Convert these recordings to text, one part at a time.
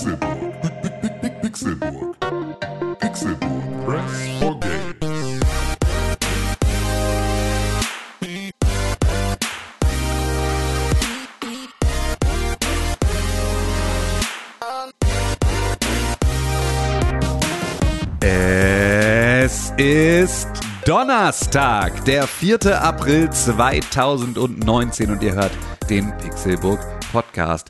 Pixelburg. Pixelburg. Pixelburg. Press for Games. Es ist Donnerstag, der 4. April 2019 und ihr hört den Pixelburg Podcast.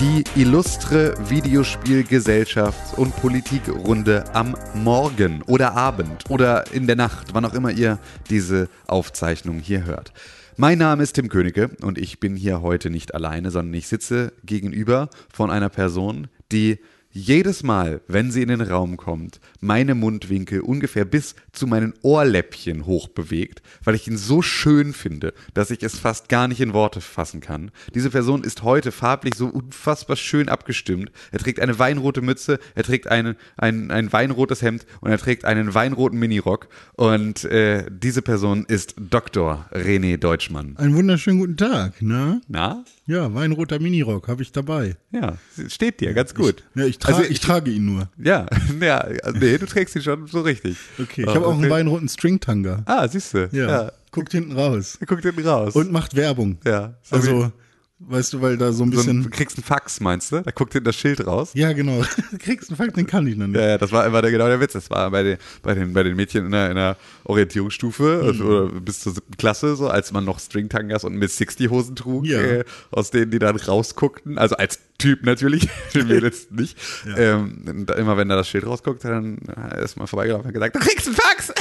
Die illustre Videospielgesellschafts- und Politikrunde am Morgen oder Abend oder in der Nacht, wann auch immer ihr diese Aufzeichnung hier hört. Mein Name ist Tim Königke und ich bin hier heute nicht alleine, sondern ich sitze gegenüber von einer Person, die jedes Mal, wenn sie in den Raum kommt, meine Mundwinkel ungefähr bis zu meinen Ohrläppchen hoch bewegt, weil ich ihn so schön finde, dass ich es fast gar nicht in Worte fassen kann. Diese Person ist heute farblich so unfassbar schön abgestimmt. Er trägt eine weinrote Mütze, er trägt eine, ein, ein weinrotes Hemd und er trägt einen weinroten Minirock. Und äh, diese Person ist Dr. René Deutschmann. Einen wunderschönen guten Tag, ne? Na? Ja, Weinroter Minirock habe ich dabei. Ja, steht dir ganz gut. Ja, ich, tra Also ich, trage ihn nur. Ja, ja, also nee, du trägst ihn schon so richtig. Okay, ich habe auch einen weinroten Stringtanga. Ah, siehst du. Ja, guckt hinten raus. Guckt hinten raus. Und macht Werbung. ja. So Also, weißt du, weil da so ein wie, so bisschen. ein, du kriegst einen Fax, meinst du? Da guckt hinten das Schild raus. ja, genau. Kriegst einen Fakt, den kann ich noch nicht. Ja, ja, das war immer der, genau der Witz. Das war bei den, bei den, bei den Mädchen in der, in der Orientierungsstufe Mhm. also, oder bis zur siebten Klasse, so als man noch Stringtangas und Miss 60 Hosen trug, Ja. äh, aus denen die dann rausguckten. Also als Typ natürlich, den Mädels nicht. Ähm, und da, immer wenn da das Schild rausguckt, dann ist man vorbeigelaufen und hat gesagt, du kriegst einen Fax!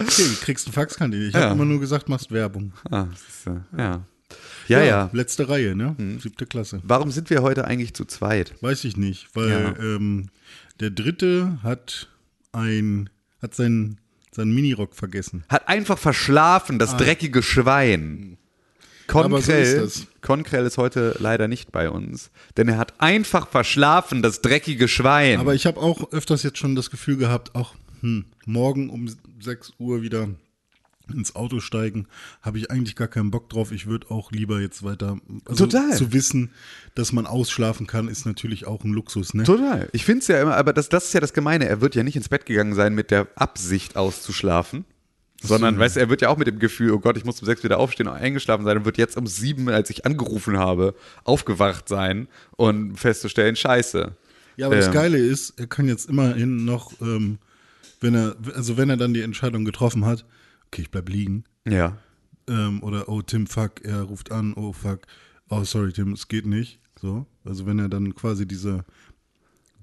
Okay, kriegst einen Fax, kann ich nicht. Ich Ja. habe immer nur gesagt, machst Werbung. ah, siehst du. Ja. Ja, ja. Letzte Reihe, ne? Mhm. Siebte Klasse. Warum sind wir heute eigentlich zu zweit? Weiß ich nicht, weil Ja. ähm, der Dritte hat ein, hat seinen, seinen Minirock vergessen. Hat einfach verschlafen, das dreckige Schwein. So Konkrell, das. Konkrell ist heute leider nicht bei uns, denn er hat einfach verschlafen, das dreckige Schwein. Aber ich habe auch öfters jetzt schon das Gefühl gehabt, auch hm, morgen um 6 Uhr wieder ins Auto steigen, habe ich eigentlich gar keinen Bock drauf. Ich würde auch lieber jetzt weiter. Also Total. Zu wissen, dass man ausschlafen kann, ist natürlich auch ein Luxus, ne? Total. Ich finde es ja immer, aber das, das ist ja das Gemeine. Er wird ja nicht ins Bett gegangen sein mit der Absicht auszuschlafen. Sondern, weißt du, er wird ja auch mit dem Gefühl, oh Gott, ich muss um sechs wieder aufstehen und eingeschlafen sein und wird jetzt um sieben, als ich angerufen habe, aufgewacht sein und festzustellen, scheiße. Ja, aber das Ähm. Geile ist, er kann jetzt immerhin noch, ähm, wenn er, also wenn er dann die Entscheidung getroffen hat, okay, ich bleib liegen, Ja. ähm, oder oh Tim, fuck, er ruft an, oh fuck, oh sorry Tim, es geht nicht. So, also wenn er dann quasi diese,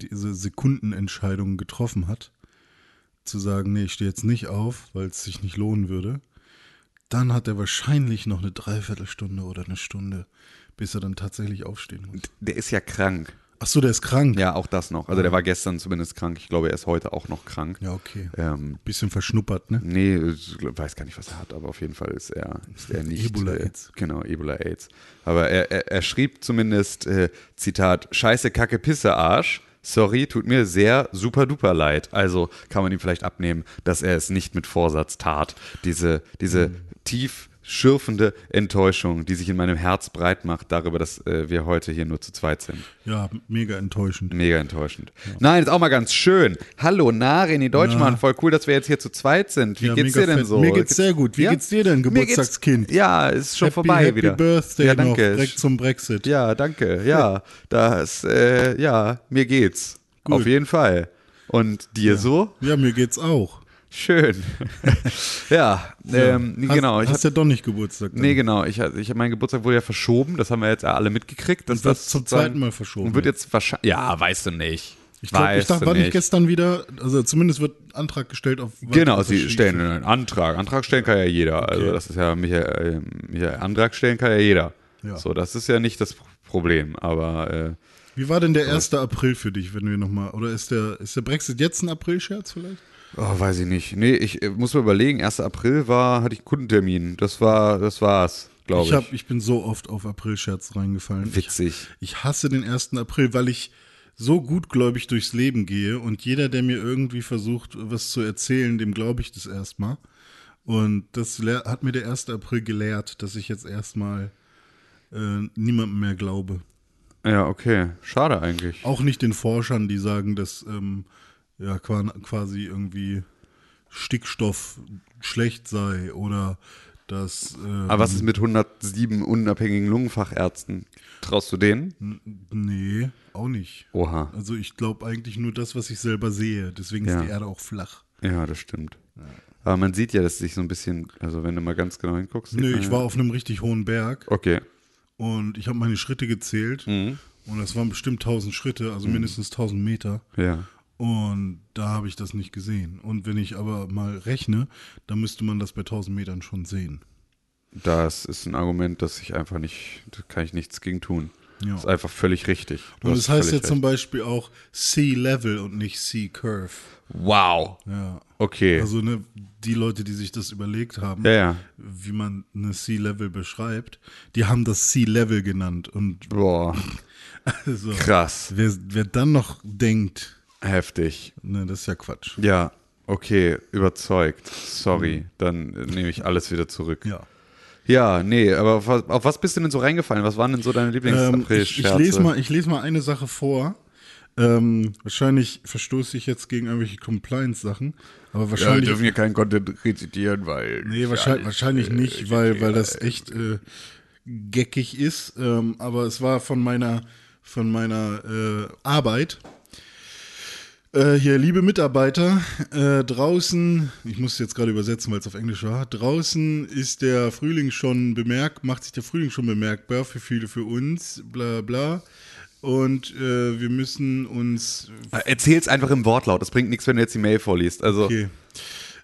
diese Sekundenentscheidung getroffen hat, zu sagen, nee, ich stehe jetzt nicht auf, weil es sich nicht lohnen würde, dann hat er wahrscheinlich noch eine Dreiviertelstunde oder eine Stunde, bis er dann tatsächlich aufstehen muss. Der ist ja krank. Ach so, der ist krank. Ja, auch das noch. Also der war gestern zumindest krank. Ich glaube, er ist heute auch noch krank. Ja, okay. Ähm, Bisschen verschnuppert, ne? nee, weiß gar nicht, was er hat, aber auf jeden Fall ist er, ist er nicht. Ebola-Aids. Äh, genau, Ebola-Aids. Aber er, er, er schrieb zumindest, äh, Zitat, Scheiße, Kacke, Pisse, Arsch. Sorry, tut mir sehr super duper leid. Also kann man ihm vielleicht abnehmen, dass er es nicht mit Vorsatz tat. Diese, diese Mhm. tief schürfende Enttäuschung, die sich in meinem Herz breit macht, darüber, dass äh, wir heute hier nur zu zweit sind. Ja, mega enttäuschend. Mega enttäuschend. Nein, ist auch mal ganz schön. Hallo, na, René Deutschmann, voll cool, dass wir jetzt hier zu zweit sind. Wie Ja, geht's dir denn so? Mir geht's sehr gut. Wie geht's dir denn, Geburtstagskind? Ja, ist schon Happy, vorbei Happy wieder. Birthday ja, noch, danke. direkt zum Brexit. Ja, danke. Ja, das, äh, ja, mir geht's. Gut. Auf jeden Fall. Und dir so? Ja, mir geht's auch. Schön. ja, ähm, hast, genau. Ich hast ja doch nicht Geburtstag. dann. nee, genau. Ich, ich, mein Geburtstag wurde ja verschoben. Das haben wir jetzt ja alle mitgekriegt. Und wird das zum zweiten Mal verschoben. Und wird jetzt wahrscheinlich. Ja, weißt du nicht. ich glaube, ich dachte, war nicht gestern wieder, also zumindest wird Antrag gestellt auf Genau, sie stellen einen Antrag. Antrag stellen kann ja jeder. Also das ist ja, Michael, äh, Michael, Antrag stellen kann ja jeder. Ja. So, das ist ja nicht das Problem. Aber äh, Wie war denn der 1. April für dich, wenn wir nochmal, oder ist der, ist der Brexit jetzt ein April-Scherz vielleicht? Oh, weiß ich nicht. Nee, ich äh, muss mir überlegen, 1. April war, hatte ich einen Kundentermin. Das war, das war's, glaube ich. Ich, hab, ich bin so oft auf April-Scherz reingefallen. Witzig. Ich, ich hasse den 1. April, weil ich so gutgläubig durchs Leben gehe und jeder, der mir irgendwie versucht, was zu erzählen, dem glaube ich das erstmal. Und das hat mir der 1. April gelehrt, dass ich jetzt erstmal äh, niemandem mehr glaube. Ja, okay. Schade eigentlich. Auch nicht den Forschern, die sagen, dass ähm, ja qua- quasi irgendwie Stickstoff schlecht sei oder dass ähm, Aber was ist mit 107 unabhängigen Lungenfachärzten? Traust du denen? nee, auch nicht. Oha. Also ich glaube eigentlich nur das, was ich selber sehe. Deswegen Ja. ist die Erde auch flach. Ja, das stimmt. Aber man sieht ja, dass sich so ein bisschen, also wenn du mal ganz genau hinguckst. man ich ja- war auf einem richtig hohen Berg Okay. und ich habe meine Schritte gezählt Mhm. und das waren bestimmt 1000 Schritte, also mindestens 1000 Meter. Ja. Und da habe ich das nicht gesehen. Und wenn ich aber mal rechne, dann müsste man das bei 1000 Metern schon sehen. Das ist ein Argument, das ich einfach nicht, da kann ich nichts gegen tun. Ja. Das ist einfach völlig richtig. Du Und es heißt völlig jetzt zum recht. Beispiel auch Sea Level und nicht Sea Curve. Wow. Ja. Okay. Also ne, die Leute, die sich das überlegt haben, ja, ja. wie man eine Sea Level beschreibt, die haben das Sea Level genannt. Und Boah. also, Krass. wer, wer dann noch denkt, Heftig. ne, das ist ja Quatsch. Ja. Okay. Überzeugt. Sorry. Dann äh, nehme ich alles wieder zurück. Ja. Ja, nee, aber auf was, auf was bist du denn so reingefallen? Was waren denn so deine Ähm, lieblings ich, ich, lese mal, ich lese mal eine Sache vor. Ähm, wahrscheinlich verstoße ich jetzt gegen irgendwelche Compliance-Sachen, aber Ja, wir wahrscheinlich. dürfen hier keinen Content rezitieren, weil. nee, wahrscheinlich, wahrscheinlich nicht, weil, weil das echt äh, geckig ist. Ähm, aber es war von meiner, von meiner äh, Arbeit. Äh, hier, liebe Mitarbeiter, äh, draußen, ich muss jetzt gerade übersetzen, weil es auf Englisch war, draußen ist der Frühling schon bemerkt, macht sich der Frühling schon bemerkbar für viele, für uns, bla bla. Und äh, wir müssen uns Erzähl's einfach im Wortlaut. Das bringt nichts, wenn du jetzt die Mail vorliest. Also, Okay.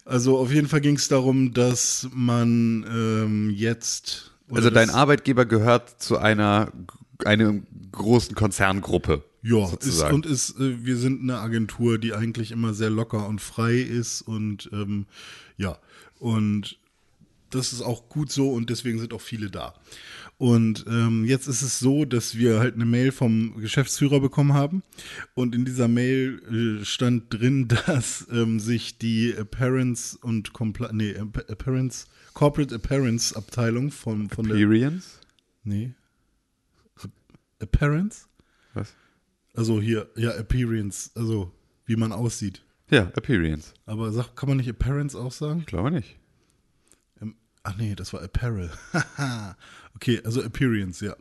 Also auf jeden Fall ging es darum, dass man ähm, jetzt. also dein Arbeitgeber gehört zu einer, einer großen Konzerngruppe. Ja, ist, und ist, äh, wir sind eine Agentur, die eigentlich immer sehr locker und frei ist und ähm, ja, und das ist auch gut so und deswegen sind auch viele da. Und ähm, jetzt ist es so, dass wir halt eine Mail vom Geschäftsführer bekommen haben und in dieser Mail äh, stand drin, dass ähm, sich die Appearance und Compli nee, App- Appearance, Corporate Appearance Abteilung von, von der Experience? Nee. Appearance? Also hier, ja, Appearance, also wie man aussieht. Ja, Appearance. Aber sag, kann man nicht Appearance auch sagen? Ich glaube nicht. Ach nee, das war Apparel. okay, also Appearance, ja.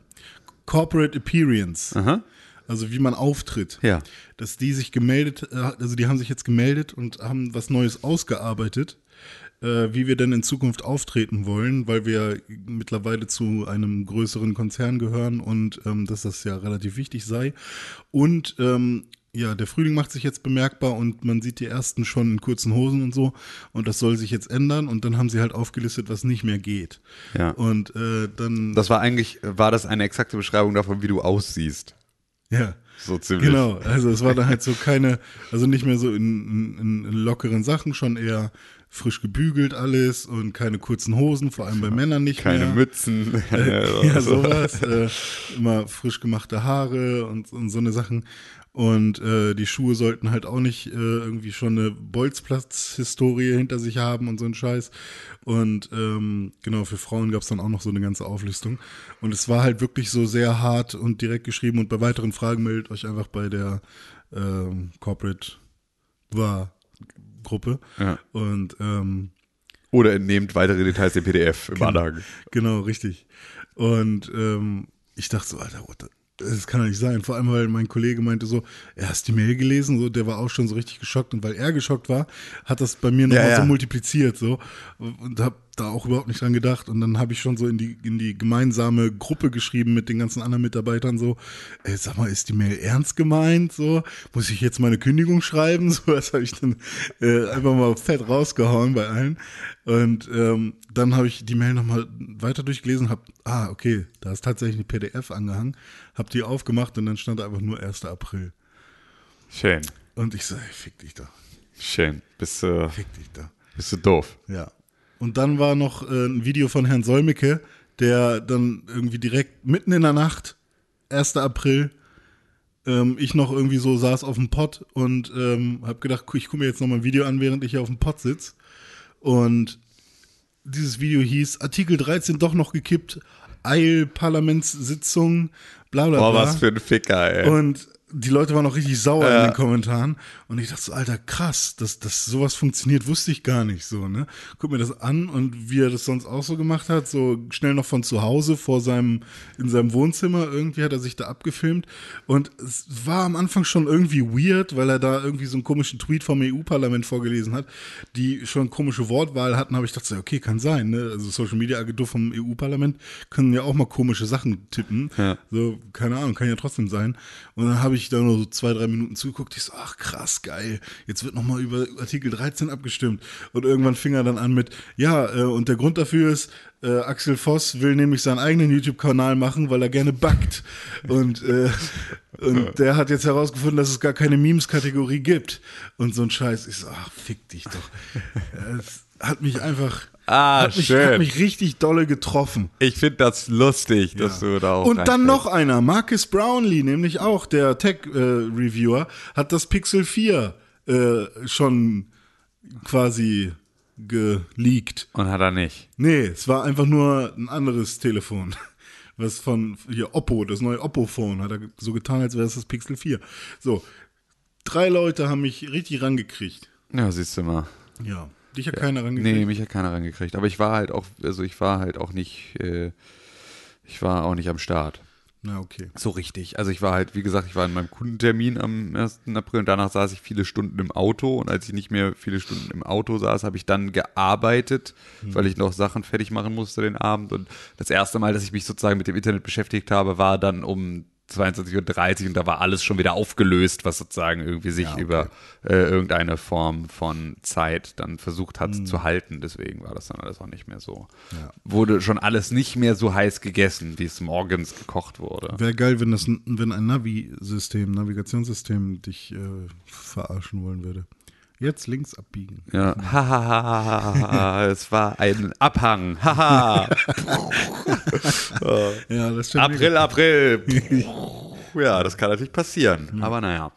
Corporate Appearance. Aha. Also wie man auftritt. Ja. Dass die sich gemeldet, äh, also die haben sich jetzt gemeldet und haben was Neues ausgearbeitet, äh, wie wir denn in Zukunft auftreten wollen, weil wir mittlerweile zu einem größeren Konzern gehören und ähm, dass das ja relativ wichtig sei. Und ähm, ja, der Frühling macht sich jetzt bemerkbar und man sieht die ersten schon in kurzen Hosen und so. Und das soll sich jetzt ändern. Und dann haben sie halt aufgelistet, was nicht mehr geht. Ja. Und äh, dann. Das war eigentlich, war das eine exakte Beschreibung davon, wie du aussiehst. ja. So ziemlich. Genau, also es war dann halt so keine, also nicht mehr so in, in, in lockeren Sachen, schon eher frisch gebügelt alles und keine kurzen Hosen, vor allem bei Männern nicht Keine mehr. Mützen. ja, sowas. Äh, immer frisch gemachte Haare und, und so eine Sachen. Und äh, die Schuhe sollten halt auch nicht äh, irgendwie schon eine Bolzplatz-Historie hinter sich haben und so ein Scheiß. Und ähm, genau, für Frauen gab es dann auch noch so eine ganze Auflistung. Und es war halt wirklich so sehr hart und direkt geschrieben. Und bei weiteren Fragen meldet euch einfach bei der ähm, Corporate war Gruppe. Ja. Und ähm, Oder entnehmt weitere Details im PDF im Genau. Anhang. Genau, richtig. Und ähm, ich dachte so, Alter, what the, das kann doch nicht sein. Vor allem, weil mein Kollege meinte so, er hast die Mail gelesen, so, der war auch schon so richtig geschockt. Und weil er geschockt war, hat das bei mir nochmal Ja, ja. so multipliziert so und habe da auch überhaupt nicht dran gedacht. Und dann habe ich schon so in die, in die gemeinsame Gruppe geschrieben mit den ganzen anderen Mitarbeitern so, ey, sag mal, ist die Mail ernst gemeint? So, muss ich jetzt meine Kündigung schreiben? So, das habe ich dann äh, einfach mal fett rausgehauen bei allen. Und ähm, dann habe ich die Mail nochmal weiter durchgelesen, habe, ah, okay, da ist tatsächlich eine PDF angehangen, habe die aufgemacht und dann stand einfach nur 1. April. Schön. Und ich so, ey, fick dich da, Schön. Bist du, fick dich da. bist du doof. Ja. Und dann war noch äh, ein Video von Herrn Solmecke, der dann irgendwie direkt mitten in der Nacht, 1. April, ähm, ich noch irgendwie so saß auf dem Pott und ähm, habe gedacht, ich gucke mir jetzt noch mal ein Video an, während ich hier auf dem Pott sitz. Und dieses Video hieß Artikel 13 doch noch gekippt. Eilparlamentssitzung, bla bla Boah, bla. was für ein Ficker, ey. Und die Leute waren auch richtig sauer Ja. in den Kommentaren. Und ich dachte so, Alter, krass, dass, dass sowas funktioniert, wusste ich gar nicht so, ne? Guck mir das an und wie er das sonst auch so gemacht hat, so schnell noch von zu Hause vor seinem, in seinem Wohnzimmer, irgendwie hat er sich da abgefilmt. Und es war am Anfang schon irgendwie weird, weil er da irgendwie so einen komischen Tweet vom EU-Parlament vorgelesen hat, die schon komische Wortwahl hatten, habe ich gedacht, so, okay, kann sein, ne? Also Social Media Agentur vom EU-Parlament können ja auch mal komische Sachen tippen. Ja. So, keine Ahnung, kann ja trotzdem sein. Und dann habe ich da nur so zwei, drei Minuten zugeguckt. Ich so, ach krass, geil. Jetzt wird nochmal über Artikel 13 abgestimmt. Und irgendwann fing er dann an mit, ja, äh, und der Grund dafür ist, äh, Axel Voss will nämlich seinen eigenen YouTube-Kanal machen, weil er gerne backt. Und, äh, und der hat jetzt herausgefunden, dass es gar keine Memes-Kategorie gibt. Und so ein Scheiß. Ich so, ach, fick dich doch. Es hat mich einfach, Ah, hat mich, schön. hat mich richtig dolle getroffen. Ich finde das lustig, dass Ja. du da auch Und dann noch einer, Marcus Brownlee, nämlich auch der Tech-Reviewer, hat das Pixel 4 äh, schon quasi geleakt. Und hat er nicht. Nee, es war einfach nur ein anderes Telefon. Was von hier Oppo, das neue Oppo-Phone, hat er so getan, als wäre es das Pixel 4. So, drei Leute haben mich richtig rangekriegt. Ja, siehst du mal. Ja, dich hat keiner rangekriegt. Nee, mich hat keiner rangekriegt. Aber ich war halt auch, also ich war halt auch nicht, äh, ich war auch nicht am Start. Na, okay. So richtig. Also ich war halt, wie gesagt, ich war in meinem Kundentermin am 1. April und danach saß ich viele Stunden im Auto und als ich nicht mehr viele Stunden im Auto saß, habe ich dann gearbeitet, weil ich noch Sachen fertig machen musste den Abend und das erste Mal, dass ich mich sozusagen mit dem Internet beschäftigt habe, war dann um 22.30 Uhr und da war alles schon wieder aufgelöst, was sozusagen irgendwie sich okay. über äh, irgendeine Form von Zeit dann versucht hat zu halten. Deswegen war das dann alles auch nicht mehr so. Ja. Wurde schon alles nicht mehr so heiß gegessen, wie es morgens gekocht wurde. Wäre geil, wenn das, wenn ein Navi-System, Navigationssystem dich äh, verarschen wollen würde. Jetzt links abbiegen. Ja, es war ein Abhang, haha, Ja, das stimmt. April, April. Ja, das kann natürlich passieren, aber naja.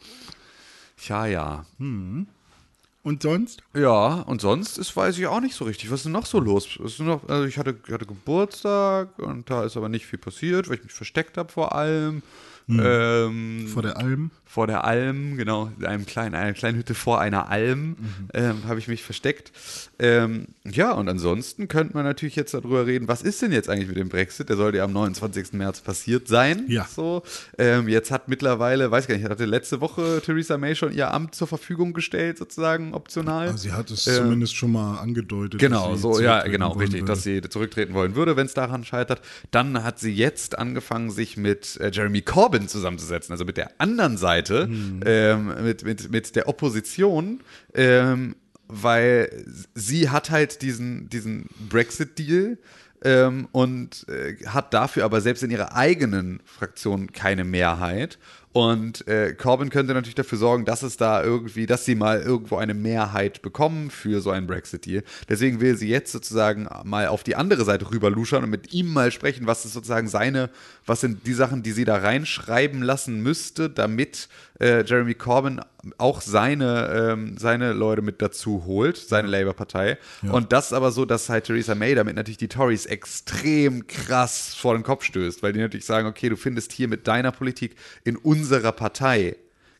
Tja, ja. Und sonst? Ja, und sonst ist, weiß ich auch nicht so richtig. Was ist denn noch so los? Noch, also ich hatte, hatte Geburtstag und da ist aber nicht viel passiert, weil ich mich versteckt habe vor allem. Ähm, Vor der Alm? Vor der Alm, genau, in einem kleinen, einer kleinen Hütte vor einer Alm ähm, habe ich mich versteckt. Ähm, ja, und ansonsten könnte man natürlich jetzt darüber reden, was ist denn jetzt eigentlich mit dem Brexit? Der sollte ja am 29. März passiert sein. Ja. So. Ähm, jetzt hat mittlerweile, weiß gar nicht, hatte letzte Woche Theresa May schon ihr Amt zur Verfügung gestellt, sozusagen optional. Also sie hat es Ähm, zumindest schon mal angedeutet. Genau, so, ja, genau, richtig, würde. dass sie zurücktreten wollen würde, wenn es daran scheitert. Dann hat sie jetzt angefangen, sich mit äh, Jeremy Corbyn zusammenzusetzen, also mit der anderen Seite, Hm. ähm, mit, mit, mit der Opposition, ähm, weil sie hat halt diesen, diesen Brexit-Deal. Ähm, und äh, hat dafür aber selbst in ihrer eigenen Fraktion keine Mehrheit. Und äh, Corbyn könnte natürlich dafür sorgen, dass es da irgendwie, dass sie mal irgendwo eine Mehrheit bekommen für so einen Brexit-Deal. Deswegen will sie jetzt sozusagen mal auf die andere Seite rüber luschern und mit ihm mal sprechen, was ist sozusagen seine, was sind die Sachen, die sie da reinschreiben lassen müsste, damit äh, Jeremy Corbyn auch seine, ähm, seine Leute mit dazu holt, seine Labour-Partei. Und das aber so, dass halt Theresa May damit natürlich die Tories extrem krass vor den Kopf stößt, weil die natürlich sagen, okay, du findest hier mit deiner Politik in unserer Partei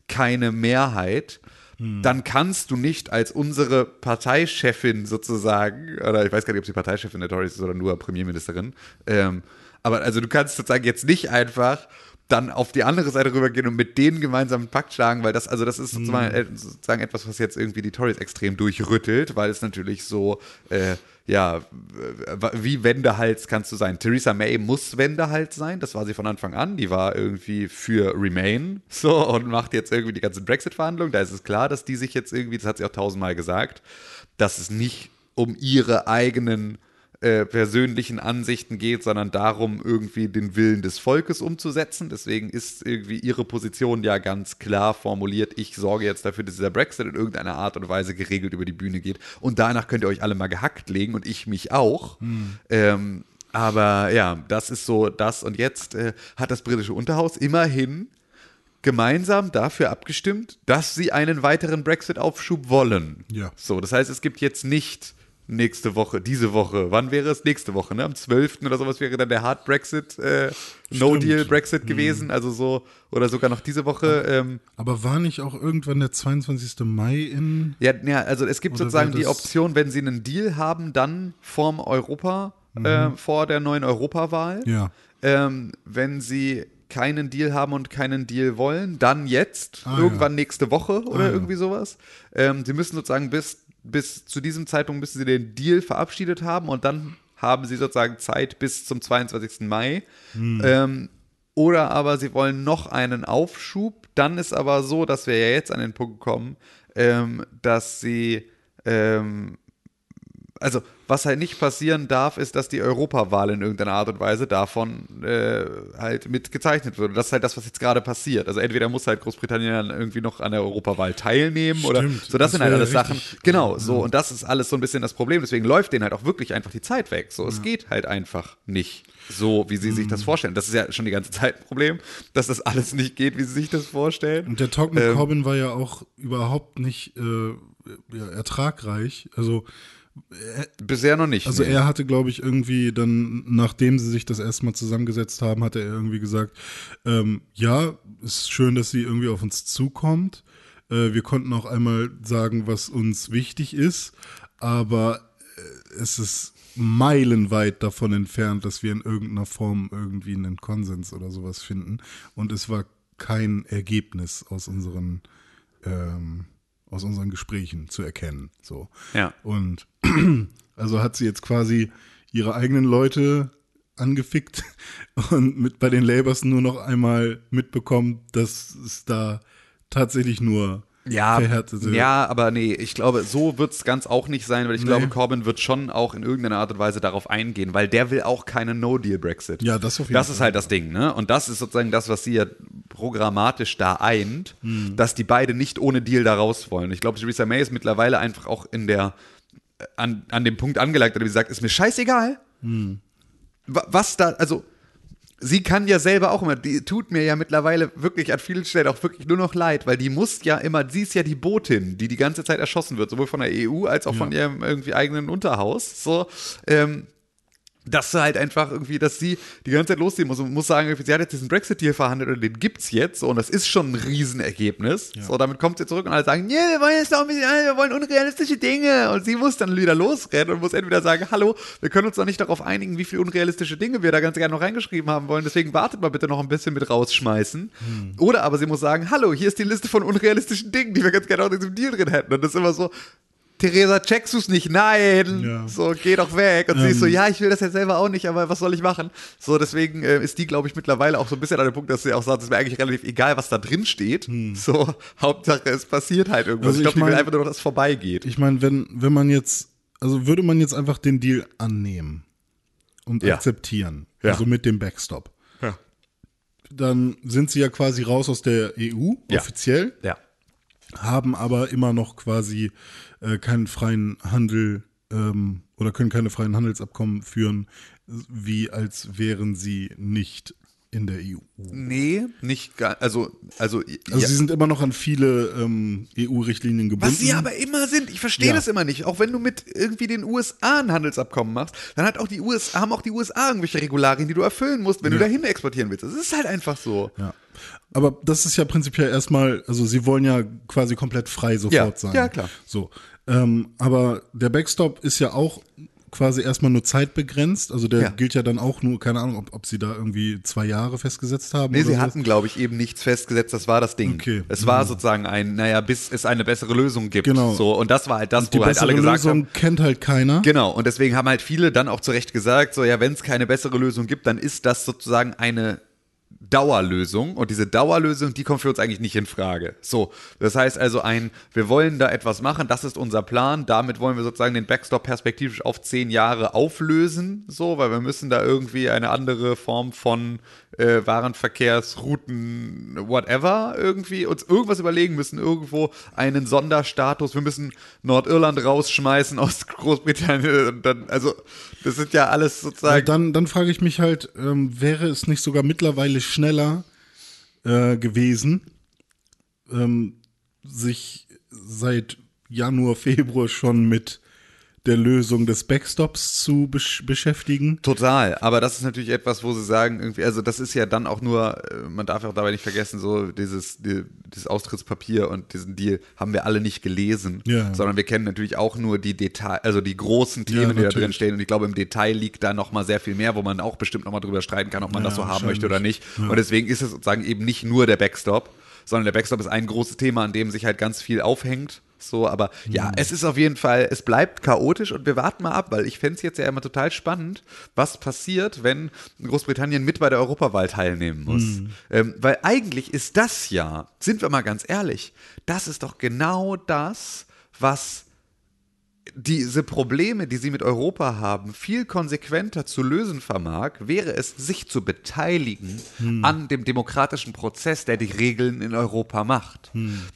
keine Mehrheit, dann kannst du nicht als unsere Parteichefin sozusagen, oder ich weiß gar nicht, ob sie Parteichefin der Tories ist oder nur Premierministerin, ähm, aber also du kannst sozusagen jetzt nicht einfach dann auf die andere Seite rübergehen und mit denen gemeinsam einen Pakt schlagen, weil das, also das ist sozusagen, äh, sozusagen etwas, was jetzt irgendwie die Tories extrem durchrüttelt, weil es natürlich so, äh, ja, wie Wendehals kannst du sein. Theresa May muss Wendehals sein, das war sie von Anfang an, die war irgendwie für Remain, so, und macht jetzt irgendwie die ganzen Brexit-Verhandlungen, da ist es klar, dass die sich jetzt irgendwie, das hat sie auch tausendmal gesagt, dass es nicht um ihre eigenen äh, persönlichen Ansichten geht, sondern darum, irgendwie den Willen des Volkes umzusetzen. Deswegen ist irgendwie ihre Position ja ganz klar formuliert. Ich sorge jetzt dafür, dass dieser Brexit in irgendeiner Art und Weise geregelt über die Bühne geht. Und danach könnt ihr euch alle mal gehackt legen und ich mich auch. Ähm, aber ja, das ist so das. Und jetzt äh, hat das britische Unterhaus immerhin gemeinsam dafür abgestimmt, dass sie einen weiteren Brexit-Aufschub wollen. Ja. So, das heißt, es gibt jetzt nicht nächste Woche, diese Woche, wann wäre es nächste Woche, ne? Am 12. oder sowas wäre dann der Hard Brexit, äh, No Stimmt. Deal Brexit gewesen, also so, oder sogar noch diese Woche. Ähm, Aber war nicht auch irgendwann der 22. Mai in. ja, ja, also es gibt sozusagen die Option, wenn sie einen Deal haben, dann vorm Europa, äh, vor der neuen Europawahl. Mhm. Ja. Ähm, wenn sie keinen Deal haben und keinen Deal wollen, dann jetzt, Ah, irgendwann nächste Woche oder Ah, ja. irgendwie sowas. Ähm, sie müssen sozusagen bis, bis zu diesem Zeitpunkt müssen sie den Deal verabschiedet haben und dann haben sie sozusagen Zeit bis zum 22. Mai. Hm. Ähm, oder aber sie wollen noch einen Aufschub. Dann ist aber so, dass wir ja jetzt an den Punkt kommen, ähm, dass sie ähm, also was halt nicht passieren darf, ist, dass die Europawahl in irgendeiner Art und Weise davon äh, halt mit gezeichnet wird. Und das ist halt das, was jetzt gerade passiert. Also entweder muss halt Großbritannien dann irgendwie noch an der Europawahl teilnehmen oder Stimmt, so. Das, das sind halt alles Sachen. Genau, so und das ist alles so ein bisschen das Problem. Deswegen läuft denen halt auch wirklich einfach die Zeit weg. So, es geht halt einfach nicht so, wie sie sich Mhm. das vorstellen. Das ist ja schon die ganze Zeit ein Problem, dass das alles nicht geht, wie sie sich das vorstellen. Und der Talk mit Ähm, Corbyn war ja auch überhaupt nicht äh, ja, ertragreich. Also, Bisher noch nicht. also nee. er hatte, glaube ich, irgendwie dann, nachdem sie sich das erste Mal zusammengesetzt haben, hatte er irgendwie gesagt, ähm, ja, ist schön, dass sie irgendwie auf uns zukommt. Äh, wir konnten auch einmal sagen, was uns wichtig ist, aber äh, es ist meilenweit davon entfernt, dass wir in irgendeiner Form irgendwie einen Konsens oder sowas finden. Und es war kein Ergebnis aus unseren ähm, aus unseren Gesprächen zu erkennen. So. Ja. Und also hat sie jetzt quasi ihre eigenen Leute angefickt und mit bei den Labours nur noch einmal mitbekommen, dass es da tatsächlich nur Ja, verhärtete ja, aber nee, ich glaube, so wird es ganz auch nicht sein, weil ich glaube, Corbyn wird schon auch in irgendeiner Art und Weise darauf eingehen, weil der will auch keinen No-Deal-Brexit. Ja, das auf jeden Das Fall. ist halt das Ding, ne? Und das ist sozusagen das, was sie ja programmatisch da eint, Hm. dass die beide nicht ohne Deal da raus wollen. Ich glaube, Theresa May ist mittlerweile einfach auch in der, an, an dem Punkt angelangt, dass sie sagt, ist mir scheißegal, Hm. wa- was da, also sie kann ja selber auch immer, die tut mir ja mittlerweile wirklich an vielen Stellen auch wirklich nur noch leid, weil die muss ja immer, sie ist ja die Botin, die die ganze Zeit erschossen wird, sowohl von der EU als auch von ihrem irgendwie eigenen Unterhaus. So, ähm, dass sie halt einfach irgendwie, dass sie die ganze Zeit losziehen muss und muss sagen, sie hat jetzt diesen Brexit-Deal verhandelt und den gibt's jetzt so, und das ist schon ein Riesenergebnis. So, damit kommt sie zurück und alle sagen, yeah, wir wollen jetzt doch ein bisschen, wir wollen unrealistische Dinge. Und sie muss dann wieder losrennen und muss entweder sagen, hallo, wir können uns doch nicht darauf einigen, wie viele unrealistische Dinge wir da ganz gerne noch reingeschrieben haben wollen, deswegen wartet mal bitte noch ein bisschen mit rausschmeißen. Oder aber sie muss sagen, hallo, hier ist die Liste von unrealistischen Dingen, die wir ganz gerne auch in diesem Deal drin hätten. Und das ist immer so, Theresa, checkst du's nicht? Nein! Ja. So, geh doch weg. Und sie ist so, Ähm. ja, ich will das ja selber auch nicht, aber was soll ich machen? So, deswegen äh, ist die, glaube ich, mittlerweile auch so ein bisschen an dem Punkt, dass sie auch sagt, es ist mir eigentlich relativ egal, was da drin steht. So, Hauptsache, es passiert halt irgendwas. Also ich glaube, die will einfach nur, dass es vorbeigeht. Ich meine, wenn, wenn man jetzt, also würde man jetzt einfach den Deal annehmen und Ja. akzeptieren, Ja. also mit dem Backstop, Ja. dann sind sie ja quasi raus aus der EU, offiziell, Ja. haben aber immer noch quasi äh, keinen freien Handel ähm, oder können keine freien Handelsabkommen führen, wie als wären sie nicht in der EU. Nee, nicht gar, also, also, Also ja. sie sind immer noch an viele ähm, EU-Richtlinien gebunden. Was sie aber immer sind, ich verstehe Ja. das immer nicht. Auch wenn du mit irgendwie den USA ein Handelsabkommen machst, dann hat auch die USA, haben auch die USA irgendwelche Regularien, die du erfüllen musst, wenn du Ja. dahin exportieren willst. Das ist halt einfach so. Ja. Aber das ist ja prinzipiell erstmal, also sie wollen ja quasi komplett frei sofort sein. ja, klar. So. Ähm, aber der Backstop ist ja auch quasi erstmal nur zeitbegrenzt. Also der Ja. gilt ja dann auch nur, keine Ahnung, ob, ob sie da irgendwie zwei Jahre festgesetzt haben. Nee, sie hatten, glaube ich, eben nichts festgesetzt. Das war das Ding. Okay. Es war sozusagen ein, naja, bis es eine bessere Lösung gibt. Genau. So, und das war halt das, Die wo halt alle gesagt Lösung haben. kennt halt keiner. Genau, und deswegen haben halt viele dann auch zu Recht gesagt, so ja, wenn es keine bessere Lösung gibt, dann ist das sozusagen eine Dauerlösung und diese Dauerlösung, die kommt für uns eigentlich nicht in Frage. So, das heißt also ein, wir wollen da etwas machen, das ist unser Plan, damit wollen wir sozusagen den Backstop perspektivisch auf zehn Jahre auflösen, so, weil wir müssen da irgendwie eine andere Form von äh, Warenverkehrsrouten, whatever, irgendwie uns irgendwas überlegen müssen, irgendwo einen Sonderstatus, wir müssen Nordirland rausschmeißen aus Großbritannien. Dann, also das sind ja alles sozusagen dann, dann frage ich mich halt, ähm, wäre es nicht sogar mittlerweile schneller äh, gewesen, ähm, sich seit Januar, Februar schon mit der Lösung des Backstops zu besch beschäftigen. Total, aber das ist natürlich etwas, wo sie sagen, irgendwie, also das ist ja dann auch nur, äh, man darf auch dabei nicht vergessen, so dieses, die, dieses Austrittspapier und diesen Deal haben wir alle nicht gelesen, Ja. sondern wir kennen natürlich auch nur die Detail, also die großen Themen, Ja, die da drin stehen und ich glaube, im Detail liegt da nochmal sehr viel mehr, wo man auch bestimmt nochmal drüber streiten kann, ob man Ja, das so haben möchte oder nicht und deswegen ist es sozusagen eben nicht nur der Backstop, sondern der Backstop ist ein großes Thema, an dem sich halt ganz viel aufhängt. So, aber ja, Mhm. es ist auf jeden Fall, es bleibt chaotisch und wir warten mal ab, weil ich fände es jetzt ja immer total spannend, was passiert, wenn Großbritannien mit bei der Europawahl teilnehmen muss. Mhm. Ähm, weil eigentlich ist das ja, sind wir mal ganz ehrlich, das ist doch genau das, was diese Probleme, die sie mit Europa haben, viel konsequenter zu lösen vermag, wäre es, sich zu beteiligen an dem demokratischen Prozess, der die Regeln in Europa macht.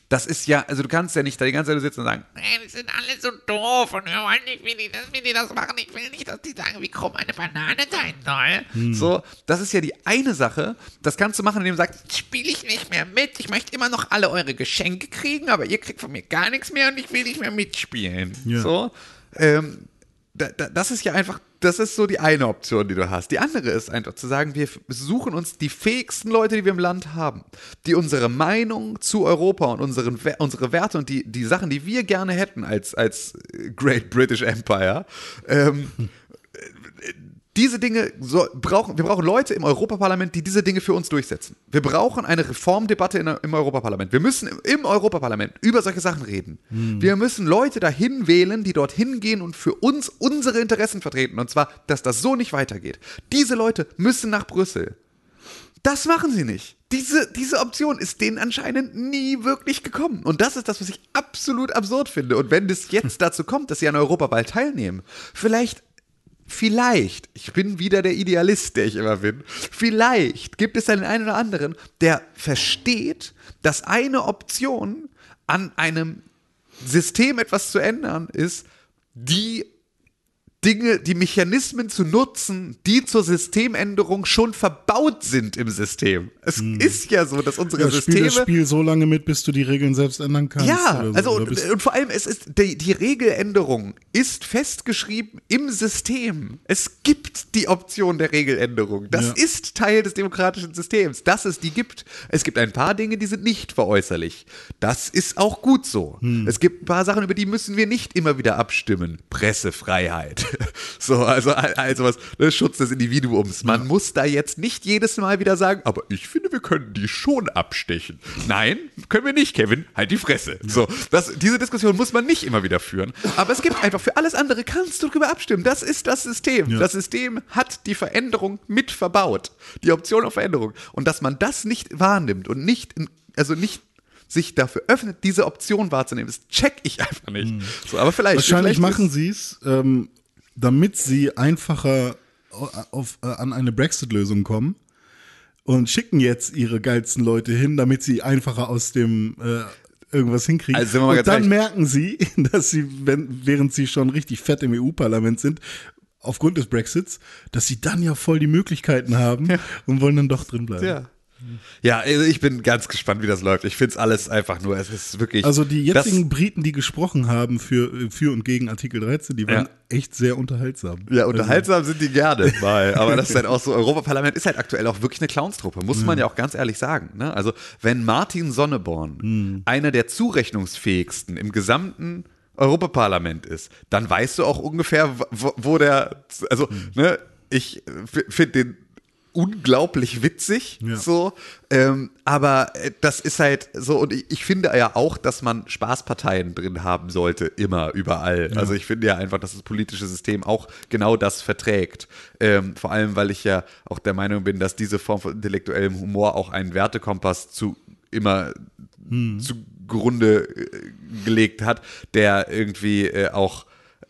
Das ist ja, also du kannst ja nicht da die ganze Zeit sitzen und sagen, Nein, die sind alle so doof und wir wollen nicht, wie die, das, wie die das machen. Ich will nicht, dass die sagen, wie krumm eine Banane sein soll. so, das ist ja die eine Sache, das kannst du machen, indem du sagst, Spiele ich nicht mehr mit. Ich möchte immer noch alle eure Geschenke kriegen, aber ihr kriegt von mir gar nichts mehr und ich will nicht mehr mitspielen. Ja. So, ähm, da, da, das ist ja einfach, das ist so die eine Option, die du hast. Die andere ist einfach zu sagen, wir suchen uns die fähigsten Leute, die wir im Land haben, die unsere Meinung zu Europa und unseren, unsere Werte und die, die Sachen, die wir gerne hätten als, als Great British Empire, ähm, diese Dinge so, brauchen, wir brauchen Leute im Europaparlament, die diese Dinge für uns durchsetzen. Wir brauchen eine Reformdebatte in, im Europaparlament. Wir müssen im, im Europaparlament über solche Sachen reden. Wir müssen Leute dahin wählen, die dorthin gehen und für uns unsere Interessen vertreten. Und zwar, dass das so nicht weitergeht. Diese Leute müssen nach Brüssel. Das machen sie nicht. Diese, diese Option ist denen anscheinend nie wirklich gekommen. Und das ist das, was ich absolut absurd finde. Und wenn es jetzt dazu kommt, dass sie an Europawahl teilnehmen, vielleicht, vielleicht, ich bin wieder der Idealist, der ich immer bin, vielleicht gibt es den einen oder anderen, der versteht, dass eine Option an einem System etwas zu ändern ist, die Dinge, die Mechanismen zu nutzen, die zur Systemänderung schon verbaut sind im System. Es ist ja so, dass unsere Ja, spiel Systeme. das Spiel so lange mit, bis du die Regeln selbst ändern kannst. Ja, so. also und, und vor allem, es ist die, die Regeländerung ist festgeschrieben im System. Es gibt die Option der Regeländerung. Das Ja. ist Teil des demokratischen Systems, dass es die gibt. Es gibt ein paar Dinge, die sind nicht veräußerlich. Das ist auch gut so. Hm. Es gibt ein paar Sachen, über die müssen wir nicht immer wieder abstimmen. Pressefreiheit. So, also, also was, ne, Schutz des Individuums. Man muss da jetzt nicht jedes Mal wieder sagen, aber ich finde, wir können die schon abstechen. Nein, können wir nicht, Kevin. Halt die Fresse. So, das, diese Diskussion muss man nicht immer wieder führen. Aber es gibt einfach für alles andere kannst du drüber abstimmen. Das ist das System. Ja. Das System hat die Veränderung mit verbaut. Die Option auf Veränderung. Und dass man das nicht wahrnimmt und nicht, in, also nicht sich dafür öffnet, diese Option wahrzunehmen, das check ich einfach nicht. So, aber vielleicht. Wahrscheinlich vielleicht machen sie es, ähm, damit sie einfacher auf, äh, an eine Brexit-Lösung kommen und schicken jetzt ihre geilsten Leute hin, damit sie einfacher aus dem äh, irgendwas hinkriegen. Also und dann ehrlich. merken sie, dass sie, wenn, während sie schon richtig fett im EU-Parlament sind, aufgrund des Brexits, dass sie dann ja voll die Möglichkeiten haben und wollen dann doch drin bleiben. Ja. Ja, also ich bin ganz gespannt, wie das läuft. Ich finde es alles einfach nur, es ist wirklich. Also die jetzigen Briten, die gesprochen haben für, für und gegen Artikel 13, die waren Ja. echt sehr unterhaltsam. Ja, unterhaltsam sind die gerne mal. Aber das ist halt auch so, Europaparlament ist halt aktuell auch wirklich eine Clownstruppe, muss man ja auch ganz ehrlich sagen. Ne? Also, wenn Martin Sonneborn einer der zurechnungsfähigsten im gesamten Europaparlament ist, dann weißt du auch ungefähr, wo, wo der, also, ne, ich finde den unglaublich witzig, Ja. so, ähm, aber äh, das ist halt so, und ich, ich finde ja auch, dass man Spaßparteien drin haben sollte, immer, überall. Also ich finde ja einfach, dass das politische System auch genau das verträgt. Ähm, vor allem, weil ich ja auch der Meinung bin, dass diese Form von intellektuellem Humor auch einen Wertekompass zu immer zugrunde äh, gelegt hat, der irgendwie äh, auch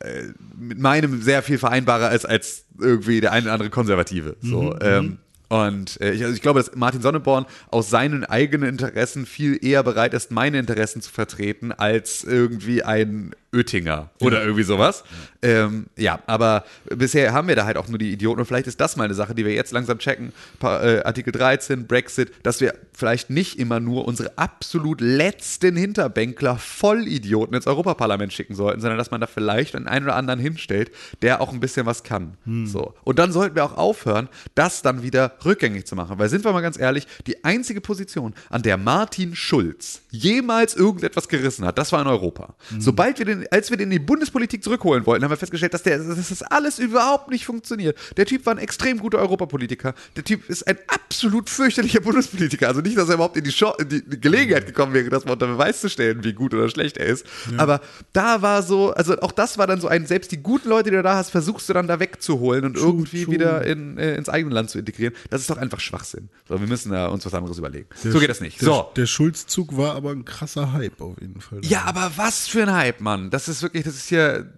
äh, mit meinem sehr viel vereinbarer ist als irgendwie der eine oder andere Konservative. So, ähm, und äh, ich, also ich glaube, dass Martin Sonneborn aus seinen eigenen Interessen viel eher bereit ist, meine Interessen zu vertreten, als irgendwie ein Oettinger oder irgendwie sowas. Ähm, ja, aber bisher haben wir da halt auch nur die Idioten und vielleicht ist das mal eine Sache, die wir jetzt langsam checken. Pa äh, Artikel 13, Brexit, dass wir vielleicht nicht immer nur unsere absolut letzten Hinterbänkler Vollidioten ins Europaparlament schicken sollten, sondern dass man da vielleicht einen, einen oder anderen hinstellt, der auch ein bisschen was kann. So. Und dann sollten wir auch aufhören, das dann wieder rückgängig zu machen. Weil sind wir mal ganz ehrlich, die einzige Position, an der Martin Schulz jemals irgendetwas gerissen hat, das war in Europa. Sobald wir den, als wir den in die Bundespolitik zurückholen wollten, haben wir festgestellt, dass, der, dass das alles überhaupt nicht funktioniert. Der Typ war ein extrem guter Europapolitiker. Der Typ ist ein absolut fürchterlicher Bundespolitiker. Also nicht, dass er überhaupt in die, Show, in die, Gelegenheit gekommen wäre, das mal unter Beweis zu stellen, wie gut oder schlecht er ist. Aber da war so, also auch das war dann so ein, selbst die guten Leute, die du da hast, versuchst du dann da wegzuholen und irgendwie true. wieder in, äh, ins eigene Land zu integrieren. Das ist doch einfach Schwachsinn. So, wir müssen da uns was anderes überlegen. so geht das nicht. Der, So. Der Schulzzug war aber ein krasser Hype auf jeden Fall. Ja, aber was für ein Hype, Mann. Das ist wirklich, das ist hier,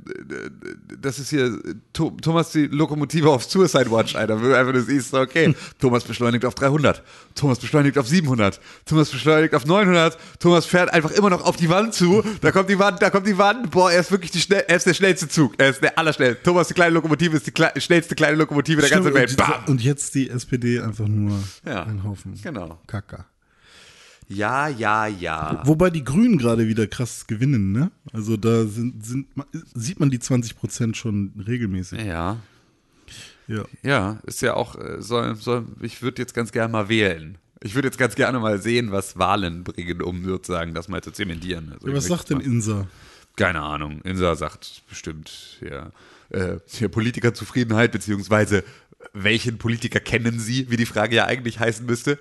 das ist hier Tho- Thomas die Lokomotive auf Suicide Watch, Alter. Wenn du einfach nur siehst, okay, Thomas beschleunigt auf 300, Thomas beschleunigt auf 700, Thomas beschleunigt auf 900, Thomas fährt einfach immer noch auf die Wand zu, da kommt die Wand, da kommt die Wand, boah, er ist wirklich die schnell, er ist der schnellste Zug, er ist der allerschnellste. Thomas, die kleine Lokomotive, ist die klei schnellste kleine Lokomotive der ganzen Stimmt, Welt. und, und jetzt die SPD einfach nur Ja, ein Haufen genau. Kacker. Ja, ja, ja. Wobei die Grünen gerade wieder krass gewinnen, ne? Also da sind, sind, sieht man die 20 Prozent schon regelmäßig. Ja. Ja. Ja, ist ja auch, äh, soll, soll, ich würde jetzt ganz gerne mal wählen. Ich würde jetzt ganz gerne mal sehen, was Wahlen bringen, um sozusagen das mal zu zementieren. Also Ja, was sagt denn Insa? Keine Ahnung. Insa sagt bestimmt, ja, äh, Politikerzufriedenheit, beziehungsweise welchen Politiker kennen Sie, wie die Frage ja eigentlich heißen müsste.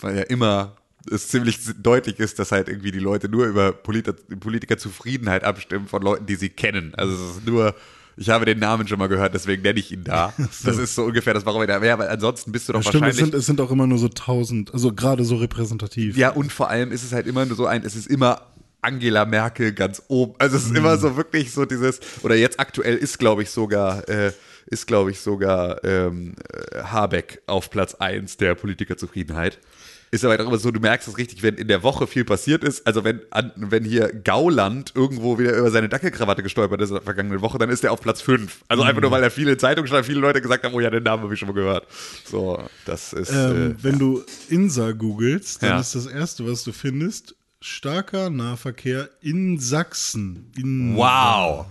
Weil ja immer es ziemlich deutlich ist, dass halt irgendwie die Leute nur über Politi Politikerzufriedenheit abstimmen von Leuten, die sie kennen. Also es ist nur, ich habe den Namen schon mal gehört, deswegen nenne ich ihn da. Das ist so ungefähr das, warum er da wäre, weil ansonsten bist du doch Ja, stimmt, es wahrscheinlich. sind, es sind auch immer nur so 1000, also gerade so repräsentativ. Ja, und vor allem ist es halt immer nur so ein, es ist immer Angela Merkel ganz oben. Also es ist immer so wirklich so dieses, oder jetzt aktuell ist, glaube ich, sogar, äh, ist, glaube ich, sogar ähm, äh, Habeck auf Platz 1 der Politikerzufriedenheit. Ist aber auch immer so, du merkst es richtig, wenn in der Woche viel passiert ist, also wenn, an, wenn hier Gauland irgendwo wieder über seine Dackelkrawatte gestolpert ist in der vergangenen Woche, dann ist er auf Platz 5. Also einfach nur, weil er viele Zeitungen stand, viele Leute gesagt haben, oh ja, den Namen habe ich schon mal gehört. So, das ist. Ähm, äh, wenn du Insa googelst, dann Ja. ist das erste, was du findest, starker Nahverkehr in Sachsen. In wow.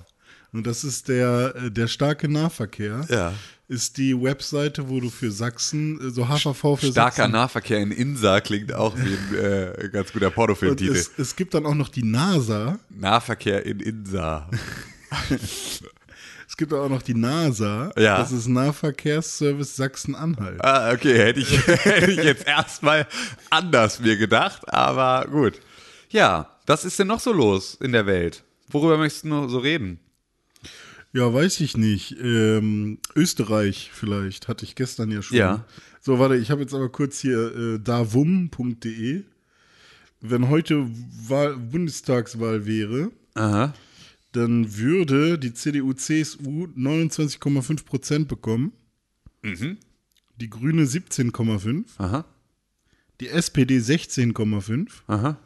Und das ist der, äh, der starke Nahverkehr. Ja. Ist die Webseite, wo du für Sachsen, äh, so HVV für Starker Sachsen. Nahverkehr in Insa klingt auch wie ein äh, ganz guter Pornofilmtitel. es, es gibt dann auch noch die NASA. Nahverkehr in Insa. Es gibt auch noch die NASA. Ja. Das ist Nahverkehrsservice Sachsen-Anhalt. Ah, okay, hätte ich, hätte ich jetzt erstmal anders mir gedacht, aber gut. Ja, was ist denn noch so los in der Welt? Worüber möchtest du noch so reden? Ja, weiß ich nicht. Ähm, Österreich vielleicht, hatte ich gestern ja schon. Ja. So, warte, ich habe jetzt aber kurz hier äh, davum.de. Wenn heute Wahl, Bundestagswahl wäre, Aha. dann würde die CDU-CSU 29,5 Prozent bekommen. Mhm. Die Grüne 17,5. Aha. Die SPD 16,5. Aha.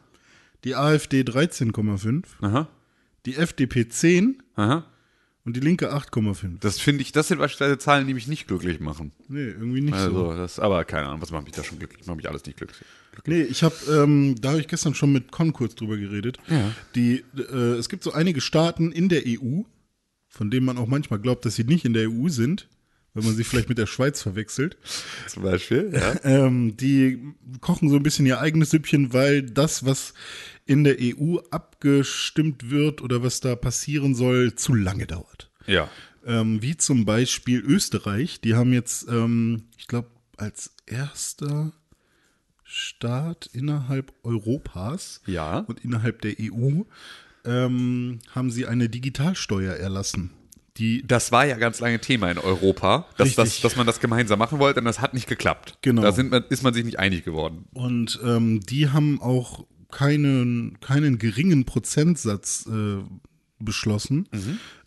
Die AfD 13,5. Aha. Die FDP 10 Aha. Und die Linke 8,5. Das finde ich, das sind beispielsweise Zahlen, die mich nicht glücklich machen. Nee, irgendwie nicht so. Also, das, aber keine Ahnung, was macht mich da schon glücklich? Macht mich alles nicht glücklich. Nee, ich habe, ähm, da habe ich gestern schon mit Con kurz drüber geredet. Ja. Die, äh, es gibt so einige Staaten in der EU, von denen man auch manchmal glaubt, dass sie nicht in der EU sind, wenn man sie vielleicht mit der Schweiz verwechselt. Zum Beispiel, ja. Ähm, die kochen so ein bisschen ihr eigenes Süppchen, weil das, was in der EU abgestimmt wird oder was da passieren soll, zu lange dauert. Ja. Ähm, wie zum Beispiel Österreich, die haben jetzt, ähm, ich glaube, als erster Staat innerhalb Europas Ja. und innerhalb der EU ähm, haben sie eine Digitalsteuer erlassen. Die Das war ja ganz lange Thema in Europa, dass, das, dass man das gemeinsam machen wollte und das hat nicht geklappt. Genau. Da sind ist man sich nicht einig geworden. Und ähm, die haben auch keinen, keinen geringen Prozentsatz äh, beschlossen.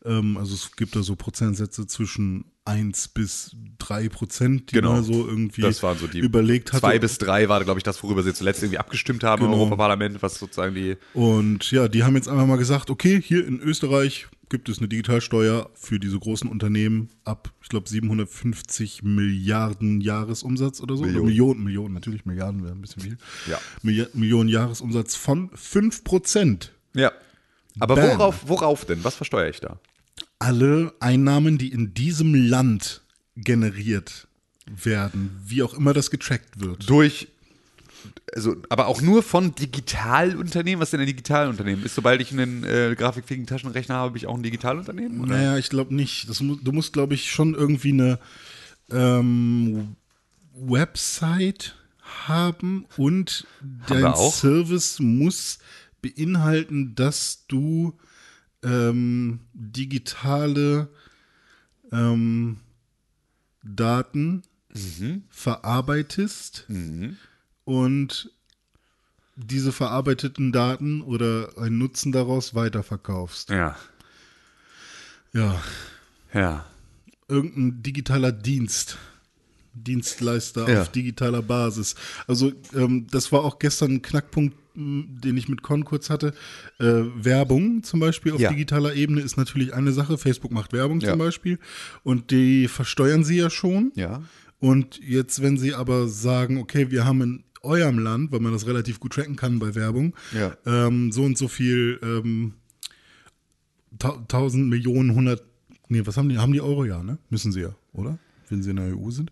Ähm, also es gibt da so Prozentsätze zwischen 1 bis 3 Prozent, die Genau. man so irgendwie Das waren so die überlegt hatte. Zwei bis drei war, glaube ich, das, worüber sie zuletzt irgendwie abgestimmt haben im Genau. Europaparlament, was sozusagen die. Und ja, die haben jetzt einfach mal gesagt, okay, hier in Österreich gibt es eine Digitalsteuer für diese großen Unternehmen ab, ich glaube, 750 Milliarden Jahresumsatz oder so. Millionen. Oder Millionen, Millionen, natürlich Milliarden wäre ein bisschen viel. Ja. Milli Millionen Jahresumsatz von 5 Prozent. Ja. Aber Bam. worauf, worauf denn? Was versteuere ich da? Alle Einnahmen, die in diesem Land generiert werden, wie auch immer das getrackt wird. Durch. Also, aber auch nur von Digitalunternehmen. Was ist denn ein Digitalunternehmen? Ist, sobald ich einen äh, grafikfähigen Taschenrechner habe, habe ich auch ein Digitalunternehmen? Oder? Naja, ich glaube nicht. Das, du musst, glaube ich, schon irgendwie eine ähm, Website haben und dein wir auch. Service muss beinhalten, dass du ähm, digitale ähm, Daten Mhm. verarbeitest und diese verarbeiteten Daten oder einen Nutzen daraus weiterverkaufst. Ja. Ja, Ja. irgendein digitaler Dienst. Dienstleister Ja. auf digitaler Basis. Also ähm, das war auch gestern ein Knackpunkt, den ich mit Con kurz hatte. Äh, Werbung zum Beispiel auf Ja. digitaler Ebene ist natürlich eine Sache. Facebook macht Werbung Ja. zum Beispiel und die versteuern sie ja schon. Ja. Und jetzt, wenn sie aber sagen, okay, wir haben in eurem Land, weil man das relativ gut tracken kann bei Werbung, Ja. ähm, so und so viel ähm, ta- 1000 Millionen, 100, nee, was haben die? Haben die Euro ja, ne? Müssen sie ja, oder? Wenn sie in der EU sind.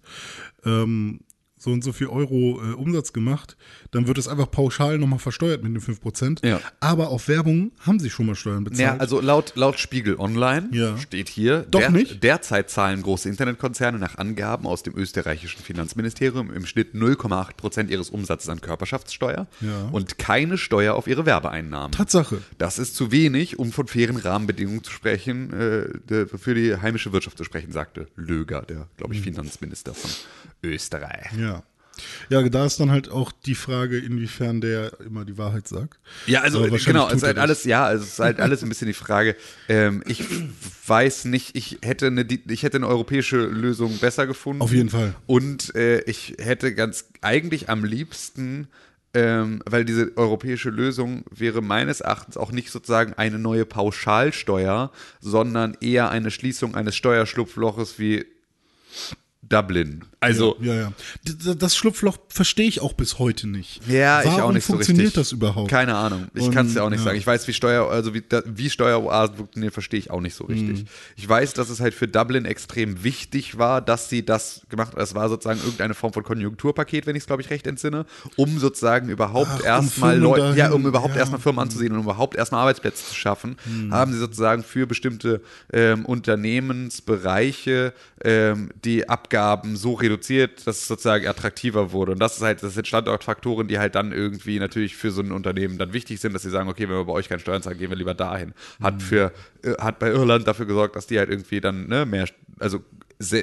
Ähm, so und so viel Euro äh, Umsatz gemacht, dann wird es einfach pauschal nochmal versteuert mit den 5%. Ja. Aber auf Werbung haben sie schon mal Steuern bezahlt. Ja, also laut, laut Spiegel Online Ja. steht hier, Doch der, nicht? derzeit zahlen große Internetkonzerne nach Angaben aus dem österreichischen Finanzministerium im Schnitt 0,8 Prozent ihres Umsatzes an Körperschaftssteuer Ja. und keine Steuer auf ihre Werbeeinnahmen. Tatsache. Das ist zu wenig, um von fairen Rahmenbedingungen zu sprechen, äh, für die heimische Wirtschaft zu sprechen, sagte Löger, der, glaube ich, Finanzminister von Österreich. Ja. Ja, da ist dann halt auch die Frage, inwiefern der immer die Wahrheit sagt. Ja, also genau, es ist halt alles, ja, also es ist halt alles ein bisschen die Frage. Ähm, ich weiß nicht, ich hätte eine, ich hätte eine europäische Lösung besser gefunden. Auf jeden Fall. Und äh, ich hätte ganz eigentlich am liebsten, ähm, weil diese europäische Lösung wäre meines Erachtens auch nicht sozusagen eine neue Pauschalsteuer, sondern eher eine Schließung eines Steuerschlupfloches wie Dublin. Also Ja, ja. D- Das Schlupfloch verstehe ich auch bis heute nicht. Ja, ich Warum auch nicht so funktioniert richtig. das überhaupt? Keine Ahnung. Ich kann es ja auch nicht ja. sagen. Ich weiß, wie Steuer, also wie, wie Steueroasen funktionieren, verstehe ich auch nicht so richtig. Mhm. Ich weiß, dass es halt für Dublin extrem wichtig war, dass sie das gemacht haben. Es war sozusagen irgendeine Form von Konjunkturpaket, wenn ich es, glaube ich, recht entsinne, um sozusagen überhaupt um erstmal Firmen Leute, ja, um überhaupt ja. Mhm. erstmal Firmen anzusehen und um überhaupt erstmal Arbeitsplätze zu schaffen, haben sie sozusagen für bestimmte ähm, Unternehmensbereiche ähm, die Abgaben so reduziert, dass es sozusagen attraktiver wurde. Und das ist halt, das sind Standortfaktoren, die halt dann irgendwie natürlich für so ein Unternehmen dann wichtig sind, dass sie sagen, okay, wenn wir bei euch keine Steuern zahlen, gehen wir lieber dahin. Hat für, äh, hat bei Irland dafür gesorgt, dass die halt irgendwie dann ne, mehr, also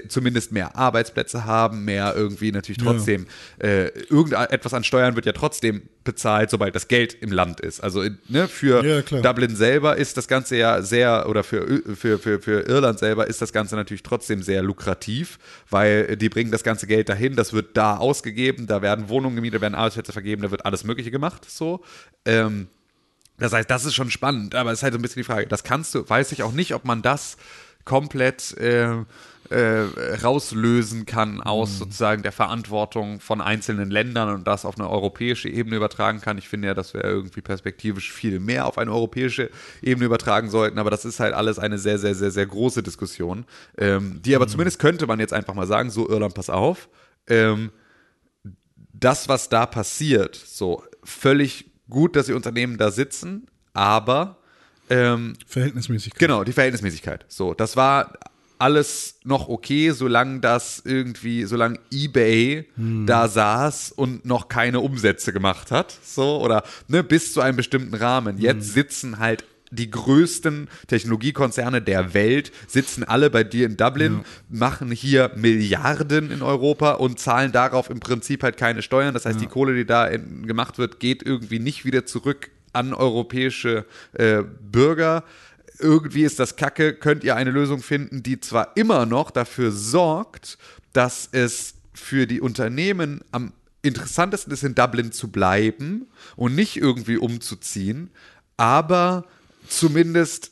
zumindest mehr Arbeitsplätze haben, mehr irgendwie natürlich trotzdem, äh, irgendetwas an Steuern wird ja trotzdem bezahlt, sobald das Geld im Land ist. Also in- ne, für Ja. Dublin selber ist das Ganze ja sehr, oder für, für, für, für Irland selber ist das Ganze natürlich trotzdem sehr lukrativ, weil äh, die bringen das ganze Geld dahin, das wird da ausgegeben, da werden Wohnungen gemietet, werden Arbeitsplätze vergeben, da wird alles Mögliche gemacht, so. Ähm, das heißt, das ist schon spannend, aber es ist halt so ein bisschen die Frage, das kannst du, weiß ich auch nicht, ob man das komplett äh, äh, rauslösen kann aus sozusagen der Verantwortung von einzelnen Ländern und das auf eine europäische Ebene übertragen kann. Ich finde ja, dass wir irgendwie perspektivisch viel mehr auf eine europäische Ebene übertragen sollten, aber das ist halt alles eine sehr, sehr, sehr, sehr große Diskussion, ähm, die aber zumindest könnte man jetzt einfach mal sagen, so Irland, pass auf, ähm, das, was da passiert, so völlig gut, dass die Unternehmen da sitzen, aber ähm, Verhältnismäßig. genau, die Verhältnismäßigkeit. So, das war alles noch okay, solange das irgendwie, solange eBay da saß und noch keine Umsätze gemacht hat, so, oder ne, bis zu einem bestimmten Rahmen. Jetzt sitzen halt die größten Technologiekonzerne der Welt sitzen alle bei dir in Dublin, machen hier Milliarden in Europa und zahlen darauf im Prinzip halt keine Steuern. Das heißt, die Kohle, die da in, gemacht wird, geht irgendwie nicht wieder zurück an europäische äh, Bürger. Irgendwie ist das Kacke, könnt ihr eine Lösung finden, die zwar immer noch dafür sorgt, dass es für die Unternehmen am interessantesten ist, in Dublin zu bleiben und nicht irgendwie umzuziehen, aber zumindest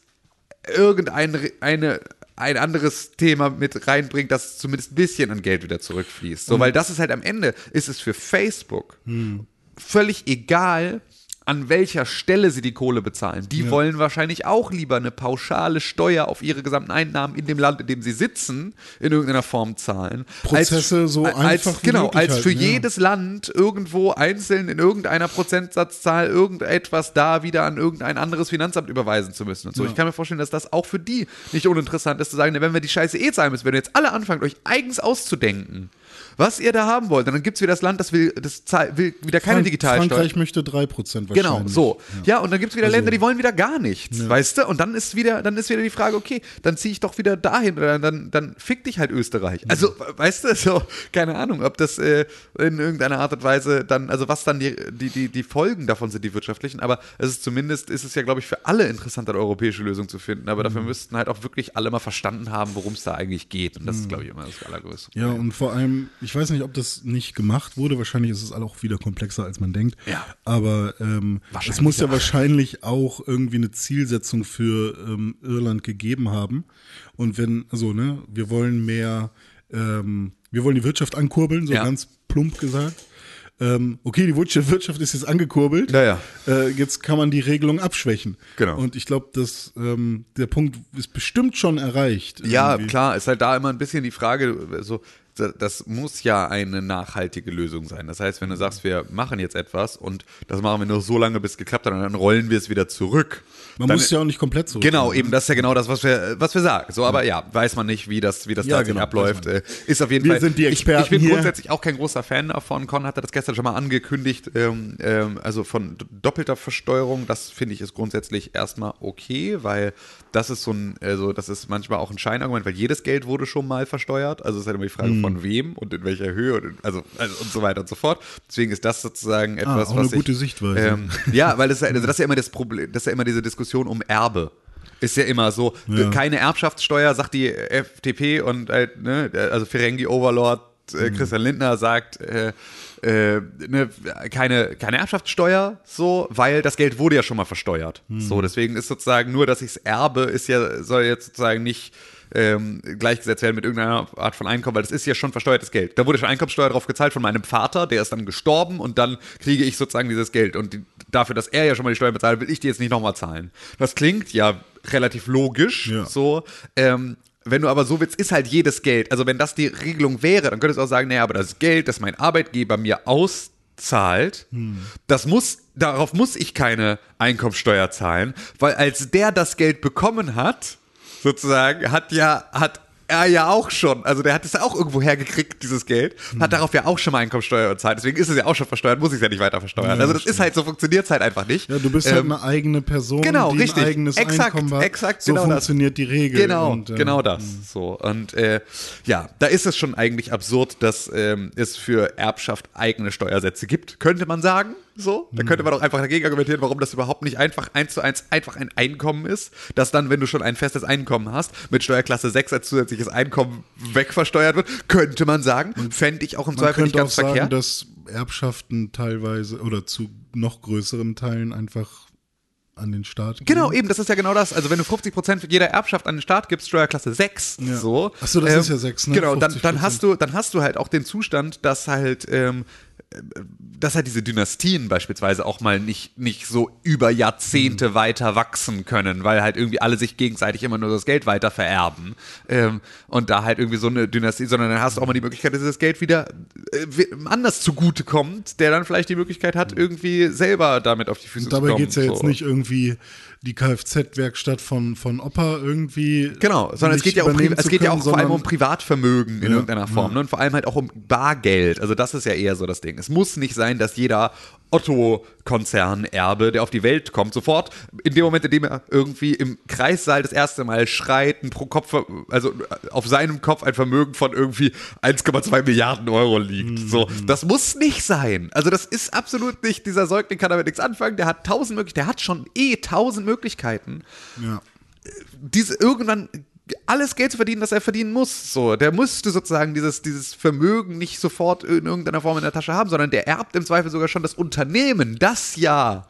irgendein eine, ein anderes Thema mit reinbringt, das zumindest ein bisschen an Geld wieder zurückfließt. So, weil das ist halt am Ende, ist es für Facebook völlig egal, an welcher Stelle sie die Kohle bezahlen. Die wollen wahrscheinlich auch lieber eine pauschale Steuer auf ihre gesamten Einnahmen in dem Land, in dem sie sitzen, in irgendeiner Form zahlen. Prozesse so als, einfach wie Genau, als für halten, ja. jedes Land irgendwo einzeln in irgendeiner Prozentsatzzahl irgendetwas da wieder an irgendein anderes Finanzamt überweisen zu müssen und so. Ich kann mir vorstellen, dass das auch für die nicht uninteressant ist, zu sagen, wenn wir die Scheiße eh zahlen müssen, wenn ihr jetzt alle anfangt, euch eigens auszudenken, was ihr da haben wollt, dann gibt es wieder das Land, das will, das will wieder keine Frank- Digitalsteuer. Frankreich möchte 3% wahrscheinlich. Genau, so. Ja, und dann gibt es wieder Also- Länder, die wollen wieder gar nichts, weißt du? Und dann ist wieder, dann ist wieder die Frage, okay, dann ziehe ich doch wieder dahin oder dann, dann fick dich halt Österreich. Also, weißt du, so, keine Ahnung, ob das äh, in irgendeiner Art und Weise dann, also was dann die, die, die, die Folgen davon sind, die wirtschaftlichen, aber es ist zumindest, ist es ja, glaube ich, für alle interessant, eine europäische Lösung zu finden. Aber dafür müssten halt auch wirklich alle mal verstanden haben, worum es da eigentlich geht. Und das ist, glaube ich, immer das Allergrößte. Ja, und vor allem, ich weiß nicht, ob das nicht gemacht wurde. Wahrscheinlich ist es auch wieder komplexer, als man denkt. Ja. Aber ähm, es muss ja, ja. wahrscheinlich auch irgendwie eine Zielsetzung für ähm, Irland gegeben haben. Und wenn, also, ne, wir wollen mehr, ähm, wir wollen die Wirtschaft ankurbeln, so Ja. ganz plump gesagt. Ähm, okay, die Wirtschaft ist jetzt angekurbelt. Ja, ja. Äh, jetzt kann man die Regelung abschwächen. Genau. Und ich glaube, dass ähm, der Punkt ist bestimmt schon erreicht. Ja, irgendwie. klar, ist halt da immer ein bisschen die Frage, so, das muss ja eine nachhaltige Lösung sein. Das heißt, wenn du sagst, wir machen jetzt etwas und das machen wir nur so lange, bis es geklappt hat und dann rollen wir es wieder zurück. Man dann, muss es ja auch nicht komplett so. Genau, eben, das ist ja genau das, was wir, was wir sagen. So, aber ja, weiß man nicht, wie das, wie das Ja, tatsächlich genau, abläuft. Ist auf jeden Wir Fall. sind die ich, ich Experten bin hier. grundsätzlich auch kein großer Fan davon. Con hatte das gestern schon mal angekündigt, ähm, ähm, also von doppelter Versteuerung. Das finde ich ist grundsätzlich erstmal okay, weil das ist so ein, also das ist manchmal auch ein Scheinargument, weil jedes Geld wurde schon mal versteuert. Also es ist halt immer die Frage Mhm. von wem und in welcher Höhe und in, also, also und so weiter und so fort. Deswegen ist das sozusagen etwas, Ah, auch was eine ich, gute Sichtweise. Ähm, ja, weil das, ist ja- also das ist ja immer das Problem, das ist ja immer diese Diskussion um Erbe. Ist ja immer so, Ja. keine Erbschaftssteuer, sagt die FDP und halt, ne, also Ferengi Overlord äh, Mhm. Christian Lindner sagt, äh, äh, ne, keine, keine Erbschaftssteuer, so, weil das Geld wurde ja schon mal versteuert. Mhm. So, deswegen ist sozusagen nur, dass ich es erbe, ist ja, soll jetzt sozusagen nicht ähm, gleichgesetzt werden mit irgendeiner Art von Einkommen, weil das ist ja schon versteuertes Geld. Da wurde schon Einkommensteuer drauf gezahlt von meinem Vater, der ist dann gestorben und dann kriege ich sozusagen dieses Geld. Und die, dafür, dass er ja schon mal die Steuern bezahlt, will ich die jetzt nicht nochmal zahlen. Das klingt ja relativ logisch, Ja. so. Ähm, wenn du aber so willst, ist halt jedes Geld. Also wenn das die Regelung wäre, dann könntest du auch sagen, naja, aber das Geld, das mein Arbeitgeber mir auszahlt, das muss, darauf muss ich keine Einkommensteuer zahlen, weil als der das Geld bekommen hat, sozusagen, hat ja, hat er ja auch schon, also der hat es ja auch irgendwo hergekriegt, dieses Geld, hat darauf ja auch schon mal Einkommensteuer bezahlt, deswegen ist es ja auch schon versteuert, muss ich es ja nicht weiter versteuern. Ja, also das stimmt. ist halt, so funktioniert es halt einfach nicht. Ja, du bist halt Ähm, eine eigene Person, genau, die richtig. ein eigenes Exakt, Einkommen hat. exakt, so genau das. funktioniert die Regel. Genau, Und, äh, genau das. So und äh, ja, da ist es schon eigentlich absurd, dass ähm, es für Erbschaft eigene Steuersätze gibt, könnte man sagen. So, da könnte man doch einfach dagegen argumentieren, warum das überhaupt nicht einfach eins zu eins einfach ein Einkommen ist, dass dann, wenn du schon ein festes Einkommen hast, mit Steuerklasse 6 als zusätzliches Einkommen wegversteuert wird, könnte man sagen, fände ich auch im Man Zweifel nicht könnte auch ganz sagen, verkehrt. dass Erbschaften teilweise oder zu noch größeren Teilen einfach an den Staat gehen. Genau, eben, das ist ja genau das. Also wenn du 50% für jeder Erbschaft an den Staat gibst, Steuerklasse 6, Ja. so. Ach so, das ist ja 6, ne? Genau, dann, 50%. dann, hast du, dann hast du halt auch den Zustand, dass halt, ähm, dass halt diese Dynastien beispielsweise auch mal nicht, nicht so über Jahrzehnte Mhm. weiter wachsen können, weil halt irgendwie alle sich gegenseitig immer nur das Geld weiter vererben. Ähm, und da halt irgendwie so eine Dynastie, sondern dann hast du auch mal die Möglichkeit, dass das Geld wieder äh, anders zugutekommt, der dann vielleicht die Möglichkeit hat, irgendwie selber damit auf die Füße Und zu dabei kommen. geht es ja jetzt so. nicht irgendwie die Kfz-Werkstatt von, von Opa irgendwie. Genau, sondern es geht ja, um, es geht ja auch vor allem um Privatvermögen in Ja, irgendeiner Form ja. ne? und vor allem halt auch um Bargeld. Also das ist ja eher so das Ding. Es muss nicht sein, dass jeder Otto-Konzern-Erbe, der auf die Welt kommt, sofort in dem Moment, in dem er irgendwie im Kreissaal das erste Mal schreit, ein pro Kopf, also auf seinem Kopf ein Vermögen von irgendwie 1,2 Milliarden Euro liegt. Mhm. So, das muss nicht sein. Also das ist absolut nicht, dieser Säugling kann damit nichts anfangen, der hat tausend Möglichkeiten, der hat schon eh tausend Möglichkeiten Ja. diese irgendwann alles Geld zu verdienen, das er verdienen muss. So, der müsste sozusagen dieses, dieses Vermögen nicht sofort in irgendeiner Form in der Tasche haben, sondern der erbt im Zweifel sogar schon das Unternehmen, das ja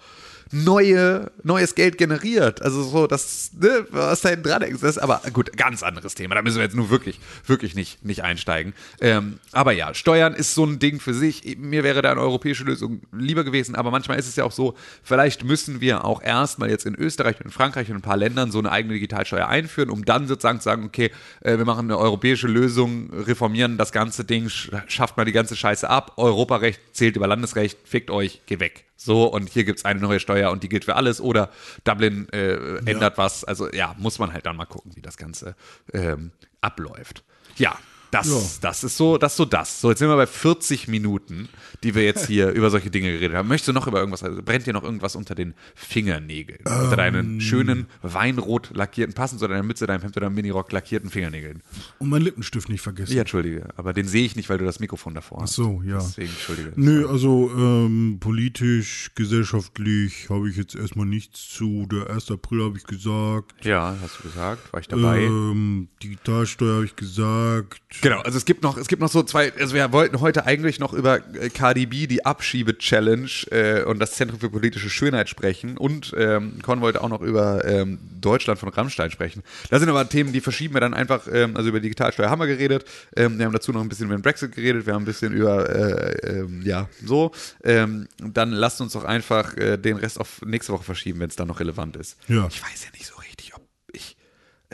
neue, neues Geld generiert. Also so, das, ne, was da hinten dran ist. Das ist aber gut, ganz anderes Thema. Da müssen wir jetzt nur wirklich, wirklich nicht, nicht einsteigen. Ähm, aber ja, Steuern ist so ein Ding für sich. Mir wäre da eine europäische Lösung lieber gewesen, aber manchmal ist es ja auch so, vielleicht müssen wir auch erstmal jetzt in Österreich und in Frankreich und ein paar Ländern so eine eigene Digitalsteuer einführen, um dann sozusagen zu sagen, okay, äh, wir machen eine europäische Lösung, reformieren das ganze Ding, sch schafft mal die ganze Scheiße ab, Europarecht zählt über Landesrecht, fickt euch, geh weg. So, und hier gibt es eine neue Steuer und die gilt für alles. Oder Dublin äh, ändert was. Also ja, muss man halt dann mal gucken, wie das Ganze ähm, abläuft. Ja, das, Ja. das ist so, das ist so das. So, jetzt sind wir bei 40 Minuten, die wir jetzt hier über solche Dinge geredet haben. Möchtest du noch über irgendwas, also brennt dir noch irgendwas unter den Fingernägeln? unter Ähm. deinen schönen, weinrot lackierten, passend zu deiner Mütze, deinem Hemd oder deinem Minirock lackierten Fingernägeln? Und meinen Lippenstift nicht vergessen. Ja, entschuldige, aber den sehe ich nicht, weil du das Mikrofon davor hast. Ach so, ja. Deswegen, entschuldige. Nö, also ähm, politisch, gesellschaftlich habe ich jetzt erstmal nichts zu. Der 1. April habe ich gesagt. Ja, hast du gesagt, war ich dabei. Ähm, Digitalsteuer habe ich gesagt. Genau, also es gibt noch, es gibt noch so zwei, also wir wollten heute eigentlich noch über äh, KDB, die Abschiebe-Challenge äh, und das Zentrum für politische Schönheit sprechen und ähm, Con wollte auch noch über ähm, Deutschland von Rammstein sprechen. Das sind aber Themen, die verschieben wir dann einfach, ähm, also über Digitalsteuer haben wir geredet, ähm, wir haben dazu noch ein bisschen über den Brexit geredet, wir haben ein bisschen über, äh, ähm, ja, so, ähm, dann lasst uns doch einfach äh, den Rest auf nächste Woche verschieben, wenn es dann noch relevant ist. Ja. Ich weiß ja nicht so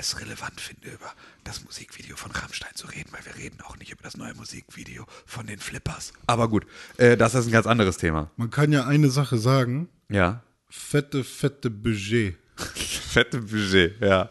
es relevant finde, über das Musikvideo von Rammstein zu reden, weil wir reden auch nicht über das neue Musikvideo von den Flippers. Aber gut, äh, das ist ein ganz anderes Thema. Man kann ja eine Sache sagen. Ja. Fette, fette Budget. Fette Budget, ja.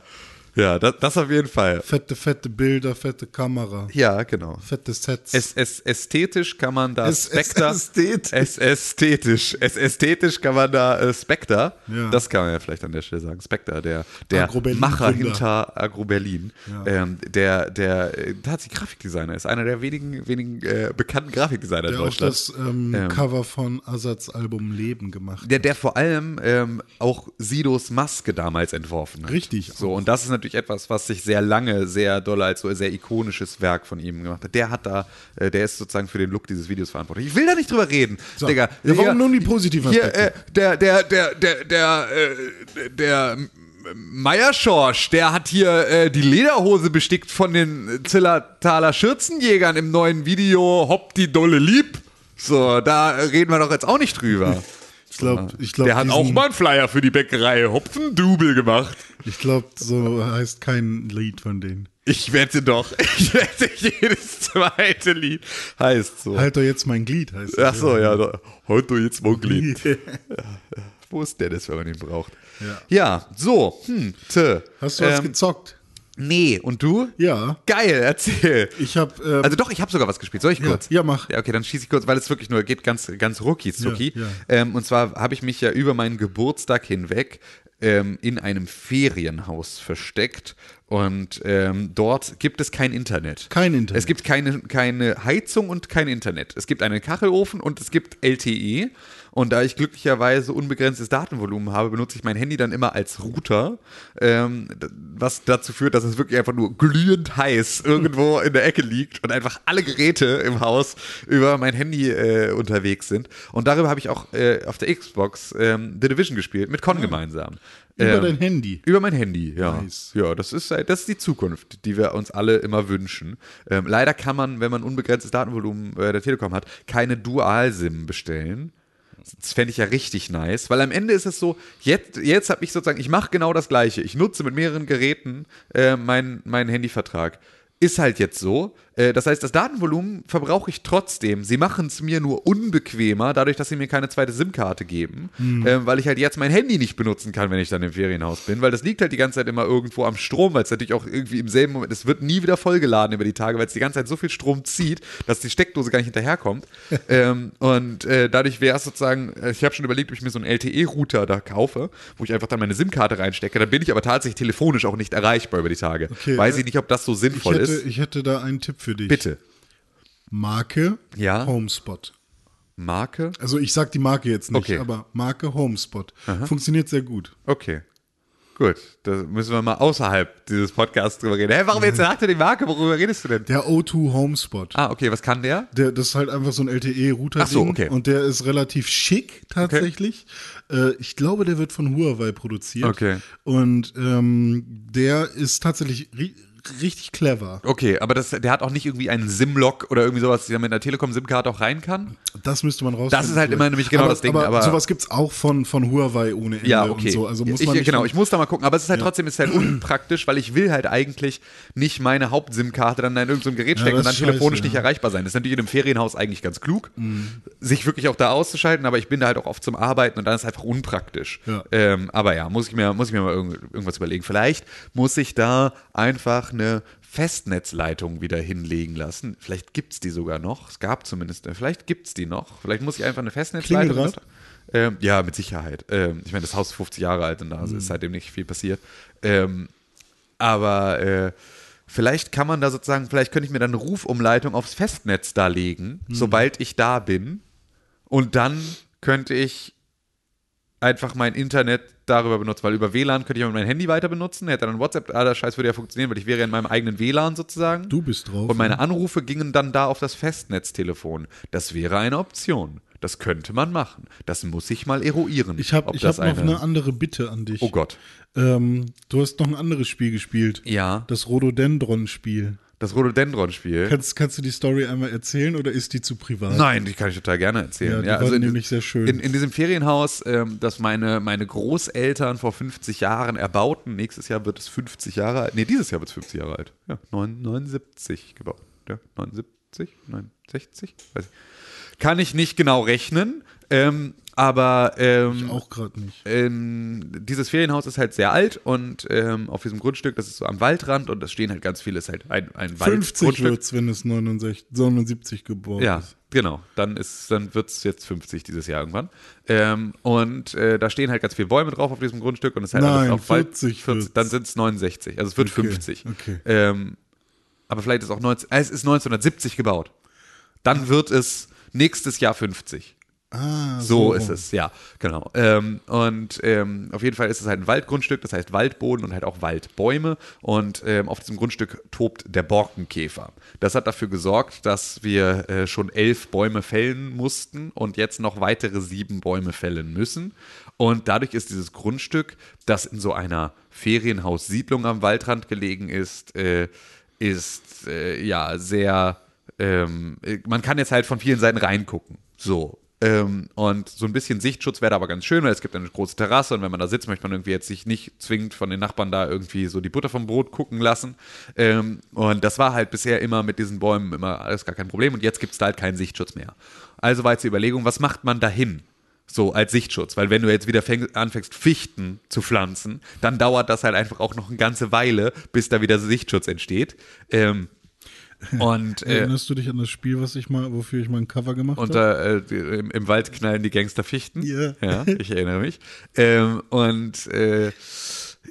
Ja, das, das auf jeden Fall. Fette, fette Bilder, fette Kamera. Ja, genau. Fette Sets. Es, es, ästhetisch kann man da Es- es- Spectre. ästhetisch. Es ästhetisch. Es ästhetisch kann man da äh, Spectre. Ja. Das kann man ja vielleicht an der Stelle sagen. Spectre, der, der Agro-Berlin Macher hinter Agro Berlin. Ähm, der, der, äh, tatsächlich Grafikdesigner ist. Einer der wenigen, wenigen äh, bekannten Grafikdesigner in der auch Deutschland. das ähm, Cover von Asats Album Leben gemacht. Der, der vor allem ähm, auch Sidos Maske damals entworfen hat. Richtig. So, und das ist natürlich etwas, was sich sehr lange, sehr doll als so ein sehr ikonisches Werk von ihm gemacht hat. Der hat da, äh, der ist sozusagen für den Look dieses Videos verantwortlich. Ich will da nicht drüber reden, So. Digga. Ja, warum nur die positiven Hier, Aspekte? äh, der, der, der, der, der, äh, der Meierschorsch, der hat hier äh, die Lederhose bestickt von den Zillertaler Schürzenjägern im neuen Video Hopp die Dolle Lieb. So, da reden wir doch jetzt auch nicht drüber. Ich glaube, ich glaube, Der hat auch mal einen Flyer für die Bäckerei Hopfendubel gemacht. Ich glaube, so heißt kein Lied von denen. Ich wette doch. Ich wette, jedes zweite Lied heißt so. Halt doch jetzt mein Glied, heißt Ach es. so, ja. Da, heute jetzt mal Glied. Wo ist der das, wenn man ihn braucht? Ja. Ja, so. Hm, tö. Hast du was Ähm, gezockt? Nee, und du? Ja. Geil, erzähl. Ich habe ähm, Also doch, ich habe sogar was gespielt. Soll ich Ja, kurz? ja, mach. Ja, okay, dann schieße ich kurz, weil es wirklich nur geht ganz, ganz rucki zucki. Ja, ja. Ähm, und zwar habe ich mich ja über meinen Geburtstag hinweg ähm, in einem Ferienhaus versteckt und ähm, dort gibt es kein Internet. Kein Internet. Es gibt keine, keine Heizung und kein Internet. Es gibt einen Kachelofen und es gibt LTE. Und da ich glücklicherweise unbegrenztes Datenvolumen habe, benutze ich mein Handy dann immer als Router, ähm, was dazu führt, dass es wirklich einfach nur glühend heiß irgendwo in der Ecke liegt und einfach alle Geräte im Haus über mein Handy äh, unterwegs sind. Und darüber habe ich auch äh, auf der Xbox ähm, The Division gespielt, mit Con gemeinsam. über Ähm, dein Handy. über mein Handy, ja. Nice. Ja, das ist, halt- das ist die Zukunft, die wir uns alle immer wünschen. Ähm, leider kann man, wenn man unbegrenztes Datenvolumen bei der Telekom hat, keine Dual-SIM bestellen. Das fände ich ja richtig nice, weil am Ende ist es so, jetzt, jetzt habe ich sozusagen, ich mache genau das Gleiche. Ich nutze mit mehreren Geräten äh, meinen meinen Handyvertrag. Ist halt jetzt so. Äh, das heißt, das Datenvolumen verbrauche ich trotzdem. Sie machen es mir nur unbequemer, dadurch, dass sie mir keine zweite SIM-Karte geben, ähm, weil ich halt jetzt mein Handy nicht benutzen kann, wenn ich dann im Ferienhaus bin, weil das liegt halt die ganze Zeit immer irgendwo am Strom, weil es natürlich auch irgendwie im selben Moment, es wird nie wieder vollgeladen über die Tage, weil es die ganze Zeit so viel Strom zieht, dass die Steckdose gar nicht hinterherkommt. ähm, und äh, dadurch wäre es sozusagen, äh, ich habe schon überlegt, ob ich mir so einen LTE-Router da kaufe, wo ich einfach dann meine SIM-Karte reinstecke. Dann bin ich aber tatsächlich telefonisch auch nicht erreichbar über die Tage. Okay, Weiß äh, ich nicht, ob das so Ich sinnvoll hätte, ist. ich hätte da einen Tipp für dich. Bitte. Marke Ja. Homespot. Marke? Also ich sag die Marke jetzt nicht, Okay. aber Marke Homespot. Funktioniert sehr gut. Okay. Gut, da müssen wir mal außerhalb dieses Podcasts drüber reden. Hä, warum jetzt sagte die Marke? Worüber redest du denn? Der O2 Homespot. Ah, okay, was kann der? Der, das ist halt einfach so ein LTE-Router. Ach so, okay. Und der ist relativ schick tatsächlich. Äh, ich glaube, der wird von Huawei produziert. Okay. Und ähm, der ist tatsächlich richtig clever. Okay, aber das, der hat auch nicht irgendwie einen SIM-Lock oder irgendwie sowas, der mit einer Telekom-SIM-Karte auch rein kann? Das müsste man raus. Das ist halt immer nämlich genau aber, das Ding, Aber, aber- sowas gibt's auch von, von Huawei ohne Ende Ja, okay. und so. Also muss ich, man nicht genau, ich muss da mal gucken, aber es ist halt trotzdem ist halt unpraktisch, weil ich will halt eigentlich nicht meine Haupt-SIM-Karte dann in irgendein Gerät Ja, stecken und das dann telefonisch scheiße, nicht ja. erreichbar sein. Das ist natürlich in einem Ferienhaus eigentlich ganz klug, sich wirklich auch da auszuschalten, aber ich bin da halt auch oft zum Arbeiten und dann ist es einfach unpraktisch. Ja. Ähm, aber ja, muss ich mir, muss ich mir mal irgend, irgendwas überlegen. Vielleicht muss ich da einfach eine Festnetzleitung wieder hinlegen lassen. Vielleicht gibt es die sogar noch. Es gab zumindest, vielleicht gibt es die noch. Vielleicht muss ich einfach eine Festnetzleitung. Ähm, ja, mit Sicherheit. Ähm, ich meine, das Haus ist 50 Jahre alt und da ist seitdem nicht viel passiert. Ähm, aber äh, vielleicht kann man da sozusagen, vielleicht könnte ich mir dann eine Rufumleitung aufs Festnetz da legen, sobald ich da bin. Und dann könnte ich einfach mein Internet darüber benutzen, weil über WLAN könnte ich auch mein Handy weiter benutzen, hätte dann WhatsApp, ah, der Scheiß würde ja funktionieren, weil ich wäre ja in meinem eigenen WLAN sozusagen. Du bist drauf. Und meine Anrufe gingen dann da auf das Festnetztelefon. Das wäre eine Option. Das könnte man machen. Das muss ich mal eruieren. Ich habe hab noch eine andere Bitte an dich. Oh Gott. Ähm, du hast noch ein anderes Spiel gespielt. Ja. Das Rhododendron-Spiel. Das Rhododendron-Spiel. Kannst, kannst du die Story einmal erzählen oder ist die zu privat? Nein, die kann ich total gerne erzählen. Ja, die war in, nämlich sehr schön. In, in diesem Ferienhaus, ähm, das meine, meine Großeltern vor 50 Jahren erbauten. Nächstes Jahr wird es 50 Jahre alt. Nee, dieses Jahr wird es 50 Jahre alt. Ja, 9, 79 gebaut. Ja, 79, 69? Weiß ich. Kann ich nicht genau rechnen. Ähm, aber ähm, Auch gerade nicht. ähm, dieses Ferienhaus ist halt sehr alt und ähm, auf diesem Grundstück, das ist so am Waldrand und da stehen halt ganz viele, ist halt ein, ein 50 Waldgrundstück. wird's, wenn es 69, 79 geboren Ja, ist. genau. Dann ist, dann wird es jetzt 50 dieses Jahr irgendwann. Ähm, und äh, da stehen halt ganz viele Bäume drauf auf diesem Grundstück und es ist halt Nein, alles auf Wald- 40 40 Dann sind es 69. Also es wird Okay, 50. okay. Ähm, aber vielleicht ist auch 19, äh, es ist 1970 gebaut. Dann wird es nächstes Jahr 50. Ah, So ist es, ja, genau. Ähm, und ähm, auf jeden Fall ist es halt ein Waldgrundstück, das heißt Waldboden und halt auch Waldbäume. Und ähm, auf diesem Grundstück tobt der Borkenkäfer. Das hat dafür gesorgt, dass wir äh, schon elf Bäume fällen mussten und jetzt noch weitere sieben Bäume fällen müssen. Und dadurch ist dieses Grundstück, das in so einer Ferienhaussiedlung am Waldrand gelegen ist, äh, ist äh, ja sehr ähm, man kann jetzt halt von vielen Seiten reingucken. So. Ähm, und so ein bisschen Sichtschutz wäre aber ganz schön, weil es gibt eine große Terrasse und wenn man da sitzt, möchte man irgendwie jetzt sich nicht zwingend von den Nachbarn da irgendwie so die Butter vom Brot gucken lassen. Ähm, und das war halt bisher immer mit diesen Bäumen immer alles gar kein Problem und jetzt gibt es da halt keinen Sichtschutz mehr. Also war jetzt die Überlegung, was macht man dahin? So als Sichtschutz, weil wenn du jetzt wieder fäng, anfängst, Fichten zu pflanzen, dann dauert das halt einfach auch noch eine ganze Weile, bis da wieder Sichtschutz entsteht. Ähm, und äh, Erinnerst du dich an das Spiel, was ich mal, wofür ich mal ein Cover gemacht habe? da, äh, im, im Wald knallen die Gangster Fichten. Ja. Ja, ich erinnere mich. Ähm, und äh,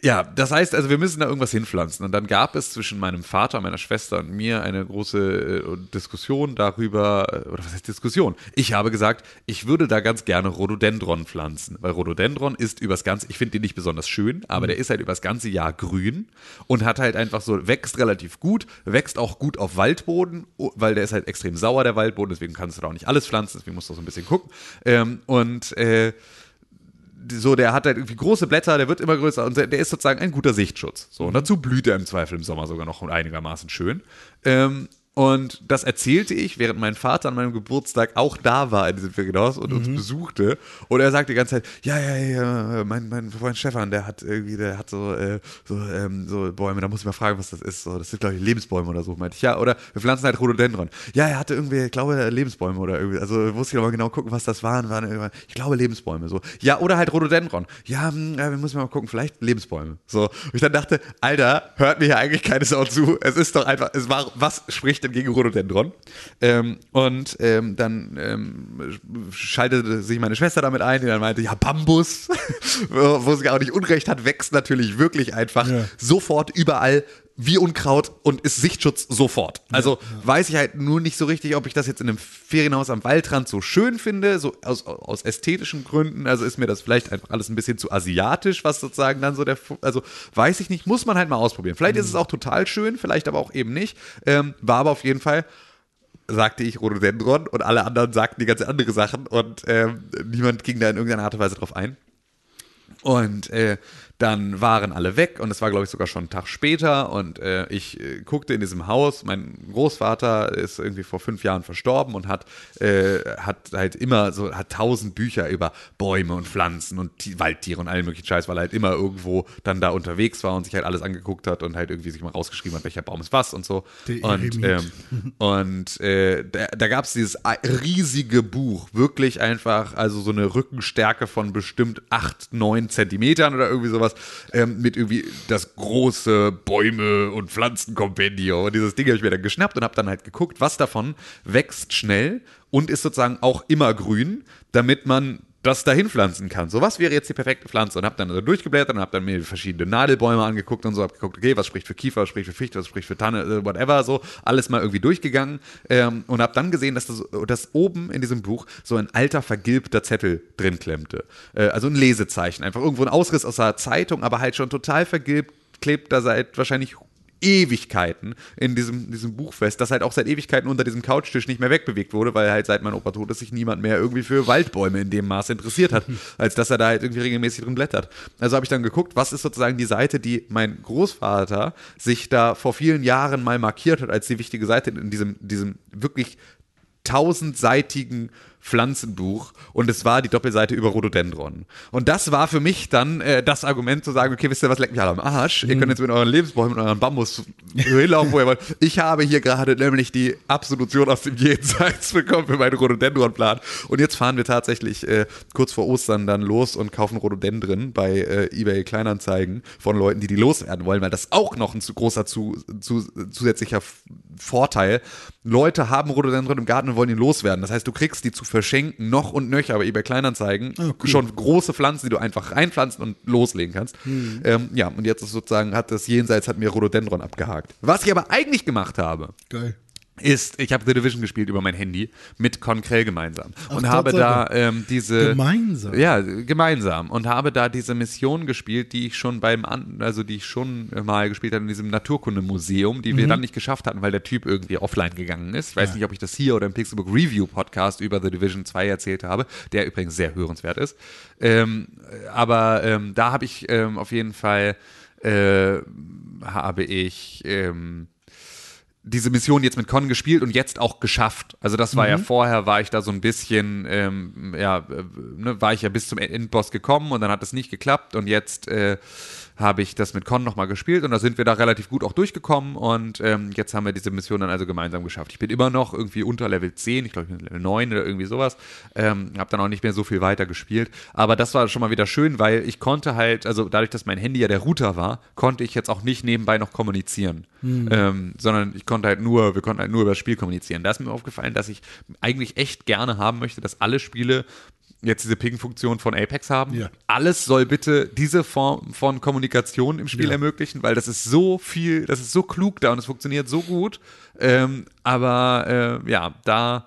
ja, das heißt also, wir müssen da irgendwas hinpflanzen. Und dann gab es zwischen meinem Vater, meiner Schwester und mir eine große äh, Diskussion darüber, äh, oder was heißt Diskussion? Ich habe gesagt, ich würde da ganz gerne Rhododendron pflanzen, weil Rhododendron ist übers ganze, ich finde den nicht besonders schön, aber der ist halt übers ganze Jahr grün und hat halt einfach so, wächst relativ gut, wächst auch gut auf Waldboden, weil der ist halt extrem sauer, der Waldboden, deswegen kannst du da auch nicht alles pflanzen, deswegen musst du auch so ein bisschen gucken. Ähm, und äh, so, der hat halt irgendwie große Blätter, der wird immer größer und der ist sozusagen ein guter Sichtschutz. So, und dazu blüht er im Zweifel im Sommer sogar noch einigermaßen schön. Ähm, und das erzählte ich, während mein Vater an meinem Geburtstag auch da war in diesem Ferienhaus und uns besuchte. Und er sagte die ganze Zeit, ja, ja, ja, mein, mein Freund Stefan, der hat irgendwie, der hat so, äh, so, ähm, so Bäume, da muss ich mal fragen, was das ist. So, das sind, glaube ich, Lebensbäume oder so, meinte ich. Ja, oder wir pflanzen halt Rhododendron. Ja, er hatte irgendwie, ich glaube, Lebensbäume oder irgendwie. Also musste ich mal genau gucken, was das waren. waren ich glaube, Lebensbäume. So. Ja, oder halt Rhododendron. Ja, hm, ja, wir müssen mal gucken, vielleicht Lebensbäume. So. Und ich dann dachte, Alter, hört mir hier eigentlich keine Sau zu. Es ist doch einfach, es war, was spricht denn gegen Rhododendron? Ähm, und ähm, dann ähm, schaltete sich meine Schwester damit ein, die dann meinte, ja, Bambus, wo sie auch nicht Unrecht hat, wächst natürlich wirklich einfach Ja. sofort überall wie Unkraut und ist Sichtschutz sofort. Also weiß ich halt nur nicht so richtig, ob ich das jetzt in einem Ferienhaus am Waldrand so schön finde, so aus, aus ästhetischen Gründen. Also ist mir das vielleicht einfach alles ein bisschen zu asiatisch, was sozusagen dann so der, also weiß ich nicht, muss man halt mal ausprobieren. Vielleicht ist es auch total schön, vielleicht aber auch eben nicht. Ähm, war aber auf jeden Fall sagte ich Rhododendron und alle anderen sagten die ganz andere Sachen und ähm, niemand ging da in irgendeiner Art und Weise drauf ein. Und äh, dann waren alle weg und es war, glaube ich, sogar schon einen Tag später und äh, ich äh, guckte in diesem Haus, mein Großvater ist irgendwie vor fünf Jahren verstorben und hat, äh, hat halt immer so, hat tausend Bücher über Bäume und Pflanzen und Ti- Waldtiere und allen möglichen Scheiß, weil er halt immer irgendwo dann da unterwegs war und sich halt alles angeguckt hat und halt irgendwie sich mal rausgeschrieben hat, welcher Baum ist was und so. Der und ähm, und äh, da, da gab es dieses riesige Buch, wirklich einfach, also so eine Rückenstärke von bestimmt 8, 9 Zentimetern oder irgendwie sowas, ähm, mit irgendwie das große Bäume- und Pflanzenkompendium. Und dieses Ding habe ich mir dann geschnappt und habe dann halt geguckt, was davon wächst schnell und ist sozusagen auch immer grün, damit man das dahin pflanzen kann. So, was wäre jetzt die perfekte Pflanze? Und habe dann so durchgeblättert und habe dann mir verschiedene Nadelbäume angeguckt und so, habe geguckt, okay, was spricht für Kiefer, was spricht für Fichte, was spricht für Tanne, äh, whatever, so, alles mal irgendwie durchgegangen ähm, und habe dann gesehen, dass, das, dass oben in diesem Buch so ein alter, vergilbter Zettel drin klemmte. Äh, also ein Lesezeichen, einfach irgendwo ein Ausriss aus der Zeitung, aber halt schon total vergilbt, klebt da seit wahrscheinlich Ewigkeiten in diesem, diesem Buch fest, das halt auch seit Ewigkeiten unter diesem Couchtisch nicht mehr wegbewegt wurde, weil halt seit mein Opa tot ist, sich niemand mehr irgendwie für Waldbäume in dem Maße interessiert hat, als dass er da halt irgendwie regelmäßig drin blättert. Also habe ich dann geguckt, was ist sozusagen die Seite, die mein Großvater sich da vor vielen Jahren mal markiert hat als die wichtige Seite in diesem, diesem wirklich tausendseitigen Pflanzenbuch und es war die Doppelseite über Rhododendron. Und das war für mich dann äh, das Argument zu sagen, okay, wisst ihr was, leckt mich alle am Arsch. Ihr könnt jetzt mit euren Lebensbäumen und euren Bambus hinlaufen, wo ihr wollt. Ich habe hier gerade nämlich die Absolution aus dem Jenseits bekommen für meinen Rhododendron-Plan. Und jetzt fahren wir tatsächlich äh, kurz vor Ostern dann los und kaufen Rhododendron bei äh, eBay Kleinanzeigen von Leuten, die die loswerden wollen, weil das auch noch ein zu großer zu, zu, zusätzlicher Vorteil. Leute haben Rhododendron im Garten und wollen ihn loswerden. Das heißt, du kriegst die zu verschenken, noch und nöcher bei eBay Kleinanzeigen. Ah, cool. Schon große Pflanzen, die du einfach reinpflanzen und loslegen kannst. Hm. Ähm, ja, und jetzt ist sozusagen, hat das Jenseits, hat mir Rhododendron abgehakt. Was ich aber eigentlich gemacht habe, Geil. Ist, ich habe The Division gespielt über mein Handy mit Konkrell gemeinsam und Ach, habe da ähm, diese Gemeinsam? ja gemeinsam und habe da diese Mission gespielt, die ich schon beim also die ich schon mal gespielt habe in diesem Naturkundemuseum, die wir Mhm. dann nicht geschafft hatten, weil der Typ irgendwie offline gegangen ist. Ich weiß nicht, ob ich das hier oder im Pixelbook Review Podcast über The Division 2 erzählt habe, der übrigens sehr hörenswert ist. Ähm, aber ähm, da habe ich ähm, auf jeden Fall äh, habe ich ähm, diese Mission jetzt mit Con gespielt und jetzt auch geschafft. Also das war ja vorher, war ich da so ein bisschen, ähm, ja, äh, ne, war ich ja bis zum Endboss gekommen und dann hat es nicht geklappt und jetzt äh, habe ich das mit Con nochmal gespielt und da sind wir da relativ gut auch durchgekommen und ähm, jetzt haben wir diese Mission dann also gemeinsam geschafft. Ich bin immer noch irgendwie unter Level 10, ich glaube ich bin Level 9 oder irgendwie sowas, ähm, habe dann auch nicht mehr so viel weiter gespielt, aber das war schon mal wieder schön, weil ich konnte halt, also dadurch, dass mein Handy ja der Router war, konnte ich jetzt auch nicht nebenbei noch kommunizieren, ähm, sondern ich konnte halt nur, wir konnten halt nur über das Spiel kommunizieren. Da ist mir aufgefallen, dass ich eigentlich echt gerne haben möchte, dass alle Spiele jetzt diese Ping-Funktion von Apex haben. Ja. Alles soll bitte diese Form von Kommunikation im Spiel Ja. ermöglichen, weil das ist so viel, das ist so klug da und es funktioniert so gut. Ähm, aber äh, ja, da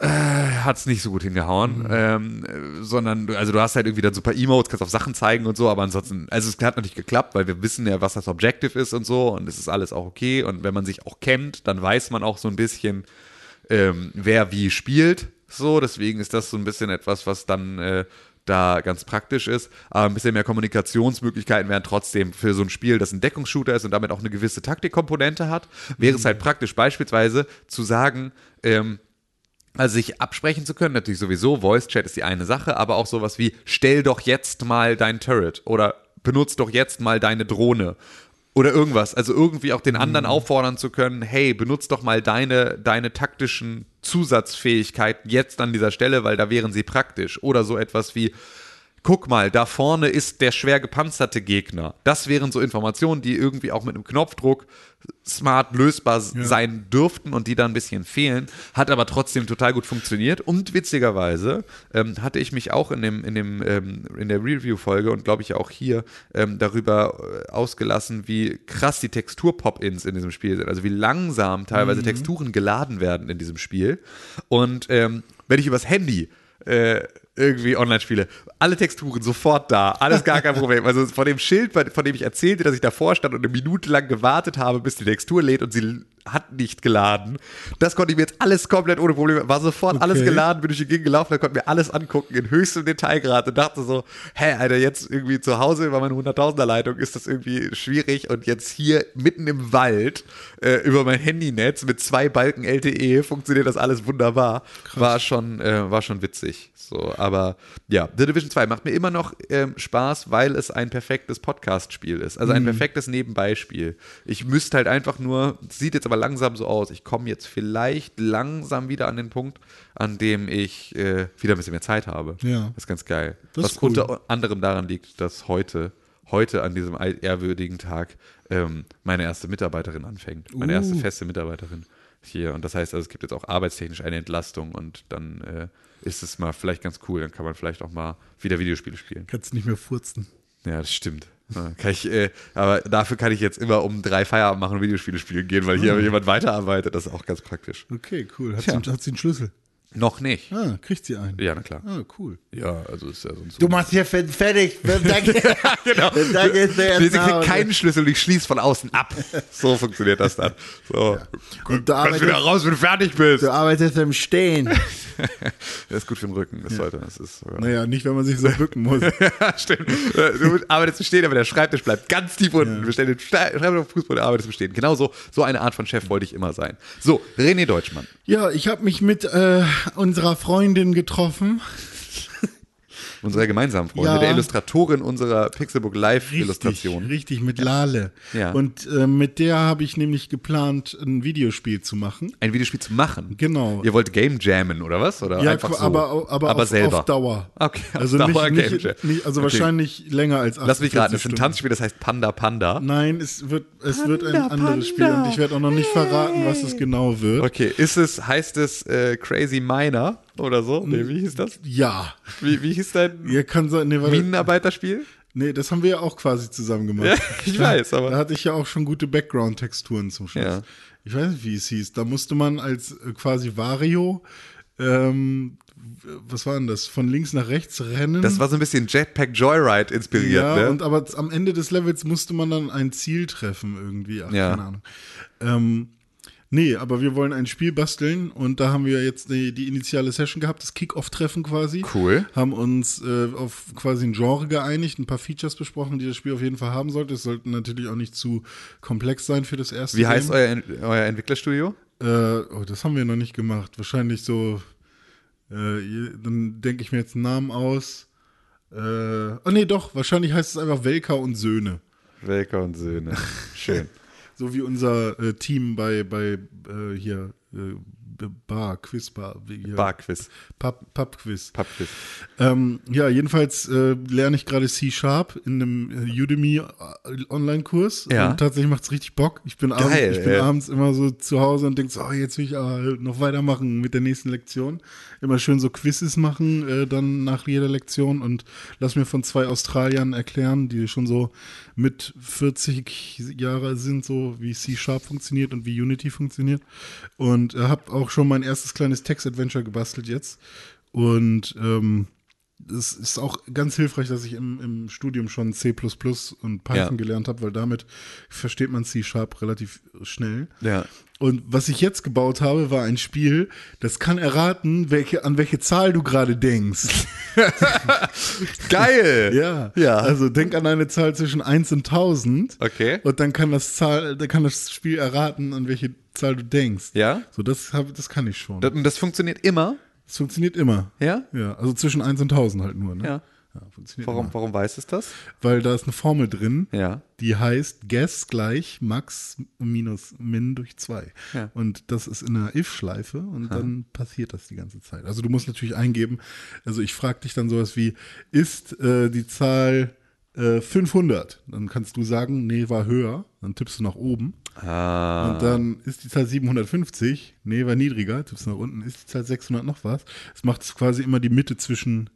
hat es nicht so gut hingehauen, ähm, äh, sondern also du hast halt irgendwie dann super Emotes, kannst auf Sachen zeigen und so, aber ansonsten, also es hat natürlich geklappt, weil wir wissen ja, was das Objective ist und so und es ist alles auch okay und wenn man sich auch kennt, dann weiß man auch so ein bisschen, ähm, wer wie spielt, so, deswegen ist das so ein bisschen etwas, was dann äh, da ganz praktisch ist, aber ein bisschen mehr Kommunikationsmöglichkeiten wären trotzdem für so ein Spiel, das ein Deckungsshooter ist und damit auch eine gewisse Taktikkomponente hat, wäre es halt praktisch beispielsweise zu sagen, ähm, also sich absprechen zu können, natürlich sowieso, Voice Chat ist die eine Sache, aber auch sowas wie, stell doch jetzt mal dein Turret oder benutzt doch jetzt mal deine Drohne oder irgendwas. Also irgendwie auch den anderen auffordern zu können, hey, benutzt doch mal deine, deine taktischen Zusatzfähigkeiten jetzt an dieser Stelle, weil da wären sie praktisch. Oder so etwas wie, guck mal, da vorne ist der schwer gepanzerte Gegner. Das wären so Informationen, die irgendwie auch mit einem Knopfdruck smart lösbar sein dürften und die dann ein bisschen fehlen, hat aber trotzdem total gut funktioniert. Und witzigerweise ähm, hatte ich mich auch in dem in dem ähm, in der Review-Folge und glaube ich auch hier ähm, darüber äh, ausgelassen, wie krass die Textur-Pop-ins in diesem Spiel sind, also wie langsam teilweise Texturen geladen werden in diesem Spiel. Und ähm, wenn ich übers Handy äh, irgendwie online spiele. Alle Texturen sofort da, alles gar kein Problem. Also von dem Schild, von dem ich erzählte, dass ich davor stand und eine Minute lang gewartet habe, bis die Textur lädt und sie hat nicht geladen. Das konnte ich mir jetzt alles komplett ohne Probleme, war sofort alles Okay. geladen, bin die Gegend gelaufen, da konnte mir alles angucken in höchstem Detailgrad und dachte so, hä, Alter, jetzt irgendwie zu Hause über meine 100.000er Leitung ist das irgendwie schwierig und jetzt hier mitten im Wald äh, über mein Handynetz mit zwei Balken LTE funktioniert das alles wunderbar. War schon, äh, war schon witzig. So, aber ja, The Division 2 macht mir immer noch ähm, Spaß, weil es ein perfektes Podcast-Spiel ist. Also ein perfektes Nebenbeispiel. Ich müsste halt einfach nur, sieht jetzt aber langsam so aus, ich komme jetzt vielleicht langsam wieder an den Punkt, an dem ich äh, wieder ein bisschen mehr Zeit habe. Ja. Das ist ganz geil. Das Was cool. unter anderem daran liegt, dass heute, heute an diesem ehrwürdigen Tag ähm, meine erste Mitarbeiterin anfängt. Meine Uh. erste feste Mitarbeiterin hier. Und das heißt, also, es gibt jetzt auch arbeitstechnisch eine Entlastung und dann äh, ist es mal vielleicht ganz cool. Dann kann man vielleicht auch mal wieder Videospiele spielen. Kannst nicht mehr furzen. Ja, das stimmt. Ja, ich, äh, aber dafür kann ich jetzt immer um drei Feierabend machen und Videospiele spielen gehen, weil hier jemand weiterarbeitet. Das ist auch ganz praktisch. Okay, cool. Hat, sie, hat sie einen Schlüssel? Noch nicht. Ah, kriegt sie einen. Ja, na klar. Ah, cool. Ja, also ist ja sonst so. Du machst hier fer- fertig. Danke. genau. Da geht's Nee, sie kriegt keinen Schlüssel und ich schließe von außen ab. So funktioniert das dann. So. Und du Kannst wieder arbeitest, raus, wenn du fertig bist. du arbeitest im Stehen. Das ist gut für den Rücken. Das sollte. Das ist sogar. Naja, nicht, wenn man sich so bücken muss. Ja, stimmt. Du arbeitest im Stehen, aber der Schreibtisch bleibt ganz tief unten. Du stellst den Ste- Schreibtisch auf den Fußboden, arbeitest im Stehen. Genau so, so eine Art von Chef wollte ich immer sein. So, René Deutschmann. Ja, ich habe mich mit äh, unserer Freundin getroffen. Unsere gemeinsamen Freunde, Ja. der Illustratorin unserer Pixelbook Richtig, Live-Illustration. richtig, mit Lale. Ja. Und äh, mit der habe ich nämlich geplant, ein Videospiel zu machen. Ein Videospiel zu machen. Genau. Ihr wollt Game Jammen, oder was? Oder Ja, einfach so? aber, aber, aber auf, selber. auf Dauer. Okay, auf also Dauer nicht, Game Jam. nicht, also Okay. wahrscheinlich länger als 48 Lass mich raten, es ist ein. Tanzspiel, das heißt Panda Panda. Nein, es wird, es wird ein anderes Spiel und ich werde auch noch nicht verraten, was es genau wird. Okay, ist es, heißt es äh, Crazy Miner oder so? Nee, wie hieß das? Ja. Wie, wie hieß dein Ihr kann sein, nee, Minenarbeiterspiel? nee, das haben wir ja auch quasi zusammen gemacht. Ja, ich weiß, Da aber. hatte ich ja auch schon gute Background-Texturen zum Schluss. Ja. Ich weiß nicht, wie es hieß. Da musste man als äh, quasi Vario, ähm, was war denn das? Von links nach rechts rennen. Das war so ein bisschen Jetpack Joyride inspiriert, ja, ne? und aber am Ende des Levels musste man dann ein Ziel treffen irgendwie. Ach, Ja. keine Ahnung. Ähm, nee, aber wir wollen ein Spiel basteln und da haben wir jetzt die, die initiale Session gehabt, das Kick-Off-Treffen quasi. Cool. Haben uns äh, auf quasi ein Genre geeinigt, ein paar Features besprochen, die das Spiel auf jeden Fall haben sollte. Es sollten natürlich auch nicht zu komplex sein für das erste Wie heißt euer, euer Entwicklerstudio? Äh, oh, das haben wir noch nicht gemacht. Wahrscheinlich so, äh, dann denke ich mir jetzt einen Namen aus. Äh, oh nee, doch, wahrscheinlich heißt es einfach Welker und Söhne. Welker und Söhne. Schön. So wie unser äh, Team bei, bei äh, hier, äh, Bar, Quizbar, wie hier, Barquiz. Pub, Pubquiz. Pubquiz. Ähm, ja, jedenfalls äh, lerne ich gerade C-Sharp in einem äh, Udemy äh, Online-Kurs. Ja. Und tatsächlich macht es richtig Bock. Ich bin, Geil, abends, ich bin abends immer so zu Hause und denke so, oh, jetzt will ich aber noch weitermachen mit der nächsten Lektion. Immer schön so Quizzes machen, äh, dann nach jeder Lektion und lass mir von zwei Australiern erklären, die schon so mit 40 Jahre sind, so wie C-Sharp funktioniert und wie Unity funktioniert. Und äh, habe auch schon mein erstes kleines Text-Adventure gebastelt jetzt. Und ähm, es ist auch ganz hilfreich, dass ich im, im Studium schon C und Python Ja. gelernt habe, weil damit versteht man C-Sharp relativ schnell. Ja. Und was ich jetzt gebaut habe, war ein Spiel, das kann erraten, welche, an welche Zahl du gerade denkst. Geil! Ja. Ja. Also denk an eine Zahl zwischen 1 und 1000. Okay. Und dann kann das Zahl, dann kann das Spiel erraten, an welche Zahl du denkst. Ja? So, das, hab, das kann ich schon. Das, und das funktioniert immer. Das funktioniert immer. Ja? Ja, also zwischen 1 und 1000 halt nur. Ne? Ja. Ja, funktioniert Warum, immer. warum weiß es das? Weil da ist eine Formel drin, Ja. die heißt Guess gleich Max minus Min durch 2. Ja. Und das ist in einer if-Schleife und dann passiert das die ganze Zeit. Also du musst natürlich eingeben, also ich frage dich dann sowas wie, ist äh, die Zahl äh, 500? Dann kannst du sagen, nee, war höher. Dann tippst du nach oben. Ah. Und dann ist die Zahl 750, nee, war niedriger, tippst nach unten, ist die Zahl 600 noch was. Es macht quasi immer die Mitte zwischen,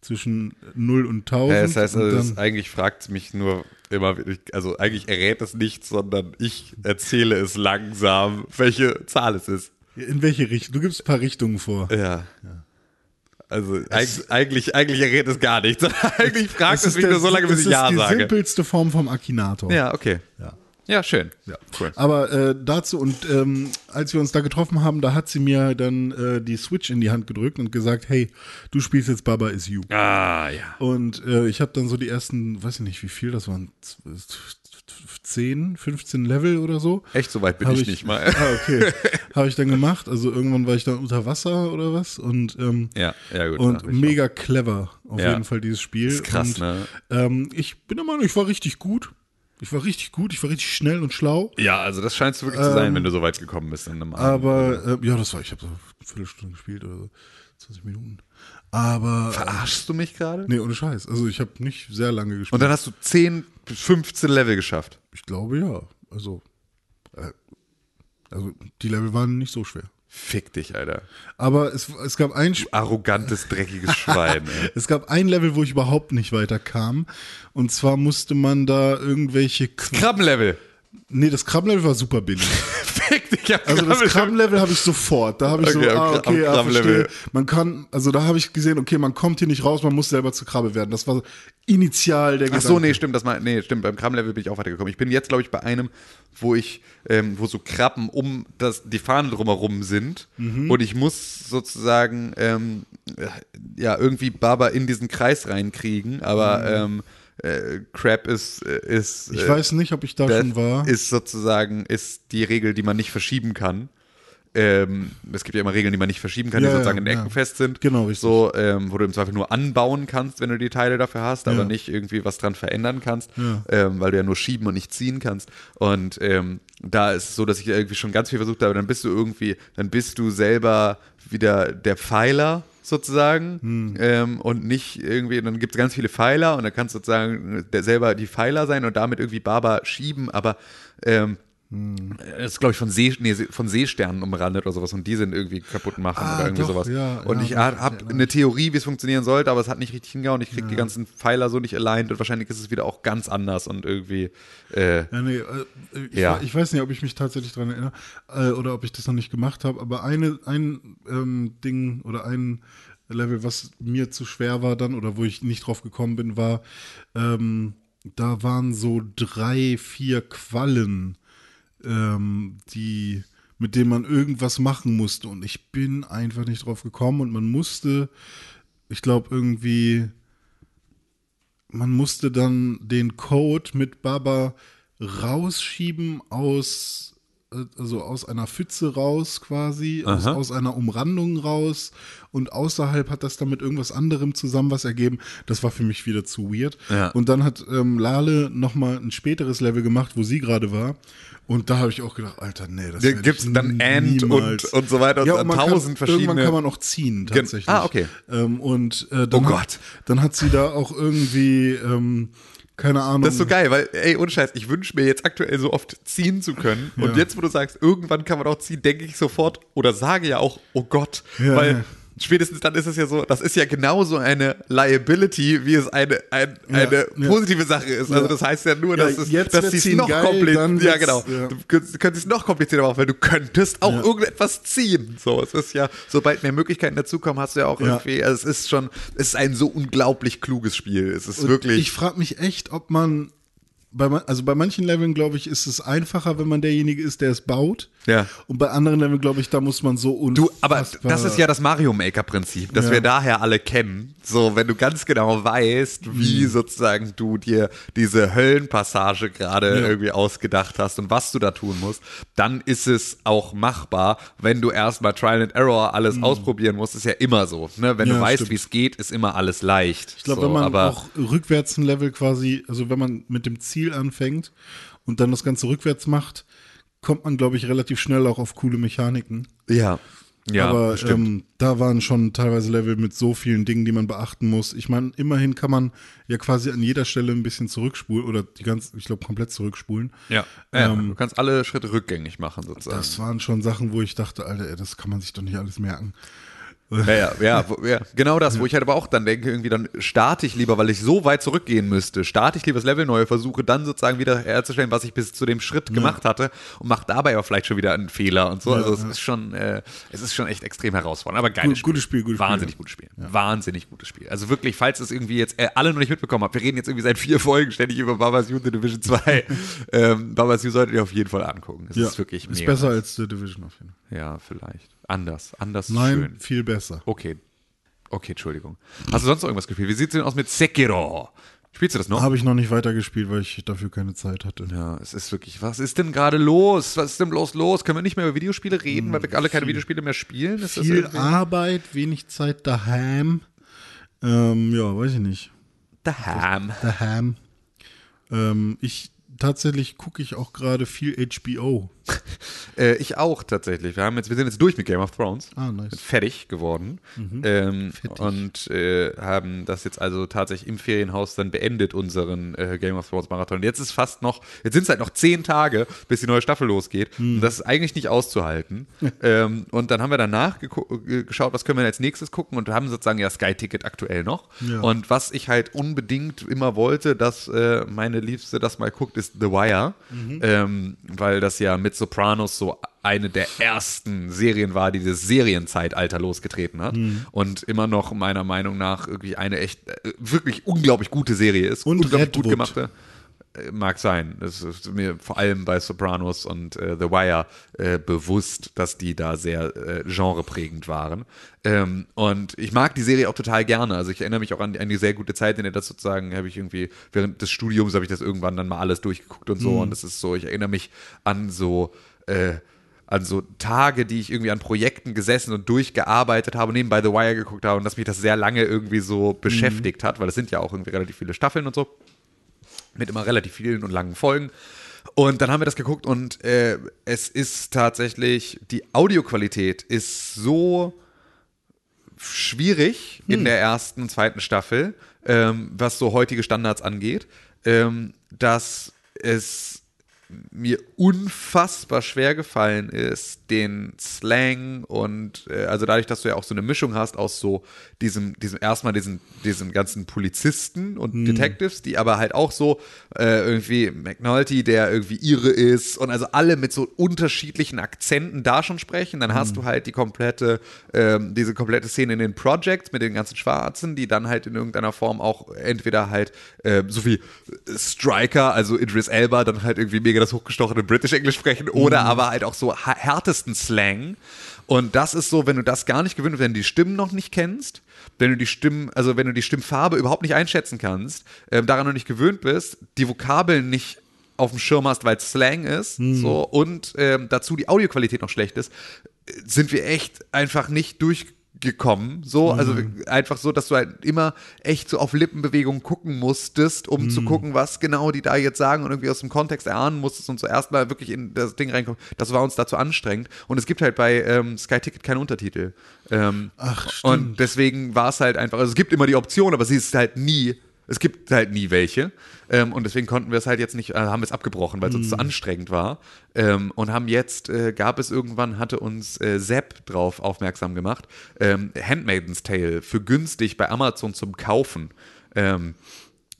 zwischen 0 und 1000. Ja, das heißt, also, das, eigentlich fragt es mich nur immer, also eigentlich errät es nichts, sondern ich erzähle es langsam, welche Zahl es ist. in welche Richtung? Du gibst ein paar Richtungen vor. Ja. Also eigentlich, eigentlich, eigentlich errät es gar nichts. eigentlich fragt es, ist mich der- nur so lange, bis es ich ist Ja die sage. simpelste Form vom Akinator. Ja, okay. Ja. Ja, schön. Ja. Cool. Aber äh, dazu und ähm, als wir uns da getroffen haben, da hat sie mir dann äh, die Switch in die Hand gedrückt und gesagt, hey, du spielst jetzt Baba is You. Ah, ja. Und äh, ich habe dann so die ersten, weiß ich nicht, wie viel, das waren z- 10, 15 Level oder so. Echt, so weit bin Hab ich, nicht mal. Ah, okay. habe ich dann gemacht. Also irgendwann war ich dann unter Wasser oder was. Und, ähm, Ja, ja, gut. und ich mega clever auf Ja. jeden Fall dieses Spiel. Ist krass, und, ne? Ähm, ich bin der Meinung, ich war richtig gut. Ich war richtig gut, ich war richtig schnell und schlau. Ja, also das scheinst du wirklich zu sein, wenn du so weit gekommen bist in einem Abend. Aber äh, ja, das war, ich habe so eine Viertelstunde gespielt oder so, 20 Minuten. Aber Verarschst du mich gerade? nee, ohne Scheiß. Also ich habe nicht sehr lange gespielt. Und dann hast du 10 bis 15 Level geschafft. ich glaube ja. Also äh, also die Level waren nicht so schwer. Fick dich, Alter. Aber es, es gab ein Sp- Arrogantes, dreckiges Schwein. ey. es gab ein Level, wo ich überhaupt nicht weiterkam. Und zwar musste man da irgendwelche. Krabbenlevel. Nee, das Krabbenlevel war super billig. Ja, Also das Krabbenlevel habe ich sofort. Da habe ich Okay, so, ah, okay, ja, verstehe. Man kann, also da habe ich gesehen, okay, man kommt hier nicht raus, man muss selber zur Krabbe werden. Das war initial der Ach so, nee, stimmt, das mal, nee, stimmt, beim Krabbenlevel bin ich auch weitergekommen. Ich bin jetzt, glaube ich, bei einem, wo ich, ähm, wo so Krabben um das, die Fahne drumherum sind Mhm. und ich muss sozusagen, ähm, äh, ja, irgendwie Baba in diesen Kreis reinkriegen, aber ähm, äh, Crab ist, äh, ist. Ich äh, weiß nicht, ob ich da schon war. ist sozusagen, ist die Regel, die man nicht verschieben kann. Ähm, es gibt ja immer Regeln, die man nicht verschieben kann, Ja, die sozusagen ja, in Ecken ja. fest sind. Genau, richtig. So, ähm, wo du im Zweifel nur anbauen kannst, wenn du die Teile dafür hast, aber nicht irgendwie was dran verändern kannst, ähm, weil du ja nur schieben und nicht ziehen kannst. Und ähm, da ist es so, dass ich irgendwie schon ganz viel versucht habe, dann bist du irgendwie, dann bist du selber wieder der Pfeiler sozusagen Hm. ähm, und nicht irgendwie, dann gibt es ganz viele Pfeiler und dann kannst du sozusagen der selber die Pfeiler sein und damit irgendwie Baba schieben, aber ähm, Hm. das ist, glaube ich, von, See, nee, von Seesternen umrandet oder sowas und die sind irgendwie kaputt machen Ah, oder irgendwie doch, sowas. ja, und ja, ich habe eine Theorie, wie es funktionieren sollte, aber es hat nicht richtig hingehauen. Ich kriege die ganzen Pfeiler so nicht aligned und wahrscheinlich ist es wieder auch ganz anders und irgendwie. Äh, Ja, nee, äh, ich, Ja. ich weiß nicht, ob ich mich tatsächlich daran erinnere äh, oder ob ich das noch nicht gemacht habe, aber eine, ein ähm, Ding oder ein Level, was mir zu schwer war dann oder wo ich nicht drauf gekommen bin, war, ähm, da waren so drei, vier Quallen, ähm, die mit denen man irgendwas machen musste und ich bin einfach nicht drauf gekommen und man musste, ich glaube irgendwie man musste dann den Code mit Baba rausschieben aus, also aus einer Pfütze raus quasi, aus, aus einer Umrandung raus und außerhalb hat das dann mit irgendwas anderem zusammen was ergeben. Das war für mich wieder zu weird. Ja. Und dann hat ähm, Lale nochmal ein späteres Level gemacht, wo sie gerade war. Und da habe ich auch gedacht, Alter, nee, das gibt's ich dann And niemals. und- und so weiter und ja, man tausend kann, Irgendwann verschiedene- kann man auch ziehen, tatsächlich. Ah, okay. Ähm, und äh, dann Oh hat, Gott. Dann hat sie da auch irgendwie, ähm, keine Ahnung. das ist so geil, weil, ey, ohne Scheiß, ich wünsche mir jetzt aktuell so oft ziehen zu können. Und Ja. jetzt, wo du sagst, irgendwann kann man auch ziehen, denke ich sofort oder sage ja auch, oh Gott. Ja, weil. Spätestens dann ist es ja so, das ist ja genauso eine Liability, wie es eine, ein, Ja, eine ja. positive Sache ist. Also Ja. das heißt ja nur, Ja, dass, es, jetzt dass sie es noch komplizierter Ja, genau. ja. Du könntest, es noch komplizierter machen, weil du könntest auch Ja. irgendetwas ziehen. So, es ist ja, sobald mehr Möglichkeiten dazukommen, hast du ja auch Ja. irgendwie, also es ist schon, es ist ein so unglaublich kluges Spiel. Es ist Und wirklich. Ich frage mich echt, ob man bei, also bei manchen Leveln, glaube ich, ist es einfacher, wenn man derjenige ist, der es baut. Ja. Und bei anderen Leveln, glaube ich, da muss man so Du, unfassbar... aber das ist ja das Mario Maker Prinzip, das Ja. wir daher alle kennen. So, wenn du ganz genau weißt, wie Mhm. sozusagen du dir diese Höllenpassage gerade Ja. irgendwie ausgedacht hast und was du da tun musst, dann ist es auch machbar. Wenn du erstmal Trial and Error alles ausprobieren musst, ist ja immer so. Ne? Wenn du Mhm. Ja, weißt, stimmt. wie es geht, ist immer alles leicht. Ich glaube, so, wenn man aber auch rückwärts ein Level quasi, also wenn man mit dem Ziel anfängt und dann das Ganze rückwärts macht, kommt man, glaube ich, relativ schnell auch auf coole Mechaniken. ja, ja, Aber ähm, da waren schon teilweise Level mit so vielen Dingen, die man beachten muss. Ich meine, immerhin kann man ja quasi an jeder Stelle ein bisschen zurückspulen oder die ganz, ich glaube, komplett zurückspulen. ja. ja, du kannst alle Schritte rückgängig machen sozusagen. Das waren schon Sachen, wo ich dachte, Alter, ey, das kann man sich doch nicht alles merken. Ja, ja, ja, ja, genau das, wo ich halt aber auch dann denke, irgendwie dann starte ich lieber, weil ich so weit zurückgehen müsste, starte ich lieber das Level neu, versuche dann sozusagen wieder herzustellen, was ich bis zu dem Schritt gemacht hatte und mache dabei aber vielleicht schon wieder einen Fehler und so. also es ist schon, äh, es ist schon echt extrem herausfordernd, aber geiles Gut- gutes Spiel, gutes Spiel. Wahnsinnig gutes Spiel. Wahnsinnig gutes Spiel. Also wirklich, falls es irgendwie jetzt äh, alle noch nicht mitbekommen habt, wir reden jetzt irgendwie seit vier Folgen ständig über Baba's You The Division 2. ähm, Baba's You solltet ihr auf jeden Fall angucken. Es ist wirklich ist mega. besser als The Division auf jeden Fall. Ja, vielleicht. Anders. Anders Nein, schön. viel besser. Okay. Okay, Entschuldigung. Hast du sonst noch irgendwas gespielt? Wie sieht es denn aus mit Sekiro? Spielst du das noch? Habe ich noch nicht weitergespielt, weil ich dafür keine Zeit hatte. ja, es ist wirklich, was ist denn gerade los? Was ist denn bloß los? Können wir nicht mehr über Videospiele reden, weil wir alle keine Videospiele mehr spielen? Ist Viel Arbeit, wenig Zeit daheim. Ähm, ja, weiß ich nicht. Daheim. Daheim. Ähm, ich tatsächlich gucke ich auch gerade viel HBO. Äh, ich auch tatsächlich. Wir, haben jetzt, wir sind jetzt durch mit Game of Thrones. Ah, nice. Fertig geworden. Ähm, und äh, haben das jetzt also tatsächlich im Ferienhaus dann beendet, unseren äh, Game of Thrones Marathon. Jetzt ist fast noch, jetzt sind es halt noch zehn Tage, bis die neue Staffel losgeht. Und das ist eigentlich nicht auszuhalten. ähm, und dann haben wir danach äh, geschaut, was können wir als nächstes gucken und haben sozusagen ja Sky-Ticket aktuell noch. Ja. Und was ich halt unbedingt immer wollte, dass äh, meine Liebste das mal guckt, ist The Wire. Ähm, weil das ja mit Sopranos so eine der ersten Serien war, die das Serienzeitalter losgetreten hat. Und immer noch meiner Meinung nach irgendwie eine echt, äh, wirklich unglaublich gute Serie ist. Und unglaublich gut Redwood. gemachte. Mag sein. Das ist mir vor allem bei Sopranos und äh, The Wire äh, bewusst, dass die da sehr äh, genreprägend waren. Ähm, und ich mag die Serie auch total gerne. Also ich erinnere mich auch an, an die sehr gute Zeit, in der das sozusagen, habe ich irgendwie, während des Studiums habe ich das irgendwann dann mal alles durchgeguckt und so. Und das ist so, ich erinnere mich an so, äh, an so Tage, die ich irgendwie an Projekten gesessen und durchgearbeitet habe, nebenbei The Wire geguckt habe und dass mich das sehr lange irgendwie so beschäftigt hat, weil es sind ja auch irgendwie relativ viele Staffeln und so mit immer relativ vielen und langen Folgen. Und dann haben wir das geguckt und äh, es ist tatsächlich, die Audioqualität ist so schwierig in der ersten und zweiten Staffel, ähm, was so heutige Standards angeht, ähm, dass es mir unfassbar schwer gefallen ist, den Slang und äh, also dadurch, dass du ja auch so eine Mischung hast aus so diesem, diesem erstmal diesen, diesen ganzen Polizisten und Detectives, die aber halt auch so äh, irgendwie McNulty, der irgendwie ihre ist und also alle mit so unterschiedlichen Akzenten da schon sprechen, dann hast du halt die komplette, ähm, diese komplette Szene in den Projects mit den ganzen Schwarzen, die dann halt in irgendeiner Form auch entweder halt äh, so wie Striker, also Idris Elba, dann halt irgendwie mega das hochgestochene British Englisch sprechen oder aber halt auch so härtesten Slang. Und das ist so, wenn du das gar nicht gewöhnt bist, wenn du die Stimmen noch nicht kennst, wenn du die Stimmen, also wenn du die Stimmfarbe überhaupt nicht einschätzen kannst, ähm, daran noch nicht gewöhnt bist, die Vokabeln nicht auf dem Schirm hast, weil es Slang ist, so und ähm, dazu die Audioqualität noch schlecht ist, äh, sind wir echt einfach nicht durchgekommen. So, also einfach so, dass du halt immer echt so auf Lippenbewegungen gucken musstest, um zu gucken, was genau die da jetzt sagen und irgendwie aus dem Kontext erahnen musstest und zuerst mal wirklich in das Ding reinkommen. Das war uns dazu anstrengend. Und es gibt halt bei ähm, Sky Ticket keine Untertitel. Ähm, Ach, stimmt. und deswegen war es halt einfach, also es gibt immer die Option, aber sie ist halt nie, es gibt halt nie welche. Ähm, und deswegen konnten wir es halt jetzt nicht, äh, haben wir es abgebrochen, weil es uns zu anstrengend war. Ähm, und haben jetzt, äh, gab es irgendwann, hatte uns äh, Sepp drauf aufmerksam gemacht, ähm, Handmaiden's Tale für günstig bei Amazon zum Kaufen. Ähm,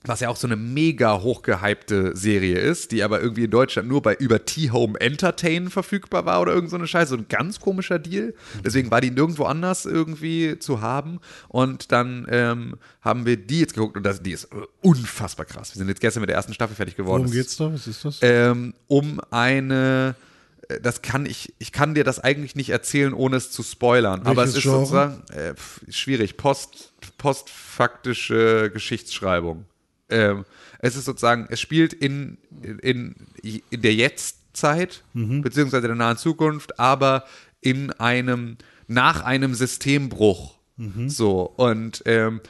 was ja auch so eine mega hochgehypte Serie ist, die aber irgendwie in Deutschland nur bei über T-Home Entertain verfügbar war oder irgend so eine Scheiße, so ein ganz komischer Deal. Deswegen war die nirgendwo anders irgendwie zu haben. Und dann ähm, haben wir die jetzt geguckt und das, die ist äh, unfassbar krass. Wir sind jetzt gestern mit der ersten Staffel fertig geworden. Worum geht's da? Was ist das? ähm, um eine äh, das kann ich, ich kann dir das eigentlich nicht erzählen, ohne es zu spoilern. aber es Welches ist Genre? sozusagen äh, schwierig. Post, postfaktische Geschichtsschreibung. Ähm, es ist sozusagen, es spielt in, in, in der Jetztzeit, Mhm. beziehungsweise der nahen Zukunft, aber in einem, nach einem Systembruch. Mhm. So, und ähm,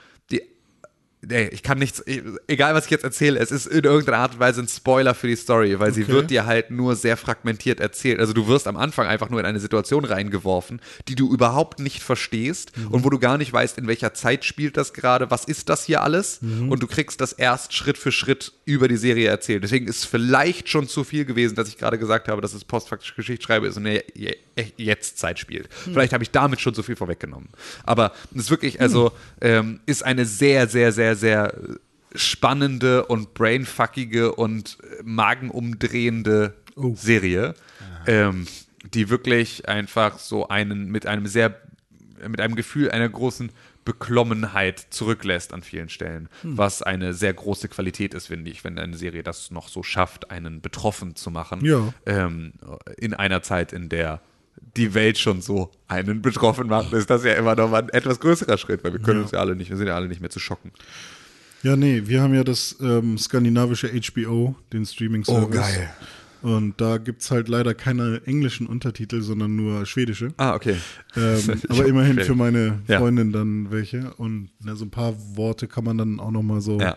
Nee, ich kann nichts, egal was ich jetzt erzähle, es ist in irgendeiner Art und Weise ein Spoiler für die Story, weil sie Okay. wird dir halt nur sehr fragmentiert erzählt. Also du wirst am Anfang einfach nur in eine Situation reingeworfen, die du überhaupt nicht verstehst Mhm. und wo du gar nicht weißt, in welcher Zeit spielt das gerade, was ist das hier alles Mhm. und du kriegst das erst Schritt für Schritt über die Serie erzählt. Deswegen ist vielleicht schon zu viel gewesen, dass ich gerade gesagt habe, dass es postfaktische Geschichtsschreibe ist und in der Je- Je- Jetztzeit spielt. Hm. Vielleicht habe ich damit schon zu viel vorweggenommen. Aber es ist wirklich, also ähm, ist eine sehr, sehr, sehr, sehr spannende und brainfuckige und magenumdrehende Oh. Serie, ähm, die wirklich einfach so einen mit einem sehr, mit einem Gefühl einer großen Beklommenheit zurücklässt an vielen Stellen, Hm. was eine sehr große Qualität ist, finde ich, wenn eine Serie das noch so schafft, einen betroffen zu machen. Ja. Ähm, in einer Zeit, in der die Welt schon so einen betroffen macht, ist das ja immer noch mal ein etwas größerer Schritt, weil wir können Ja. uns ja alle nicht, wir sind ja alle nicht mehr zu schocken. Ja, nee, wir haben ja das ähm, skandinavische HBO, den Streaming-Service. Und da gibt es halt leider keine englischen Untertitel, sondern nur schwedische. Ah, okay. Ähm, aber immerhin Schwedisch. für meine Ja. Freundin dann welche. Und na, so ein paar Worte kann man dann auch nochmal so Ja.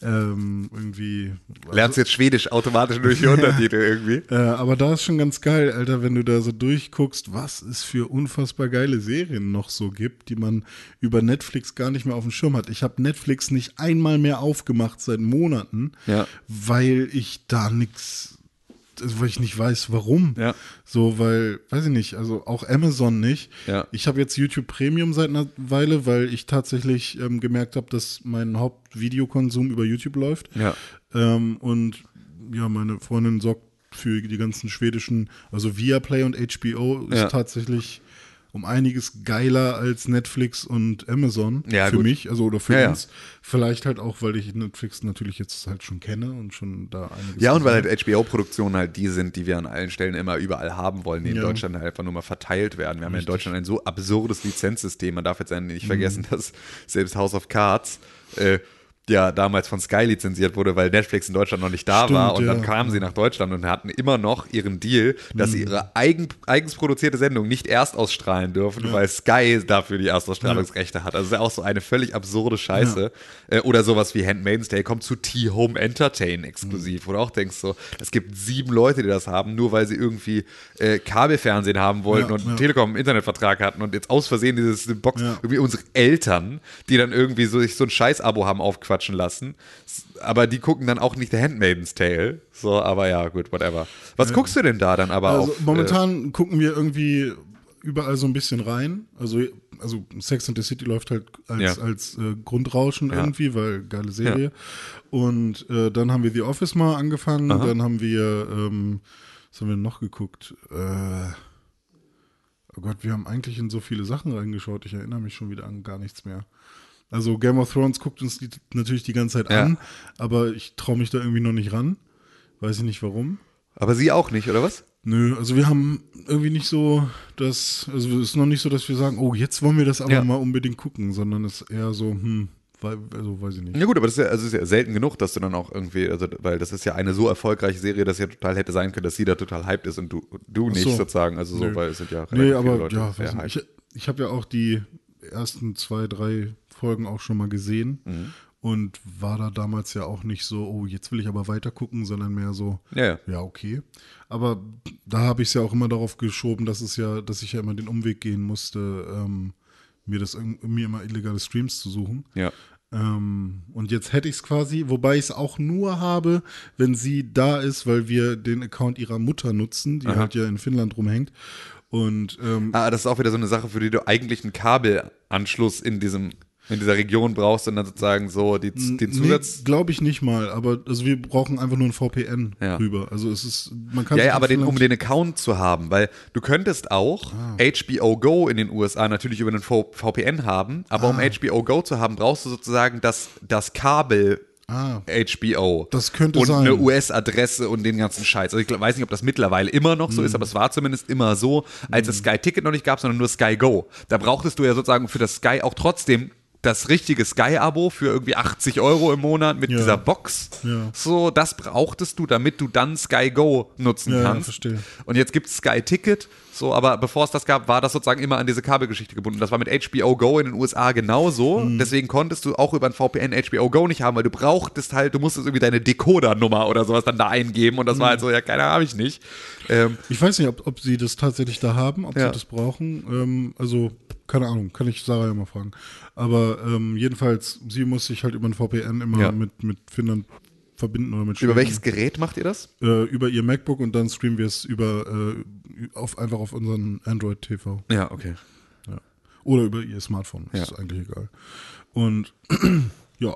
ähm, irgendwie. Lernst jetzt Schwedisch automatisch durch die Untertitel irgendwie? Äh, aber da ist schon ganz geil, Alter, wenn du da so durchguckst, was es für unfassbar geile Serien noch so gibt, die man über Netflix gar nicht mehr auf dem Schirm hat. Ich habe Netflix nicht einmal mehr aufgemacht seit Monaten, Ja. weil ich da nichts, also weil ich nicht weiß, warum. Ja. So, weil, weiß ich nicht, also auch Amazon nicht. Ja. Ich habe jetzt YouTube Premium seit einer Weile, weil ich tatsächlich ähm, gemerkt habe, dass mein Hauptvideokonsum über YouTube läuft. Ja. Ähm, und ja, meine Freundin sorgt für die ganzen schwedischen, also Viaplay und HBO ist Ja. tatsächlich um einiges geiler als Netflix und Amazon Ja, für gut. mich, also oder für Ja, ja. uns. Vielleicht halt auch, weil ich Netflix natürlich jetzt halt schon kenne und schon da einiges. Ja, und weil halt HBO-Produktionen halt die sind, die wir an allen Stellen immer überall haben wollen, die in Ja. Deutschland halt einfach nur mal verteilt werden. Wir haben ja in Deutschland ein so absurdes Lizenzsystem. Man darf jetzt nicht vergessen, Mhm. dass selbst House of Cards äh, ja damals von Sky lizenziert wurde, weil Netflix in Deutschland noch nicht da Stimmt, war. Und dann ja. kamen sie nach Deutschland und hatten immer noch ihren Deal, dass Mhm. sie ihre eigen, eigens produzierte Sendung nicht erst ausstrahlen dürfen, weil Sky dafür die Erstausstrahlungsrechte hat. Also das ist ja auch so eine völlig absurde Scheiße. Äh, oder sowas wie Handmaid's Tale kommt zu T-Home Entertain exklusiv, wo du auch denkst so, es gibt sieben Leute, die das haben, nur weil sie irgendwie äh, Kabelfernsehen haben wollten Ja, und einen ja. Telekom-Internetvertrag hatten und jetzt aus Versehen dieses Box, Ja. irgendwie unsere Eltern, die dann irgendwie so, sich so ein Scheiß-Abo haben aufquatschen lassen. S- Aber die gucken dann auch nicht The Handmaid's Tale. So, aber ja, gut, whatever. Was guckst du denn da dann aber Also auf? äh, momentan gucken wir irgendwie überall so ein bisschen rein. Also, also Sex and the City läuft halt als, Ja. als äh, Grundrauschen Ja. irgendwie, weil geile Serie. Und äh, dann haben wir The Office mal angefangen. Dann haben wir, ähm, was haben wir noch geguckt? Äh, oh Gott, wir haben eigentlich in so viele Sachen reingeschaut. Ich erinnere mich schon wieder an gar nichts mehr. Also Game of Thrones guckt uns die, natürlich die ganze Zeit Ja. an, aber ich traue mich da irgendwie noch nicht ran. Weiß ich nicht warum. aber sie auch nicht, oder was? Nö, also wir haben irgendwie nicht so das, also es ist noch nicht so, dass wir sagen, oh, jetzt wollen wir das aber Ja. mal unbedingt gucken, sondern es ist eher so, hm, also weiß ich nicht. Ja gut, aber das ist ja, also ist ja selten genug, dass du dann auch irgendwie, also weil das ist ja eine so erfolgreiche Serie, dass ja total hätte sein können, dass sie da total hyped ist und du, du nicht so. sozusagen. Also so, Nö. weil es sind ja Nee, relativ aber viele Leute ja, sehr ich, ich habe ja auch die ersten zwei, drei Folgen auch schon mal gesehen Mhm. und war da damals ja auch nicht so, oh, jetzt will ich aber weiter gucken, sondern mehr so, Ja, ja. ja, okay. Aber da habe ich es ja auch immer darauf geschoben, dass es ja, dass ich ja immer den Umweg gehen musste, ähm, mir das mir immer illegale Streams zu suchen. Ja. Ähm, und jetzt hätte ich es quasi, wobei ich es auch nur habe, wenn sie da ist, weil wir den Account ihrer Mutter nutzen, die halt ja in Finnland rumhängt. Und ähm, Ah, das ist auch wieder so eine Sache, für die du eigentlich einen Kabelanschluss in diesem in dieser Region brauchst und dann sozusagen so die, den Zusatz. Nee, glaube ich nicht mal, aber also wir brauchen einfach nur ein VPN Ja. rüber. Also es ist, man kann Ja, ja, aber den, um den Account zu haben, weil du könntest auch Ah. HBO Go in den USA natürlich über einen VPN haben, aber Ah. um HBO Go zu haben, brauchst du sozusagen das, das Kabel Ah. HBO. Das könnte und sein. eine US-Adresse und den ganzen Scheiß. Also ich weiß nicht, ob das mittlerweile immer noch so ist, aber es war zumindest immer so, als es Sky Ticket noch nicht gab, sondern nur Sky Go. Da brauchtest du ja sozusagen für das Sky auch trotzdem das richtige Sky-Abo für irgendwie 80 Euro im Monat mit Ja. dieser Box. Ja. So, das brauchtest du, damit du dann Sky Go nutzen Ja, ja, kannst. verstehe. Und jetzt gibt es Sky Ticket. So, aber bevor es das gab, war das sozusagen immer an diese Kabelgeschichte gebunden. Das war mit HBO Go in den USA genauso. Mhm. Deswegen konntest du auch über ein VPN HBO Go nicht haben, weil du brauchtest halt, du musstest irgendwie deine Decoder-Nummer oder sowas dann da eingeben. Und das Mhm. war halt so, ja, keine habe ich nicht. Ähm, Ich weiß nicht, ob, ob sie das tatsächlich da haben, ob sie das brauchen. Ähm, also, keine Ahnung, kann ich Sarah ja mal fragen. Aber ähm, jedenfalls, sie muss sich halt über ein VPN immer Ja. mit, mit Finnland verbinden oder mit über Schweden. welches Gerät macht ihr das? Äh, über ihr MacBook und dann streamen wir es über äh, auf, einfach auf unseren Android TV. Ja, okay. Oder über ihr Smartphone. Ja. ist eigentlich egal. Und ja,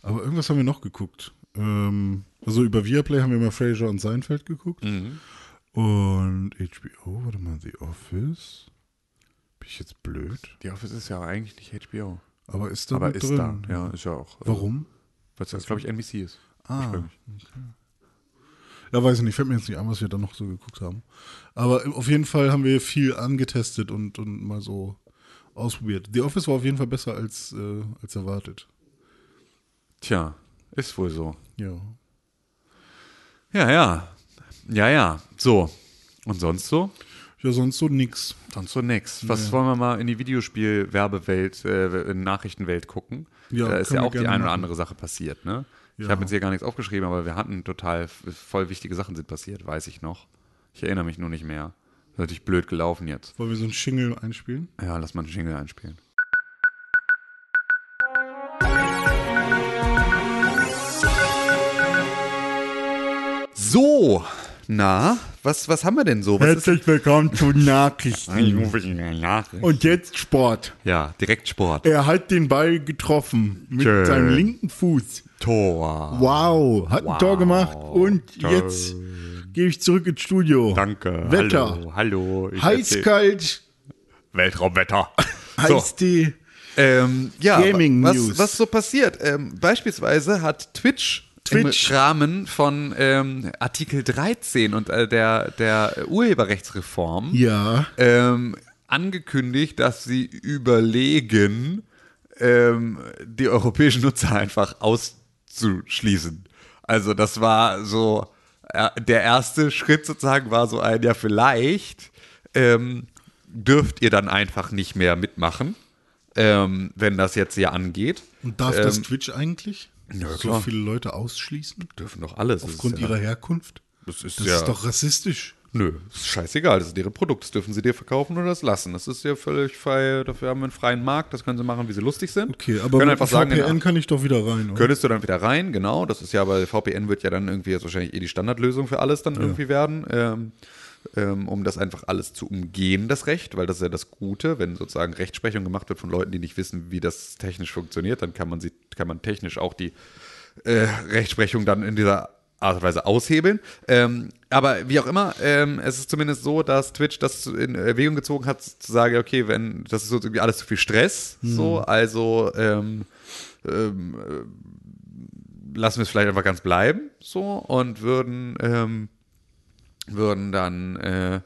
aber irgendwas haben wir noch geguckt. Ähm, also über Viaplay haben wir mal Frasier und Seinfeld geguckt. Mhm. Und HBO, warte mal, The Office. Bin ich jetzt blöd? Die Office ist ja eigentlich nicht HBO. Aber ist da Aber ist drin? da. Ja, ist ja auch. Warum? Weil das, glaube ich, NBC ist. Ah, Ursprünglich. Ja, weiß ich nicht, fällt mir jetzt nicht an, was wir da noch so geguckt haben. Aber auf jeden Fall haben wir viel angetestet und, und mal so ausprobiert. The Office war auf jeden Fall besser als, äh, als erwartet. Tja, ist wohl so. Ja. Ja, ja. Ja, ja. So. Und sonst so? Ja, sonst so nix. Sonst so nix. Was wollen wir mal in die Videospiel-Werbewelt, äh, in Nachrichtenwelt gucken? Ja, da ist ja auch die eine oder andere Sache passiert, ne? Ich Ja. habe jetzt hier gar nichts aufgeschrieben, aber wir hatten total voll wichtige Sachen sind passiert, weiß ich noch. Ich erinnere mich nur nicht mehr. Das ist natürlich blöd gelaufen jetzt. Wollen wir so einen Shingle einspielen? Ja, lass mal einen Jingle einspielen. So, na, was, was haben wir denn so? Was Herzlich willkommen zu Nachrichten. Und jetzt Sport. ja, direkt Sport. Er hat den Ball getroffen mit Schön. seinem linken Fuß. Tor. Wow, hat Wow. ein Tor gemacht und jetzt gehe ich zurück ins Studio. Danke. Wetter. Hallo. hallo. Heiß, erzähl- kalt, Weltraumwetter. So. heiß die. Ähm, ja, Gaming was, News. was so passiert? Ähm, beispielsweise hat Twitch, Twitch. im Rahmen von ähm, Artikel 13 und äh, der, der Urheberrechtsreform Ja. ähm, angekündigt, dass sie überlegen, ähm, die europäischen Nutzer einfach auszuschließen. Also das war so, äh, der erste Schritt sozusagen war so ein, ja vielleicht ähm, dürft ihr dann einfach nicht mehr mitmachen, ähm, wenn das jetzt hier angeht. Und darf das Ähm, Twitch eigentlich ja, so klar. viele Leute ausschließen? dürfen doch alles. Aufgrund ja, ihrer Herkunft? Das ist Das ja, ist doch rassistisch. Nö, ist scheißegal. Das ist deren Produkt. Das dürfen sie dir verkaufen oder das lassen. Das ist ja völlig frei. Dafür haben wir einen freien Markt. Das können sie machen, wie sie lustig sind. Okay, aber können mit sagen, VPN in- kann ich doch wieder rein, oder? könntest du dann wieder rein, genau. Das ist ja, aber VPN wird ja dann irgendwie jetzt wahrscheinlich eh die Standardlösung für alles dann irgendwie werden. Ähm, ähm, um das einfach alles zu umgehen, das Recht, weil das ist ja das Gute, wenn sozusagen Rechtsprechung gemacht wird von Leuten, die nicht wissen, wie das technisch funktioniert, dann kann man sie, kann man technisch auch die äh, Rechtsprechung dann in dieser Art und Weise aushebeln. Ähm, aber wie auch immer, ähm, es ist zumindest so, dass Twitch das in Erwägung gezogen hat, zu sagen, okay, wenn das ist so irgendwie alles zu viel Stress, so, also ähm, ähm, äh, lassen wir es vielleicht einfach ganz bleiben, so, und würden, ähm, würden dann äh,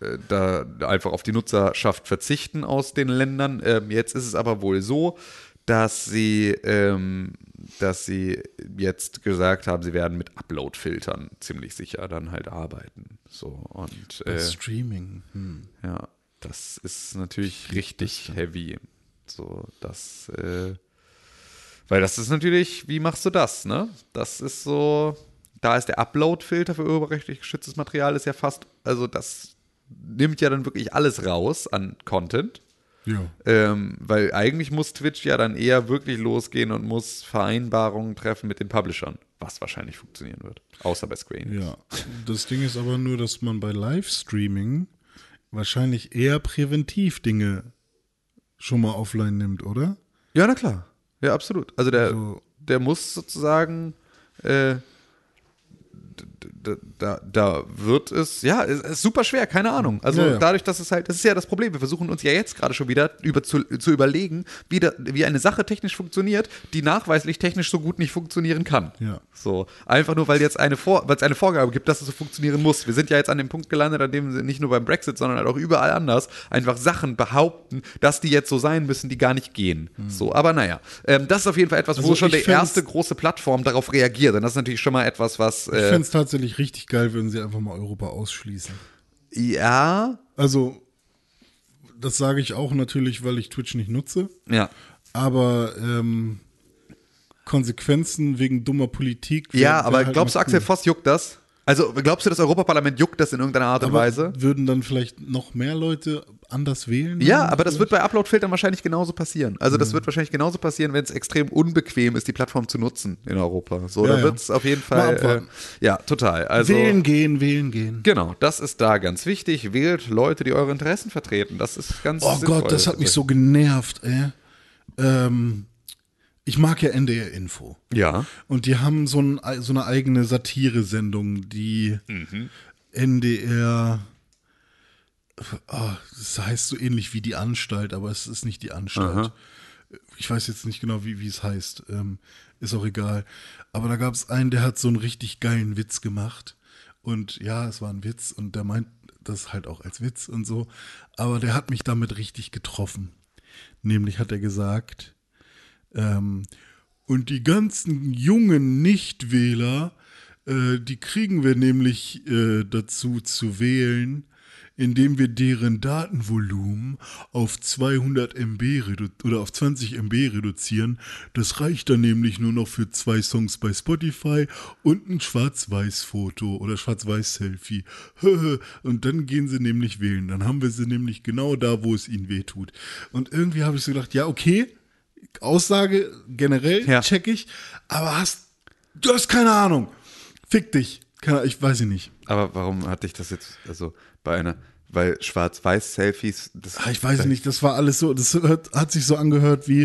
äh, da einfach auf die Nutzerschaft verzichten aus den Ländern. Ähm, jetzt ist es aber wohl so, dass sie, ähm, dass sie jetzt gesagt haben, sie werden mit Upload-Filtern ziemlich sicher dann halt arbeiten. So und äh, Streaming. Hm. ja, das ist natürlich richtig heavy. So, das, äh, weil das ist natürlich, wie machst du das, ne? Das ist so, da ist der Upload-Filter für urheberrechtlich geschütztes Material ist ja fast, also das nimmt ja dann wirklich alles raus an Content. Ja. Ähm, weil eigentlich muss Twitch ja dann eher wirklich losgehen und muss Vereinbarungen treffen mit den Publishern, was wahrscheinlich funktionieren wird. Außer bei Square Enix. Ja. Das Ding ist aber nur, dass man bei Livestreaming wahrscheinlich eher präventiv Dinge schon mal offline nimmt, oder? Ja, na klar. Ja, absolut. Also der, Also- der muss sozusagen, äh, to da, da wird es, ja, es ist super schwer, keine Ahnung. Also Ja, ja. dadurch, dass es halt, das ist ja das Problem, wir versuchen uns ja jetzt gerade schon wieder über zu, zu überlegen, wie, da, wie eine Sache technisch funktioniert, die nachweislich technisch so gut nicht funktionieren kann. Ja. So, einfach nur, weil jetzt eine, Vor weil es eine Vorgabe gibt, dass es so funktionieren muss. Wir sind ja jetzt an dem Punkt gelandet, an dem sie nicht nur beim Brexit, sondern halt auch überall anders einfach Sachen behaupten, dass die jetzt so sein müssen, die gar nicht gehen. So, aber naja, ähm, das ist auf jeden Fall etwas, wo Also schon ich die erste große Plattform darauf reagiert. Und das ist natürlich schon mal etwas, was Ich äh, fände es tatsächlich richtig geil, würden sie einfach mal Europa ausschließen. ja, Also, das sage ich auch natürlich, weil ich Twitch nicht nutze. ja. Aber ähm, Konsequenzen wegen dummer Politik. Ja, aber halt glaubst du, Axel. Voss juckt das? Also glaubst du, das Europaparlament juckt das in irgendeiner Art und aber Weise? Würden dann vielleicht noch mehr Leute anders wählen? Ja, aber das wird vielleicht? bei Uploadfiltern wahrscheinlich genauso passieren. Also das wird wahrscheinlich genauso passieren, wenn es extrem unbequem ist, die Plattform zu nutzen in Europa. So, Ja, da ja. wird es auf jeden Fall. Äh, ja, total. Also wählen gehen, wählen gehen. genau, das ist da ganz wichtig. Wählt Leute, die eure Interessen vertreten. Das ist ganz. Oh sinnvoll. Gott, das hat mich so genervt, ey. Ähm, ich mag ja NDR Info. Ja. Und die haben so, ein, so eine eigene Satire-Sendung, die NDR. Oh, das heißt so ähnlich wie die Anstalt, aber es ist nicht die Anstalt. Ich weiß jetzt nicht genau, wie, wie es heißt. Ähm, ist auch egal. Aber da gab es einen, der hat so einen richtig geilen Witz gemacht. Und ja, es war ein Witz und der meint das halt auch als Witz und so. Aber der hat mich damit richtig getroffen. Nämlich hat er gesagt, ähm, und die ganzen jungen Nichtwähler, äh, die kriegen wir nämlich äh, dazu zu wählen, indem wir deren Datenvolumen auf 200 MB oder auf 20 MB reduzieren. Das reicht dann nämlich nur noch für zwei Songs bei Spotify und ein Schwarz-Weiß-Foto oder Schwarz-Weiß-Selfie. und dann gehen sie nämlich wählen. Dann haben wir sie nämlich genau da, wo es ihnen weh tut. Und irgendwie habe ich so gedacht, ja, okay, Aussage generell Ja. check ich, aber hast du hast keine Ahnung. Fick dich. Keine, ich weiß ich nicht. Aber warum hatte ich das jetzt, also bei einer, weil Schwarz-Weiß-Selfies, das Ah, Ich weiß nicht, das war alles so, das hat, hat sich so angehört wie,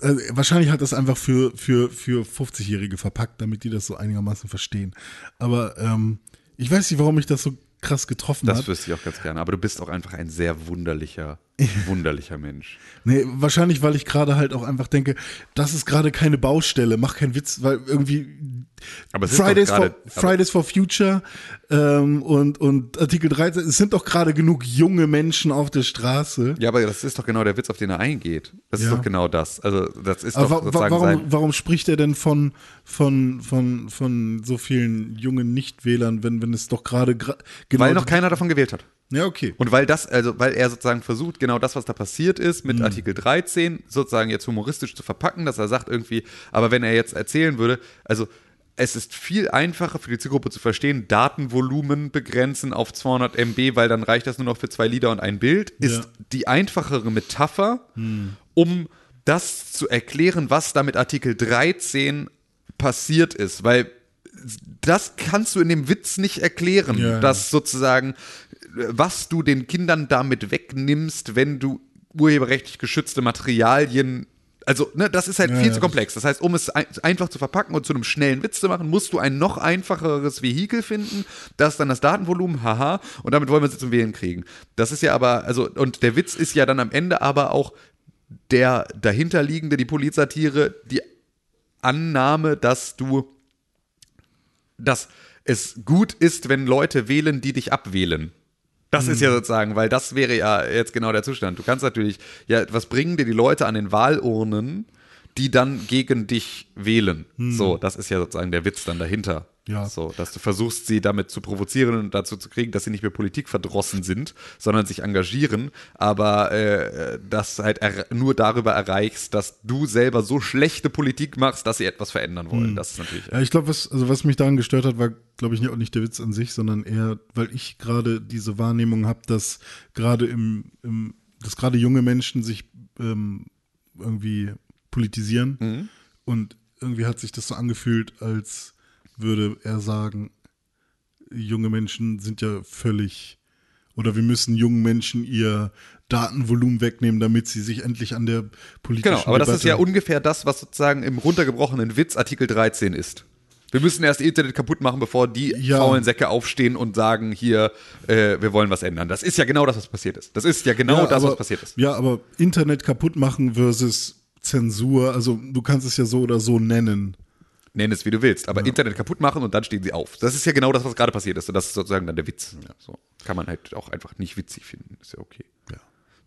äh, wahrscheinlich hat das einfach für, für, für 50-Jährige verpackt, damit die das so einigermaßen verstehen. Aber ähm, ich weiß nicht, warum mich das so krass getroffen Das hat. wüsste ich auch ganz gerne. Aber du bist auch einfach ein sehr wunderlicher, wunderlicher Mensch. Nee, wahrscheinlich, weil ich gerade halt auch einfach denke, das ist gerade keine Baustelle, mach keinen Witz, weil irgendwie Fridays, doch for, Fridays for Future ähm, und, und Artikel 13, es sind doch gerade genug junge Menschen auf der Straße. Ja, aber das ist doch genau der Witz, auf den er eingeht. Das Ja. ist doch genau das. Also das ist Aber doch sozusagen warum, warum spricht er denn von, von, von, von so vielen jungen Nichtwählern, wenn, wenn es doch gerade genau. Weil noch keiner davon gewählt hat. Ja, okay. Und weil das, also weil er sozusagen versucht, genau das, was da passiert ist, Mhm. mit Artikel 13 sozusagen jetzt humoristisch zu verpacken, dass er sagt irgendwie, aber wenn er jetzt erzählen würde, also es ist viel einfacher für die Zielgruppe zu verstehen, Datenvolumen begrenzen auf 200 MB, weil dann reicht das nur noch für zwei Lieder und ein Bild, ist Ja. Die einfachere Metapher, um das zu erklären, was da mit Artikel 13 passiert ist, weil das kannst du in dem Witz nicht erklären, ja. dass sozusagen, was du den Kindern damit wegnimmst, wenn du urheberrechtlich geschützte Materialien also, ne, das ist halt Ja, viel ja, zu komplex. Das heißt, um es ein, einfach zu verpacken und zu einem schnellen Witz zu machen, musst du ein noch einfacheres Vehikel finden, das dann das Datenvolumen, haha, und damit wollen wir sie zum Wählen kriegen. Das ist ja aber, also, und der Witz ist ja dann am Ende aber auch der dahinterliegende, die Polizatire, die Annahme, dass du, dass es gut ist, wenn Leute wählen, die dich abwählen. Das ist ja sozusagen, weil das wäre ja jetzt genau der Zustand. Du kannst natürlich, ja, was bringen dir die Leute an den Wahlurnen, die dann gegen dich wählen? So, das ist ja sozusagen der Witz dann dahinter. Ja. So, dass du versuchst, sie damit zu provozieren und dazu zu kriegen, dass sie nicht mehr Politik verdrossen sind, sondern sich engagieren, aber äh, das halt nur darüber erreichst, dass du selber so schlechte Politik machst, dass sie etwas verändern wollen. Das ist natürlich. Ja, ich glaube, was, also was mich daran gestört hat, war, glaube ich, nicht, auch nicht der Witz an sich, sondern eher, weil ich gerade diese Wahrnehmung habe, dass gerade im, im, dass gerade junge Menschen sich ähm, irgendwie politisieren und irgendwie hat sich das so angefühlt, als würde er sagen, junge Menschen sind ja völlig Oder wir müssen jungen Menschen ihr Datenvolumen wegnehmen, damit sie sich endlich an der politischen Genau, aber das ist Debatte ja ungefähr das, was sozusagen im runtergebrochenen Witz Artikel 13 ist. Wir müssen erst Internet kaputt machen, bevor die Ja. faulen Säcke aufstehen und sagen, hier, äh, wir wollen was ändern. Das ist ja genau das, was passiert ist. Das ist ja genau Ja, das, aber, was passiert ist. Ja, aber Internet kaputt machen versus Zensur, also du kannst es ja so oder so nennen. Nenn es, wie du willst, aber Internet kaputt machen und dann stehen sie auf. Das ist ja genau das, was gerade passiert ist. Und das ist sozusagen dann der Witz. Ja, so. Kann man halt auch einfach nicht witzig finden. Ist ja okay. Ja.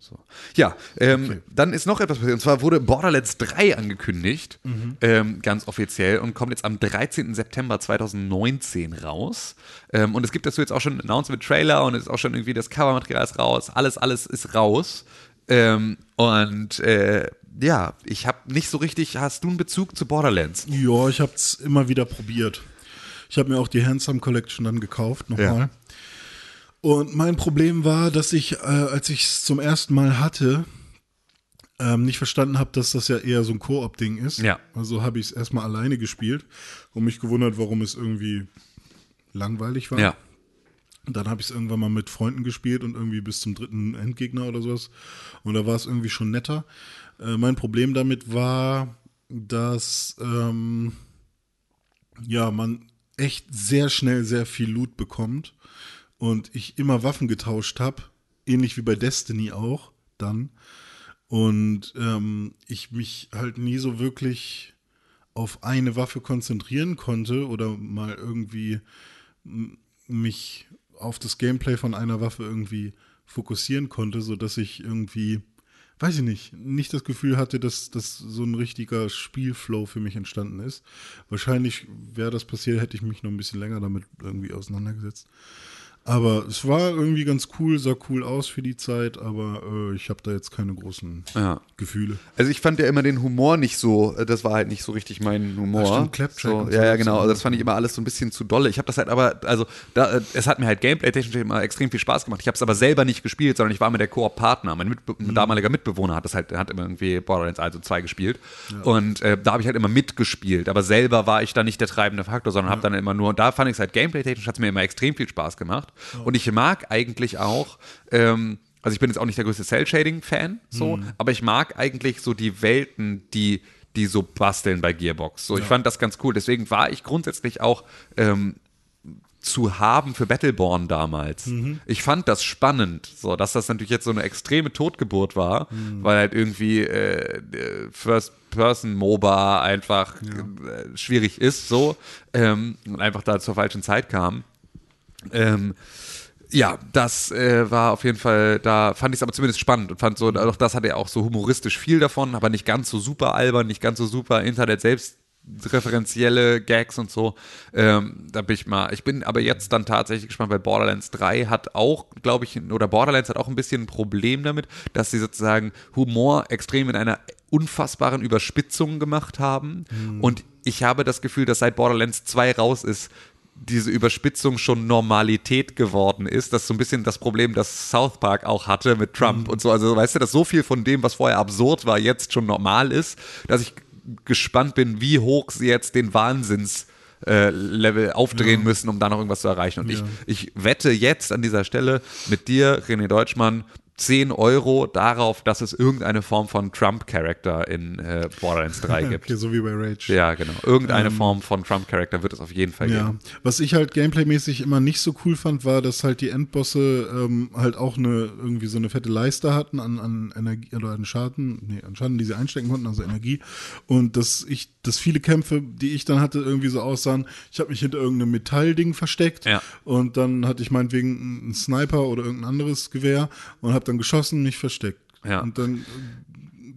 So. Ja, ähm, dann ist noch etwas passiert. Und zwar wurde Borderlands 3 angekündigt, ähm, ganz offiziell, und kommt jetzt am 13. September 2019 raus. Ähm, und es gibt dazu jetzt auch schon ein Announcement-Trailer und es ist auch schon irgendwie das Covermaterial ist raus. Alles, alles ist raus. Ähm, und äh, ja, ich habe nicht so richtig. Hast du einen Bezug zu Borderlands? Ja, ich habe es immer wieder probiert. Ich habe mir auch die Handsome Collection dann gekauft, nochmal. Ja. Und mein Problem war, dass ich, äh, als ich es zum ersten Mal hatte, ähm, nicht verstanden habe, dass das ja eher so ein Koop-Ding ist. Ja. Also habe ich es erstmal alleine gespielt und mich gewundert, warum es irgendwie langweilig war. Ja. Und dann habe ich es irgendwann mal mit Freunden gespielt und irgendwie bis zum dritten Endgegner oder sowas. Und da war es irgendwie schon netter. Äh, mein Problem damit war, dass ähm, ja man echt sehr schnell sehr viel Loot bekommt und ich immer Waffen getauscht habe, ähnlich wie bei Destiny auch dann. Und ähm, ich mich halt nie so wirklich auf eine Waffe konzentrieren konnte oder mal irgendwie mich auf das Gameplay von einer Waffe irgendwie fokussieren konnte, so dass ich irgendwie, weiß ich nicht, nicht das Gefühl hatte, dass das so ein richtiger Spielflow für mich entstanden ist. Wahrscheinlich wäre das passiert, hätte ich mich noch ein bisschen länger damit irgendwie auseinandergesetzt. Aber es war irgendwie ganz cool, sah cool aus für die Zeit, aber äh, ich habe da jetzt keine großen Ja. Gefühle. Also ich fand ja immer den Humor nicht so, äh, das war halt nicht so richtig mein Humor. Ja, stimmt, Claptrap so, ja, so, ja, das genau. Also das fand ich immer alles so ein bisschen zu dolle. Ich habe das halt aber, also da, äh, es hat mir halt gameplay-technisch immer extrem viel Spaß gemacht. Ich habe es aber selber nicht gespielt, sondern ich war mit der Koop-Partner. Mein, Mitbe Mhm. mein damaliger Mitbewohner hat das halt, hat immer irgendwie Borderlands 1 und 2 gespielt. Und äh, da habe ich halt immer mitgespielt. Aber selber war ich da nicht der treibende Faktor, sondern habe dann immer nur, und da fand ich es halt gameplay-technisch, hat es mir immer extrem viel Spaß gemacht. Und ich mag eigentlich auch, ähm, also ich bin jetzt auch nicht der größte Cell-Shading-Fan, so, Mhm. aber ich mag eigentlich so die Welten, die, die so basteln bei Gearbox. So, ich fand das ganz cool. Deswegen war ich grundsätzlich auch ähm, zu haben für Battleborn damals. Ich fand das spannend, so dass das natürlich jetzt so eine extreme Totgeburt war, weil halt irgendwie äh, äh, First Person MOBA einfach äh, schwierig ist, so ähm, und einfach da zur falschen Zeit kam. Ähm, ja, das äh, war auf jeden Fall, da fand ich es aber zumindest spannend und fand so, auch das hatte ja auch so humoristisch viel davon, aber nicht ganz so super albern, nicht ganz so super Internet selbst referenzielle Gags und so. Ähm, da bin ich mal, ich bin aber jetzt dann tatsächlich gespannt, weil Borderlands 3 hat auch, glaube ich, oder Borderlands hat auch ein bisschen ein Problem damit, dass sie sozusagen Humor extrem in einer unfassbaren Überspitzung gemacht haben. Und ich habe das Gefühl, dass seit Borderlands 2 raus ist, diese Überspitzung schon Normalität geworden ist. Das ist so ein bisschen das Problem, das South Park auch hatte mit Trump und so. Also weißt du, dass so viel von dem, was vorher absurd war, jetzt schon normal ist, dass ich gespannt bin, wie hoch sie jetzt den Wahnsinns äh, Level aufdrehen müssen, um da noch irgendwas zu erreichen. Und ich, ich wette jetzt an dieser Stelle mit dir, René Deutschmann, 10 Euro darauf, dass es irgendeine Form von Trump-Charakter in äh, Borderlands 3 gibt. Okay, so wie bei Rage. Ja, genau. Irgendeine Form von Trump-Charakter wird es auf jeden Fall Ja, geben. was ich halt gameplaymäßig immer nicht so cool fand, war, dass halt die Endbosse ähm, halt auch eine irgendwie so eine fette Leiste hatten an, an Energie oder an Schaden, nee, an Schaden, die sie einstecken konnten, also Energie. Und dass ich, dass viele Kämpfe, die ich dann hatte, irgendwie so aussahen, ich habe mich hinter irgendeinem Metallding versteckt Ja. und dann hatte ich meinetwegen einen Sniper oder irgendein anderes Gewehr und habe dann geschossen, mich versteckt. Ja. Und dann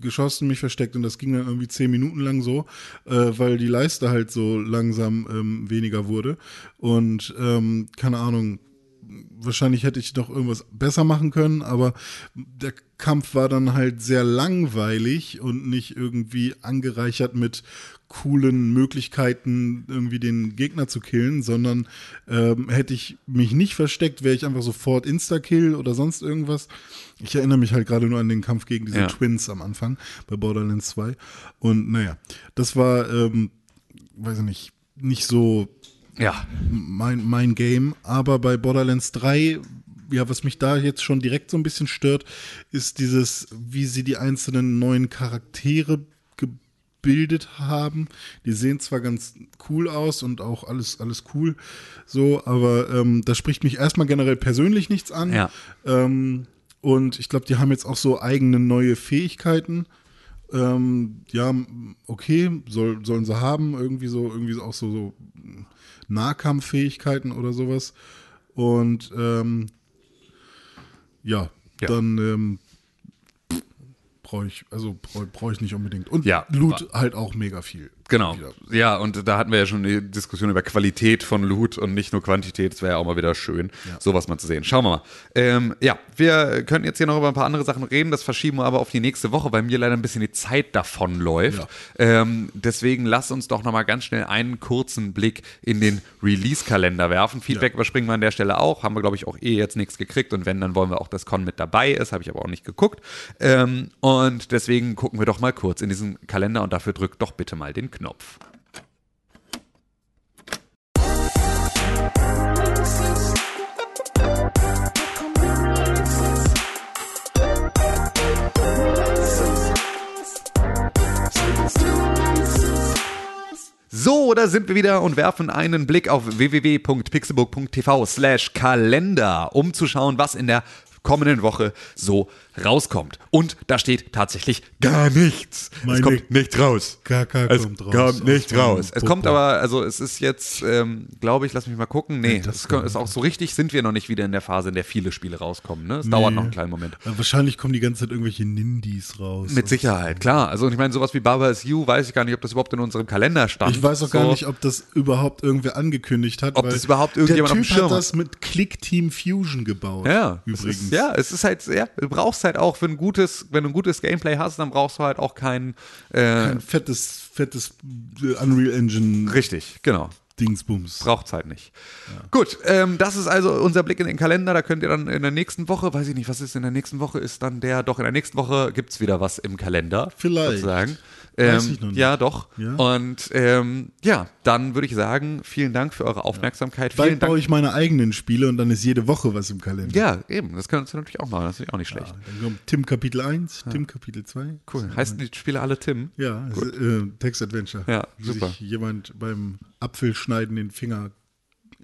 geschossen, mich versteckt und das ging dann irgendwie zehn Minuten lang so, äh, weil die Leiste halt so langsam ähm, weniger wurde und ähm, keine Ahnung, wahrscheinlich hätte ich noch irgendwas besser machen können, aber der Kampf war dann halt sehr langweilig und nicht irgendwie angereichert mit coolen Möglichkeiten, irgendwie den Gegner zu killen, sondern ähm, hätte ich mich nicht versteckt, wäre ich einfach sofort Insta-Kill oder sonst irgendwas. Ich erinnere mich halt gerade nur an den Kampf gegen diese Ja. Twins am Anfang bei Borderlands 2. Und naja, das war, ähm, weiß ich nicht, nicht so Ja. mein, mein Game, aber bei Borderlands 3 ja, was mich da jetzt schon direkt so ein bisschen stört, ist dieses, wie sie die einzelnen neuen Charaktere gebildet haben. Die sehen zwar ganz cool aus und auch alles, alles cool, so, aber ähm, das spricht mich erstmal generell persönlich nichts an. Ja. Ähm, und ich glaube, die haben jetzt auch so eigene neue Fähigkeiten. Ähm, ja, okay, soll, sollen sie haben, irgendwie so, irgendwie auch so, so Nahkampffähigkeiten oder sowas. Und ähm, ja, Ja. dann ähm, brauche ich, also brauche brauch ich nicht unbedingt. Und Ja. Loot halt auch mega viel. Genau. Ja, und da hatten wir ja schon die Diskussion über Qualität von Loot und nicht nur Quantität. Das wäre ja auch mal wieder schön, sowas mal zu sehen. Schauen wir mal. Ähm, ja, wir können jetzt hier noch über ein paar andere Sachen reden. Das verschieben wir aber auf die nächste Woche, weil mir leider ein bisschen die Zeit davonläuft. Ja. Ähm, deswegen lass uns doch noch mal ganz schnell einen kurzen Blick in den Release-Kalender werfen. Feedback überspringen wir an der Stelle auch. Haben wir, glaube ich, auch eh jetzt nichts gekriegt. Und wenn, dann wollen wir auch, dass Con mit dabei ist. Habe ich aber auch nicht geguckt. Ähm, und deswegen gucken wir doch mal kurz in diesen Kalender und dafür drückt doch bitte mal den Knopf. So, da sind wir wieder und werfen einen Blick auf www.pixelbook.tv slash Kalender, um zu schauen, was in der kommenden Woche so rauskommt. Und da steht tatsächlich gar nichts. es Meine kommt nicht raus. KK es kommt raus kommt nicht raus. Es kommt aber, also es ist jetzt, ähm, glaube ich, lass mich mal gucken. Nee, das es kommt- ist auch so richtig, sind wir noch nicht wieder in der Phase, in der viele Spiele rauskommen. Ne? Es dauert noch einen kleinen Moment. Ja, wahrscheinlich kommen die ganze Zeit irgendwelche Nindies raus. Mit Sicherheit, klar. Also ich meine, sowas wie Barbar's You, weiß ich gar nicht, ob das überhaupt in unserem Kalender stand. Ich weiß auch so. gar nicht, ob das überhaupt irgendwer angekündigt hat. Ob das überhaupt irgendjemand der auf typ dem Schirm hat das mit Click Team Fusion gebaut. Ja, es übrigens. ist, ja, es ist halt, ja, du brauchst halt auch ein gutes, wenn du ein gutes Gameplay hast, dann brauchst du halt auch kein, äh, Ein fettes, fettes äh, Unreal Engine richtig, genau. Dingsbums. Braucht's halt nicht. Gut, ähm, das ist also unser Blick in den Kalender. Da könnt ihr dann in der nächsten Woche, weiß ich nicht, was ist in der nächsten Woche, ist dann der, doch in der nächsten Woche gibt's wieder was im Kalender. Vielleicht. Sozusagen. Weiß Ähm, ich noch nicht. Ja, doch. Ja. Und ähm, ja, dann würde ich sagen, vielen Dank für eure Aufmerksamkeit. Bald Vielen Dank. baue ich meine eigenen Spiele und dann ist jede Woche was im Kalender. Ja, eben, das kannst du natürlich auch machen. Das ist auch nicht schlecht. Dann kommt Tim Kapitel 1, Tim Kapitel 2. Cool. Heißen die Spiele alle Tim? Ja, es ist, äh, Text-Adventure. Ja, Wie super. Sich jemand beim Apfelschneiden den Finger.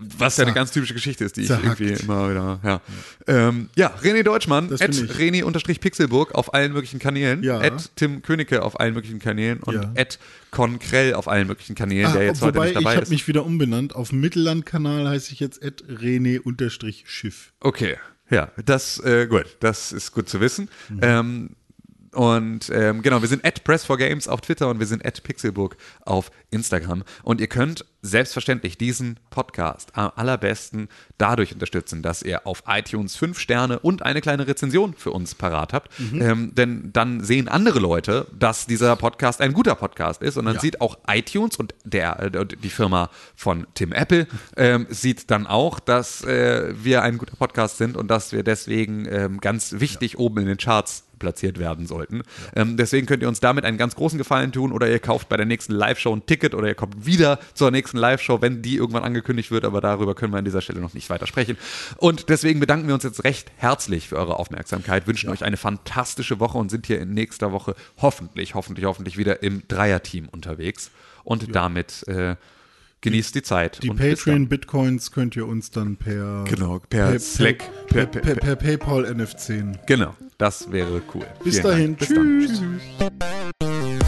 Was ja eine ganz typische Geschichte ist, die ich Zerhackt. irgendwie immer wieder, ja. Ähm, ja, René Deutschmann, at ich. René-Pixelburg auf allen möglichen Kanälen, Ja. at Tim Königke auf allen möglichen Kanälen und Ja. at Konkrell auf allen möglichen Kanälen, der jetzt heute Ah, nicht dabei ich habe ist. mich wieder umbenannt. Auf Mittellandkanal heiße ich jetzt René-Schiff. Okay, ja, das, äh, gut, das ist gut zu wissen. Mhm. Ähm, und ähm, genau, wir sind at Press4Games auf Twitter und wir sind at Pixelburg auf Instagram. Und ihr könnt selbstverständlich diesen Podcast am allerbesten dadurch unterstützen, dass ihr auf iTunes fünf Sterne und eine kleine Rezension für uns parat habt. Mhm. Ähm, denn dann sehen andere Leute, dass dieser Podcast ein guter Podcast ist. Und dann Ja. sieht auch iTunes und der, äh, die Firma von Tim Apple ähm, sieht dann auch, dass äh, wir ein guter Podcast sind und dass wir deswegen ähm, ganz wichtig oben in den Charts platziert werden sollten. Ähm, deswegen könnt ihr uns damit einen ganz großen Gefallen tun oder ihr kauft bei der nächsten Live-Show ein Ticket oder ihr kommt wieder zur nächsten Live-Show, wenn die irgendwann angekündigt wird, aber darüber können wir an dieser Stelle noch nicht weiter sprechen. Und deswegen bedanken wir uns jetzt recht herzlich für eure Aufmerksamkeit, wünschen euch eine fantastische Woche und sind hier in nächster Woche hoffentlich, hoffentlich, hoffentlich wieder im Dreierteam unterwegs. Und damit äh, genießt die Zeit. Die bis dann. Patreon-Bitcoins könnt ihr uns dann per, Genau, per Slack, per, per- per, per- per, PayPal NF10. Genau, das wäre cool. Bis Vielen dahin. Bis Tschüss. Dann. Tschüss.